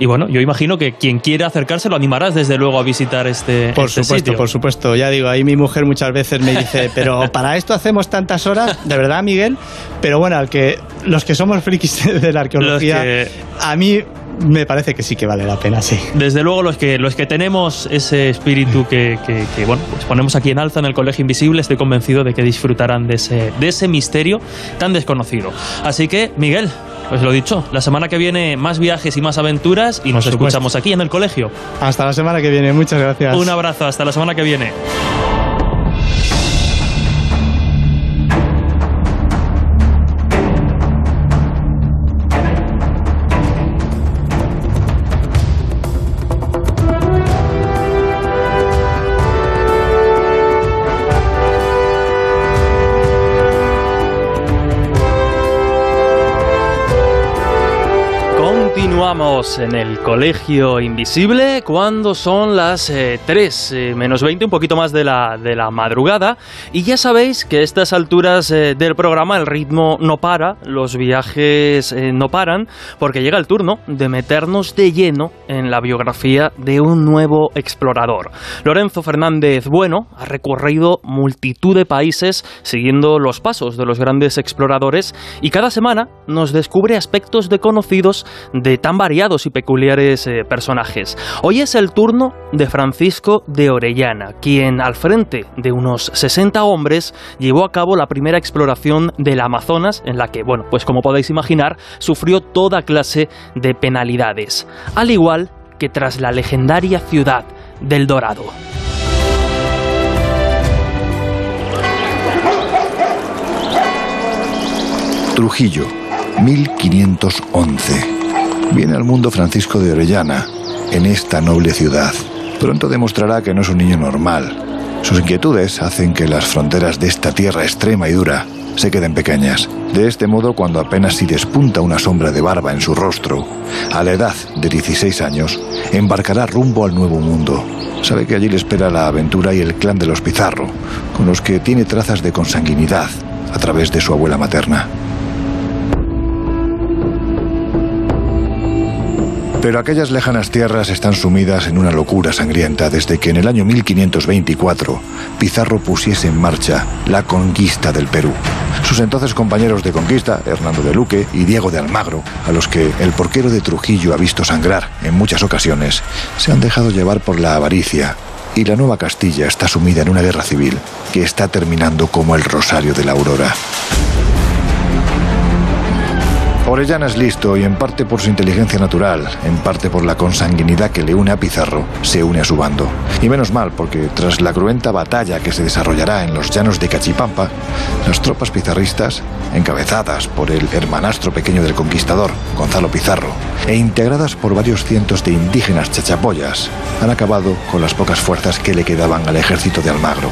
Y bueno, yo imagino que quien quiera acercarse lo animarás desde luego a visitar este Por este supuesto, sitio. por supuesto. Ya digo, ahí mi mujer muchas veces me dice, pero para esto hacemos tantas horas, de verdad, Miguel. Pero bueno, al que los que somos frikis de la arqueología, que... a mí me parece que sí que vale la pena, sí. Desde luego, los que, los que tenemos ese espíritu que, que, que, bueno, pues ponemos aquí en alza en el Colegio Invisible, estoy convencido de que disfrutarán de ese, de ese misterio tan desconocido. Así que, Miguel, pues lo dicho, la semana que viene más viajes y más aventuras y nos escuchamos aquí en el colegio. Hasta la semana que viene, muchas gracias. Un abrazo, hasta la semana que viene. Continuamos en el Colegio Invisible cuando son las eh, 3 eh, menos 20, un poquito más de la, de la madrugada. Y ya sabéis que a estas alturas eh, del programa el ritmo no para, los viajes eh, no paran, porque llega el turno de meternos de lleno en la biografía de un nuevo explorador. Lorenzo Fernández Bueno ha recorrido multitud de países siguiendo los pasos de los grandes exploradores y cada semana nos descubre aspectos de conocidos de tan variados y peculiares eh, personajes. Hoy es el turno de Francisco de Orellana, quien al frente de unos 60 hombres llevó a cabo la primera exploración del Amazonas, en la que, bueno, pues como podéis imaginar, sufrió toda clase de penalidades, al igual que tras la legendaria ciudad del Dorado. Trujillo, 1511. Viene al mundo Francisco de Orellana, en esta noble ciudad. Pronto demostrará que no es un niño normal. Sus inquietudes hacen que las fronteras de esta tierra extrema y dura se queden pequeñas. De este modo, cuando apenas si despunta una sombra de barba en su rostro, a la edad de 16 años, embarcará rumbo al nuevo mundo. Sabe que allí le espera la aventura y el clan de los Pizarro, con los que tiene trazas de consanguinidad a través de su abuela materna. Pero aquellas lejanas tierras están sumidas en una locura sangrienta desde que en el año 1524 Pizarro pusiese en marcha la conquista del Perú. Sus entonces compañeros de conquista, Hernando de Luque y Diego de Almagro, a los que el porquero de Trujillo ha visto sangrar en muchas ocasiones, se han dejado llevar por la avaricia y la Nueva Castilla está sumida en una guerra civil que está terminando como el Rosario de la Aurora. Orellana es listo y en parte por su inteligencia natural, en parte por la consanguinidad que le une a Pizarro, se une a su bando. Y menos mal, porque tras la cruenta batalla que se desarrollará en los llanos de Cachipampa, las tropas pizarristas, encabezadas por el hermanastro pequeño del conquistador, Gonzalo Pizarro, e integradas por varios cientos de indígenas chachapoyas, han acabado con las pocas fuerzas que le quedaban al ejército de Almagro.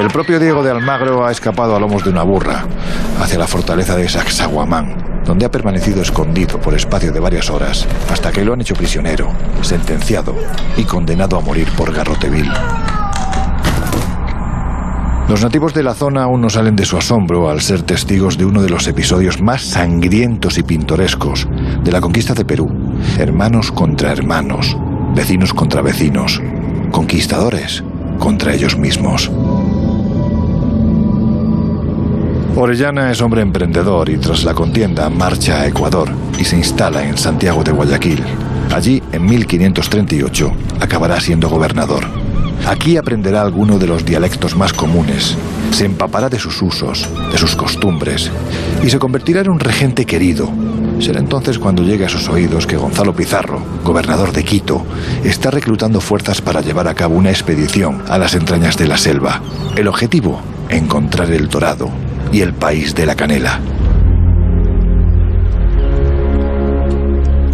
El propio Diego de Almagro ha escapado a lomos de una burra hacia la fortaleza de Sacsayhuamán, donde ha permanecido escondido por espacio de varias horas hasta que lo han hecho prisionero, sentenciado y condenado a morir por garrote vil. Los nativos de la zona aún no salen de su asombro al ser testigos de uno de los episodios más sangrientos y pintorescos de la conquista de Perú. Hermanos contra hermanos, vecinos contra vecinos, conquistadores contra ellos mismos. Orellana es hombre emprendedor y tras la contienda marcha a Ecuador y se instala en Santiago de Guayaquil. Allí, en 1538, acabará siendo gobernador. Aquí aprenderá alguno de los dialectos más comunes, se empapará de sus usos, de sus costumbres y se convertirá en un regente querido. Será entonces cuando llegue a sus oídos que Gonzalo Pizarro, gobernador de Quito, está reclutando fuerzas para llevar a cabo una expedición a las entrañas de la selva. El objetivo, encontrar el dorado y el país de la canela.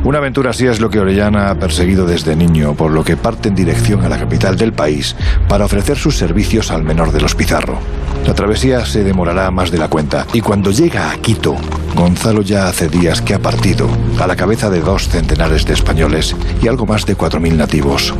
Una aventura así es lo que Orellana ha perseguido desde niño, por lo que parte en dirección a la capital del país para ofrecer sus servicios al menor de los Pizarro. La travesía se demorará más de la cuenta y cuando llega a Quito, Gonzalo ya hace días que ha partido a la cabeza de dos centenares de españoles y algo más de cuatro mil nativos.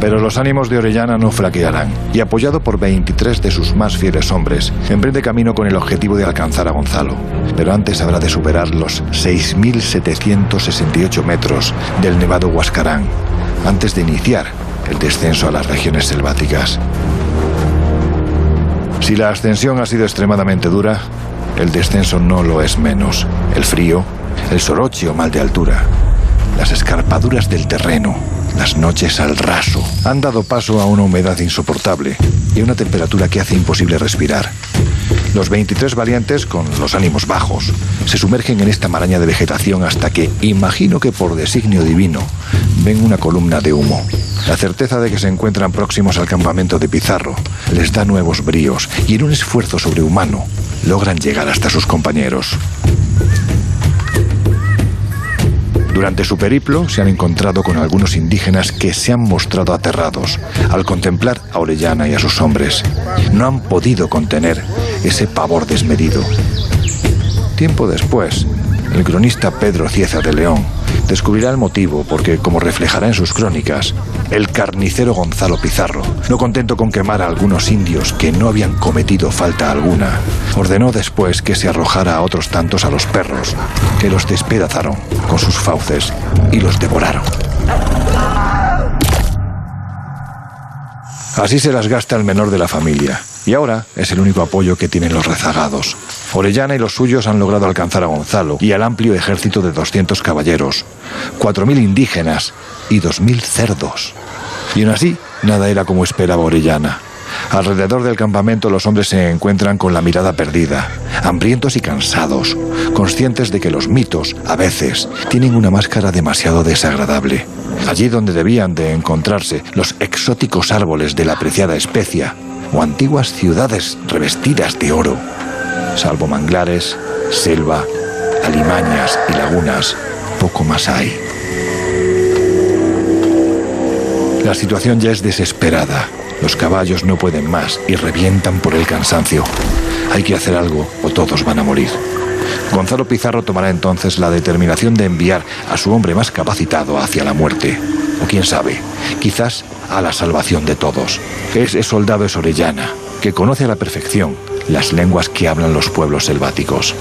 Pero los ánimos de Orellana no flaquearán y apoyado por 23 de sus más fieles hombres, emprende camino con el objetivo de alcanzar a Gonzalo. Pero antes habrá de superar los 6.768 metros del Nevado Huascarán, antes de iniciar el descenso a las regiones selváticas. Si la ascensión ha sido extremadamente dura, el descenso no lo es menos. El frío, el soroche o mal de altura, las escarpaduras del terreno, las noches al raso han dado paso a una humedad insoportable y una temperatura que hace imposible respirar. Los 23 valientes, con los ánimos bajos, se sumergen en esta maraña de vegetación hasta que, imagino que por designio divino, ven una columna de humo. La certeza de que se encuentran próximos al campamento de Pizarro les da nuevos bríos y en un esfuerzo sobrehumano logran llegar hasta sus compañeros. Durante su periplo se han encontrado con algunos indígenas que se han mostrado aterrados al contemplar a Orellana y a sus hombres. No han podido contener ese pavor desmedido. Tiempo después, el cronista Pedro Cieza de León descubrirá el motivo porque, como reflejará en sus crónicas, el carnicero Gonzalo Pizarro, no contento con quemar a algunos indios que no habían cometido falta alguna, ordenó después que se arrojara a otros tantos a los perros, que los despedazaron con sus fauces y los devoraron. Así se las gasta el menor de la familia, y ahora es el único apoyo que tienen los rezagados. Orellana y los suyos han logrado alcanzar a Gonzalo y al amplio ejército de 200 caballeros, 4.000 indígenas y 2.000 cerdos. Y aún así, nada era como esperaba Orellana. Alrededor del campamento los hombres se encuentran con la mirada perdida, hambrientos y cansados, conscientes de que los mitos, a veces, tienen una máscara demasiado desagradable. Allí donde debían de encontrarse los exóticos árboles de la apreciada especia, o antiguas ciudades revestidas de oro, salvo manglares, selva, alimañas y lagunas, poco más hay. La situación ya es desesperada. Los caballos no pueden más y revientan por el cansancio. Hay que hacer algo o todos van a morir. Gonzalo Pizarro tomará entonces la determinación de enviar a su hombre más capacitado hacia la muerte. O quién sabe, quizás a la salvación de todos. Ese soldado es Orellana, que conoce a la perfección las lenguas que hablan los pueblos selváticos.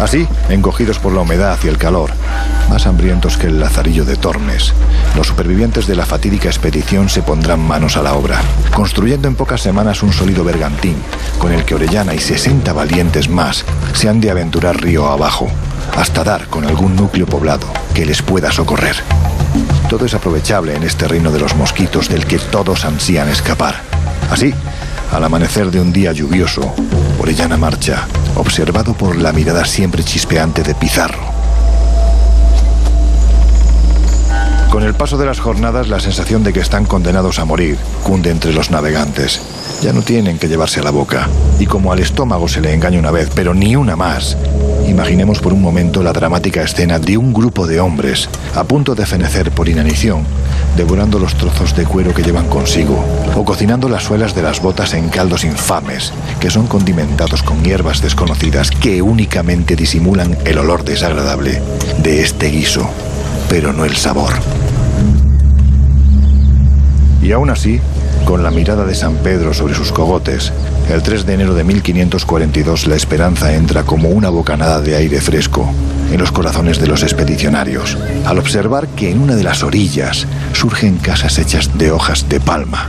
Así, encogidos por la humedad y el calor, más hambrientos que el lazarillo de Tormes, los supervivientes de la fatídica expedición se pondrán manos a la obra, construyendo en pocas semanas un sólido bergantín con el que Orellana y 60 valientes más se han de aventurar río abajo, hasta dar con algún núcleo poblado que les pueda socorrer. Todo es aprovechable en este reino de los mosquitos del que todos ansían escapar. Así, al amanecer de un día lluvioso, Orellana marcha, observado por la mirada siempre chispeante de Pizarro. Con el paso de las jornadas, la sensación de que están condenados a morir cunde entre los navegantes. Ya no tienen que llevarse a la boca. Y como al estómago se le engaña una vez, pero ni una más, imaginemos por un momento la dramática escena de un grupo de hombres a punto de fenecer por inanición, devorando los trozos de cuero que llevan consigo, o cocinando las suelas de las botas en caldos infames, que son condimentados con hierbas desconocidas que únicamente disimulan el olor desagradable de este guiso, pero no el sabor. Y aún así, con la mirada de San Pedro sobre sus cogotes, el 3 de enero de 1542 la esperanza entra como una bocanada de aire fresco en los corazones de los expedicionarios, al observar que en una de las orillas surgen casas hechas de hojas de palma.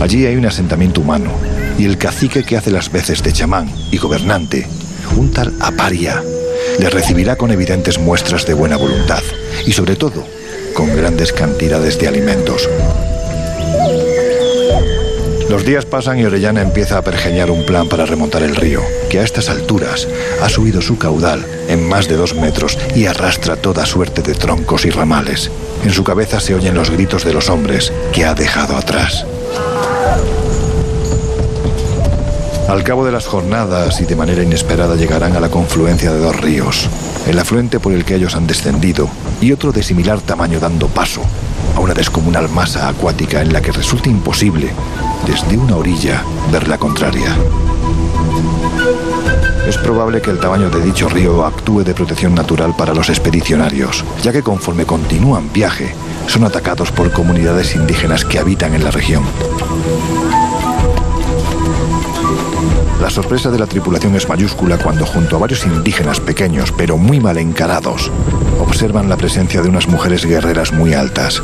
Allí hay un asentamiento humano, y el cacique que hace las veces de chamán y gobernante, un tal Aparia, le recibirá con evidentes muestras de buena voluntad, y sobre todo, con grandes cantidades de alimentos. Los días pasan y Orellana empieza a pergeñar un plan para remontar el río, que a estas alturas ha subido su caudal en más de dos metros y arrastra toda suerte de troncos y ramales. En su cabeza se oyen los gritos de los hombres que ha dejado atrás. Al cabo de las jornadas y de manera inesperada llegarán a la confluencia de dos ríos, el afluente por el que ellos han descendido y otro de similar tamaño dando paso a una descomunal masa acuática en la que resulta imposible, desde una orilla, ver la contraria. Es probable que el tamaño de dicho río actúe de protección natural para los expedicionarios, ya que conforme continúan viaje, son atacados por comunidades indígenas que habitan en la región. La sorpresa de la tripulación es mayúscula cuando junto a varios indígenas pequeños pero muy mal encarados, observan la presencia de unas mujeres guerreras muy altas,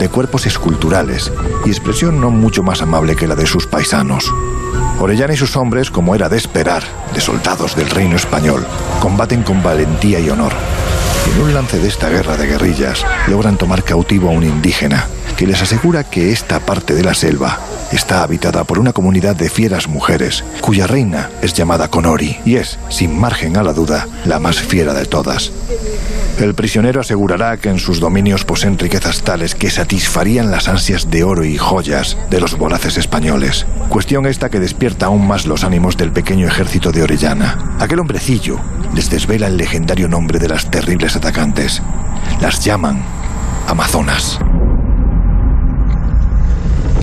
de cuerpos esculturales y expresión no mucho más amable que la de sus paisanos. Orellana y sus hombres, como era de esperar, de soldados del reino español, combaten con valentía y honor. En un lance de esta guerra de guerrillas, logran tomar cautivo a un indígena, que les asegura que esta parte de la selva está habitada por una comunidad de fieras mujeres, cuya reina es llamada Conori y es, sin margen a la duda, la más fiera de todas. El prisionero asegurará que en sus dominios poseen riquezas tales que satisfarían las ansias de oro y joyas de los voraces españoles. Cuestión esta que despierta aún más los ánimos del pequeño ejército de Orellana. Aquel hombrecillo les desvela el legendario nombre de las terribles atacantes. Las llaman Amazonas.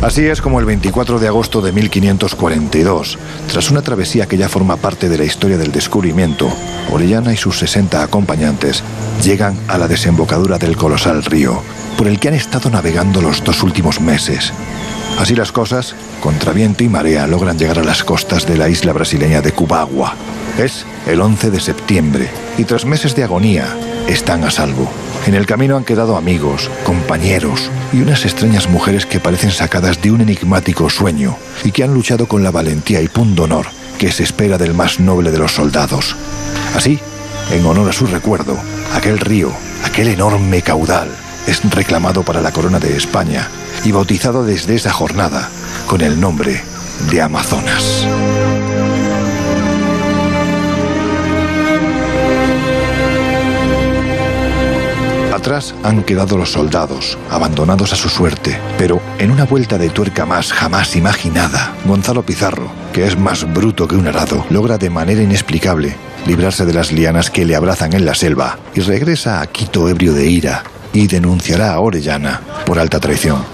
Así es como el 24 de agosto de 1542, tras una travesía que ya forma parte de la historia del descubrimiento, Orellana y sus 60 acompañantes llegan a la desembocadura del colosal río, por el que han estado navegando los dos últimos meses. Así las cosas, contra viento y marea logran llegar a las costas de la isla brasileña de Cubagua. Es el 11 de septiembre y tras meses de agonía están a salvo. En el camino han quedado amigos, compañeros y unas extrañas mujeres que parecen sacadas de un enigmático sueño y que han luchado con la valentía y pundonor que se espera del más noble de los soldados. Así, en honor a su recuerdo, aquel río, aquel enorme caudal, es reclamado para la corona de España y bautizado desde esa jornada con el nombre de Amazonas. Atrás han quedado los soldados, abandonados a su suerte, pero en una vuelta de tuerca más jamás imaginada, Gonzalo Pizarro, que es más bruto que un arado, logra de manera inexplicable librarse de las lianas que le abrazan en la selva y regresa a Quito ebrio de ira y denunciará a Orellana por alta traición.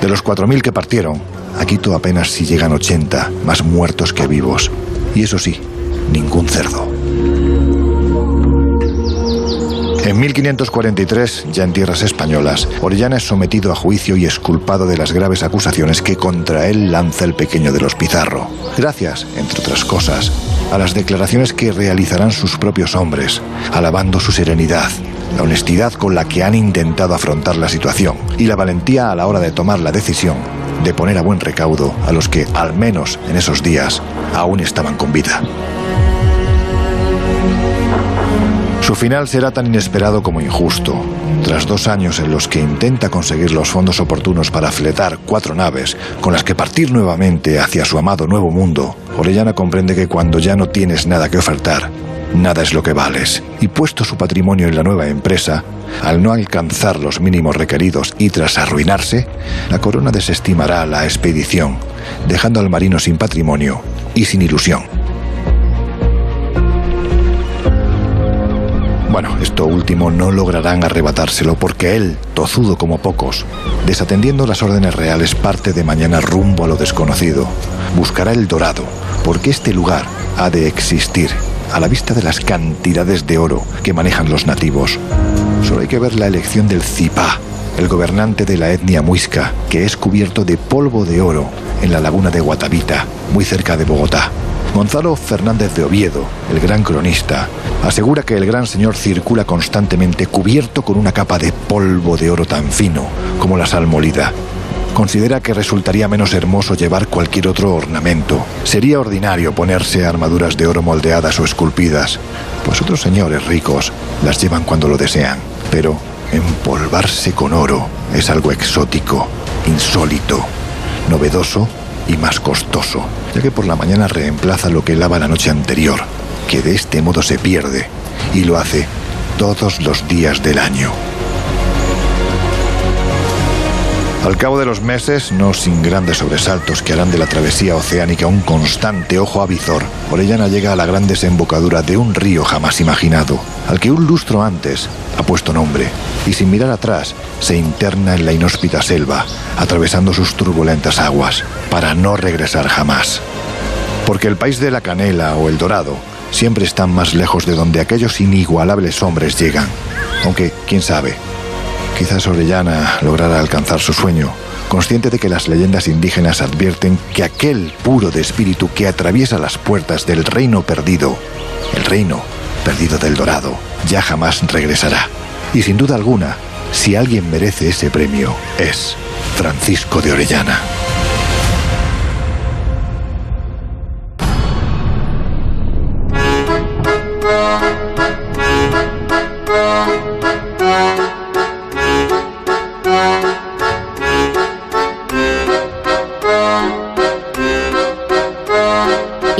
De los 4.000 que partieron, a Quito apenas si llegan 80, más muertos que vivos. Y eso sí, ningún cerdo. En 1543, ya en tierras españolas, Orellana es sometido a juicio y esculpado de las graves acusaciones que contra él lanza el pequeño de los Pizarro. Gracias, entre otras cosas, a las declaraciones que realizarán sus propios hombres, alabando su serenidad, la honestidad con la que han intentado afrontar la situación y la valentía a la hora de tomar la decisión de poner a buen recaudo a los que, al menos en esos días, aún estaban con vida. Su final será tan inesperado como injusto. Tras dos años en los que intenta conseguir los fondos oportunos para fletar cuatro naves con las que partir nuevamente hacia su amado nuevo mundo, Orellana comprende que cuando ya no tienes nada que ofertar, nada es lo que vales. Y puesto su patrimonio en la nueva empresa, al no alcanzar los mínimos requeridos y tras arruinarse, la corona desestimará la expedición, dejando al marino sin patrimonio y sin ilusión. Bueno, esto último no lograrán arrebatárselo porque él, tozudo como pocos, desatendiendo las órdenes reales, parte de mañana rumbo a lo desconocido. Buscará el dorado, porque este lugar ha de existir a la vista de las cantidades de oro que manejan los nativos. Solo hay que ver la elección del Zipá, el gobernante de la etnia muisca, que es cubierto de polvo de oro en la laguna de Guatavita, muy cerca de Bogotá. Gonzalo Fernández de Oviedo, el gran cronista, asegura que el gran señor circula constantemente cubierto con una capa de polvo de oro tan fino como la sal molida. Considera que resultaría menos hermoso llevar cualquier otro ornamento. Sería ordinario ponerse armaduras de oro moldeadas o esculpidas, pues otros señores ricos las llevan cuando lo desean. Pero empolvarse con oro es algo exótico, insólito, novedoso y más costoso, ya que por la mañana reemplaza lo que lava la noche anterior, que de este modo se pierde, y lo hace todos los días del año. Al cabo de los meses, no sin grandes sobresaltos que harán de la travesía oceánica un constante ojo avizor, Orellana llega a la gran desembocadura de un río jamás imaginado, al que un lustro antes ha puesto nombre, y sin mirar atrás se interna en la inhóspita selva, atravesando sus turbulentas aguas, para no regresar jamás. Porque el país de la canela o el dorado siempre están más lejos de donde aquellos inigualables hombres llegan, aunque, quién sabe, Quizás Orellana lograra alcanzar su sueño, consciente de que las leyendas indígenas advierten que aquel puro de espíritu que atraviesa las puertas del reino perdido, el reino perdido del dorado, ya jamás regresará. Y sin duda alguna, si alguien merece ese premio, es Francisco de Orellana.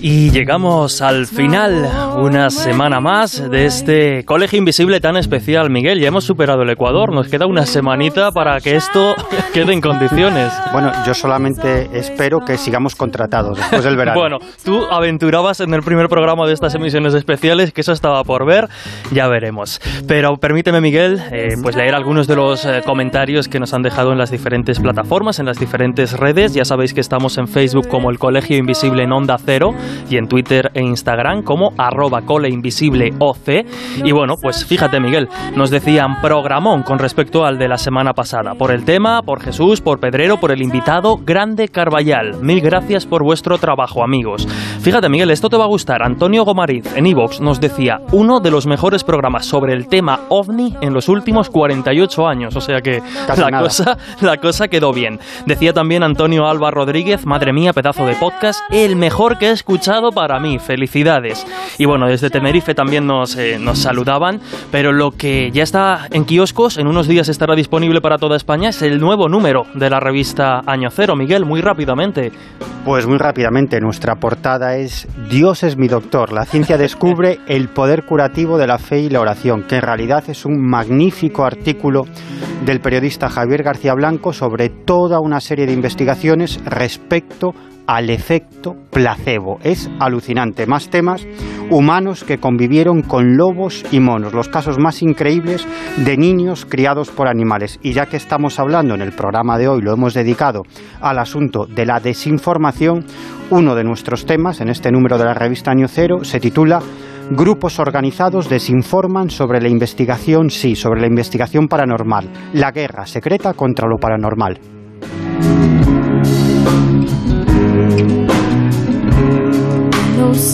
Y llegamos al final, una semana más de este Colegio Invisible tan especial, Miguel. Ya hemos superado el Ecuador, nos queda una semanita para que esto quede en condiciones. Bueno, yo solamente espero que sigamos contratados después del verano. bueno, tú aventurabas en el primer programa de estas emisiones especiales que eso estaba por ver, ya veremos. Pero permíteme, Miguel, eh, pues leer algunos de los eh, comentarios que nos han dejado en las diferentes plataformas, en las diferentes redes. Ya sabéis que estamos en Facebook como el Colegio Invisible en Onda Cero y en Twitter e Instagram como arroba coleinvisibleoc. Y bueno, pues fíjate Miguel, nos decían programón con respecto al de la semana pasada. Por el tema, por Jesús, por Pedrero, por el invitado, Grande Carballal. Mil gracias por vuestro trabajo, amigos. Fíjate Miguel, esto te va a gustar. Antonio Gomariz en Evox nos decía, uno de los mejores programas sobre el tema ovni en los últimos 48 años. O sea que la cosa, la cosa quedó bien. Decía también Antonio Alba Rodríguez, madre mía, pedazo de podcast, el mejor que he escuchado para mí. Felicidades. Y bueno, desde Tenerife también nos, eh, nos saludaban, pero lo que ya está en kioscos, en unos días estará disponible para toda España, es el nuevo número de la revista Año Cero. Miguel, muy rápidamente. Pues muy rápidamente, nuestra portada es Dios es mi doctor. La ciencia descubre el poder curativo de la fe y la oración, que en realidad es un magnífico artículo del periodista Javier García Blanco sobre toda una serie de investigaciones respecto al efecto placebo. Es alucinante. Más temas humanos que convivieron con lobos y monos. Los casos más increíbles de niños criados por animales. Y ya que estamos hablando en el programa de hoy, lo hemos dedicado al asunto de la desinformación, uno de nuestros temas en este número de la revista Año Cero se titula Grupos organizados desinforman sobre la investigación, sí, sobre la investigación paranormal, la guerra secreta contra lo paranormal.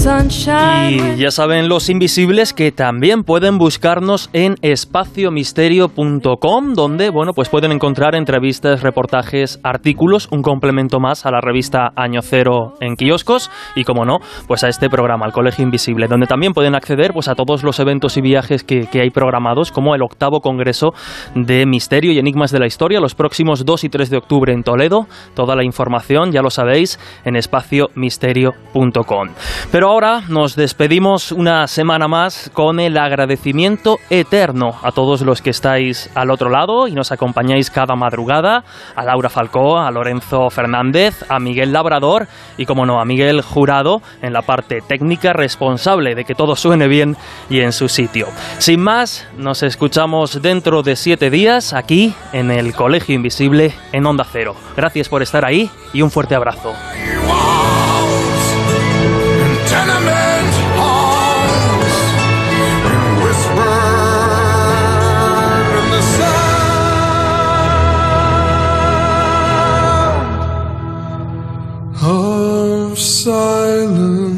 Y ya saben los invisibles que también pueden buscarnos en espaciomisterio.com, donde bueno, pues pueden encontrar entrevistas, reportajes, artículos, un complemento más a la revista Año Cero en kioscos y como no, pues a este programa, el Colegio Invisible, donde también pueden acceder pues a todos los eventos y viajes que, que hay programados, como el octavo congreso de Misterio y Enigmas de la Historia, los próximos 2 y 3 de octubre en Toledo. Toda la información, ya lo sabéis, en espaciomisterio.com. Pero ahora nos despedimos una semana más con el agradecimiento eterno a todos los que estáis al otro lado y nos acompañáis cada madrugada, a Laura Falcó, a Lorenzo Fernández, a Miguel Labrador y, como no, a Miguel Jurado en la parte técnica responsable de que todo suene bien y en su sitio. Sin más, nos escuchamos dentro de siete días aquí en el Colegio Invisible en Onda Cero. Gracias por estar ahí y un fuerte abrazo. silence.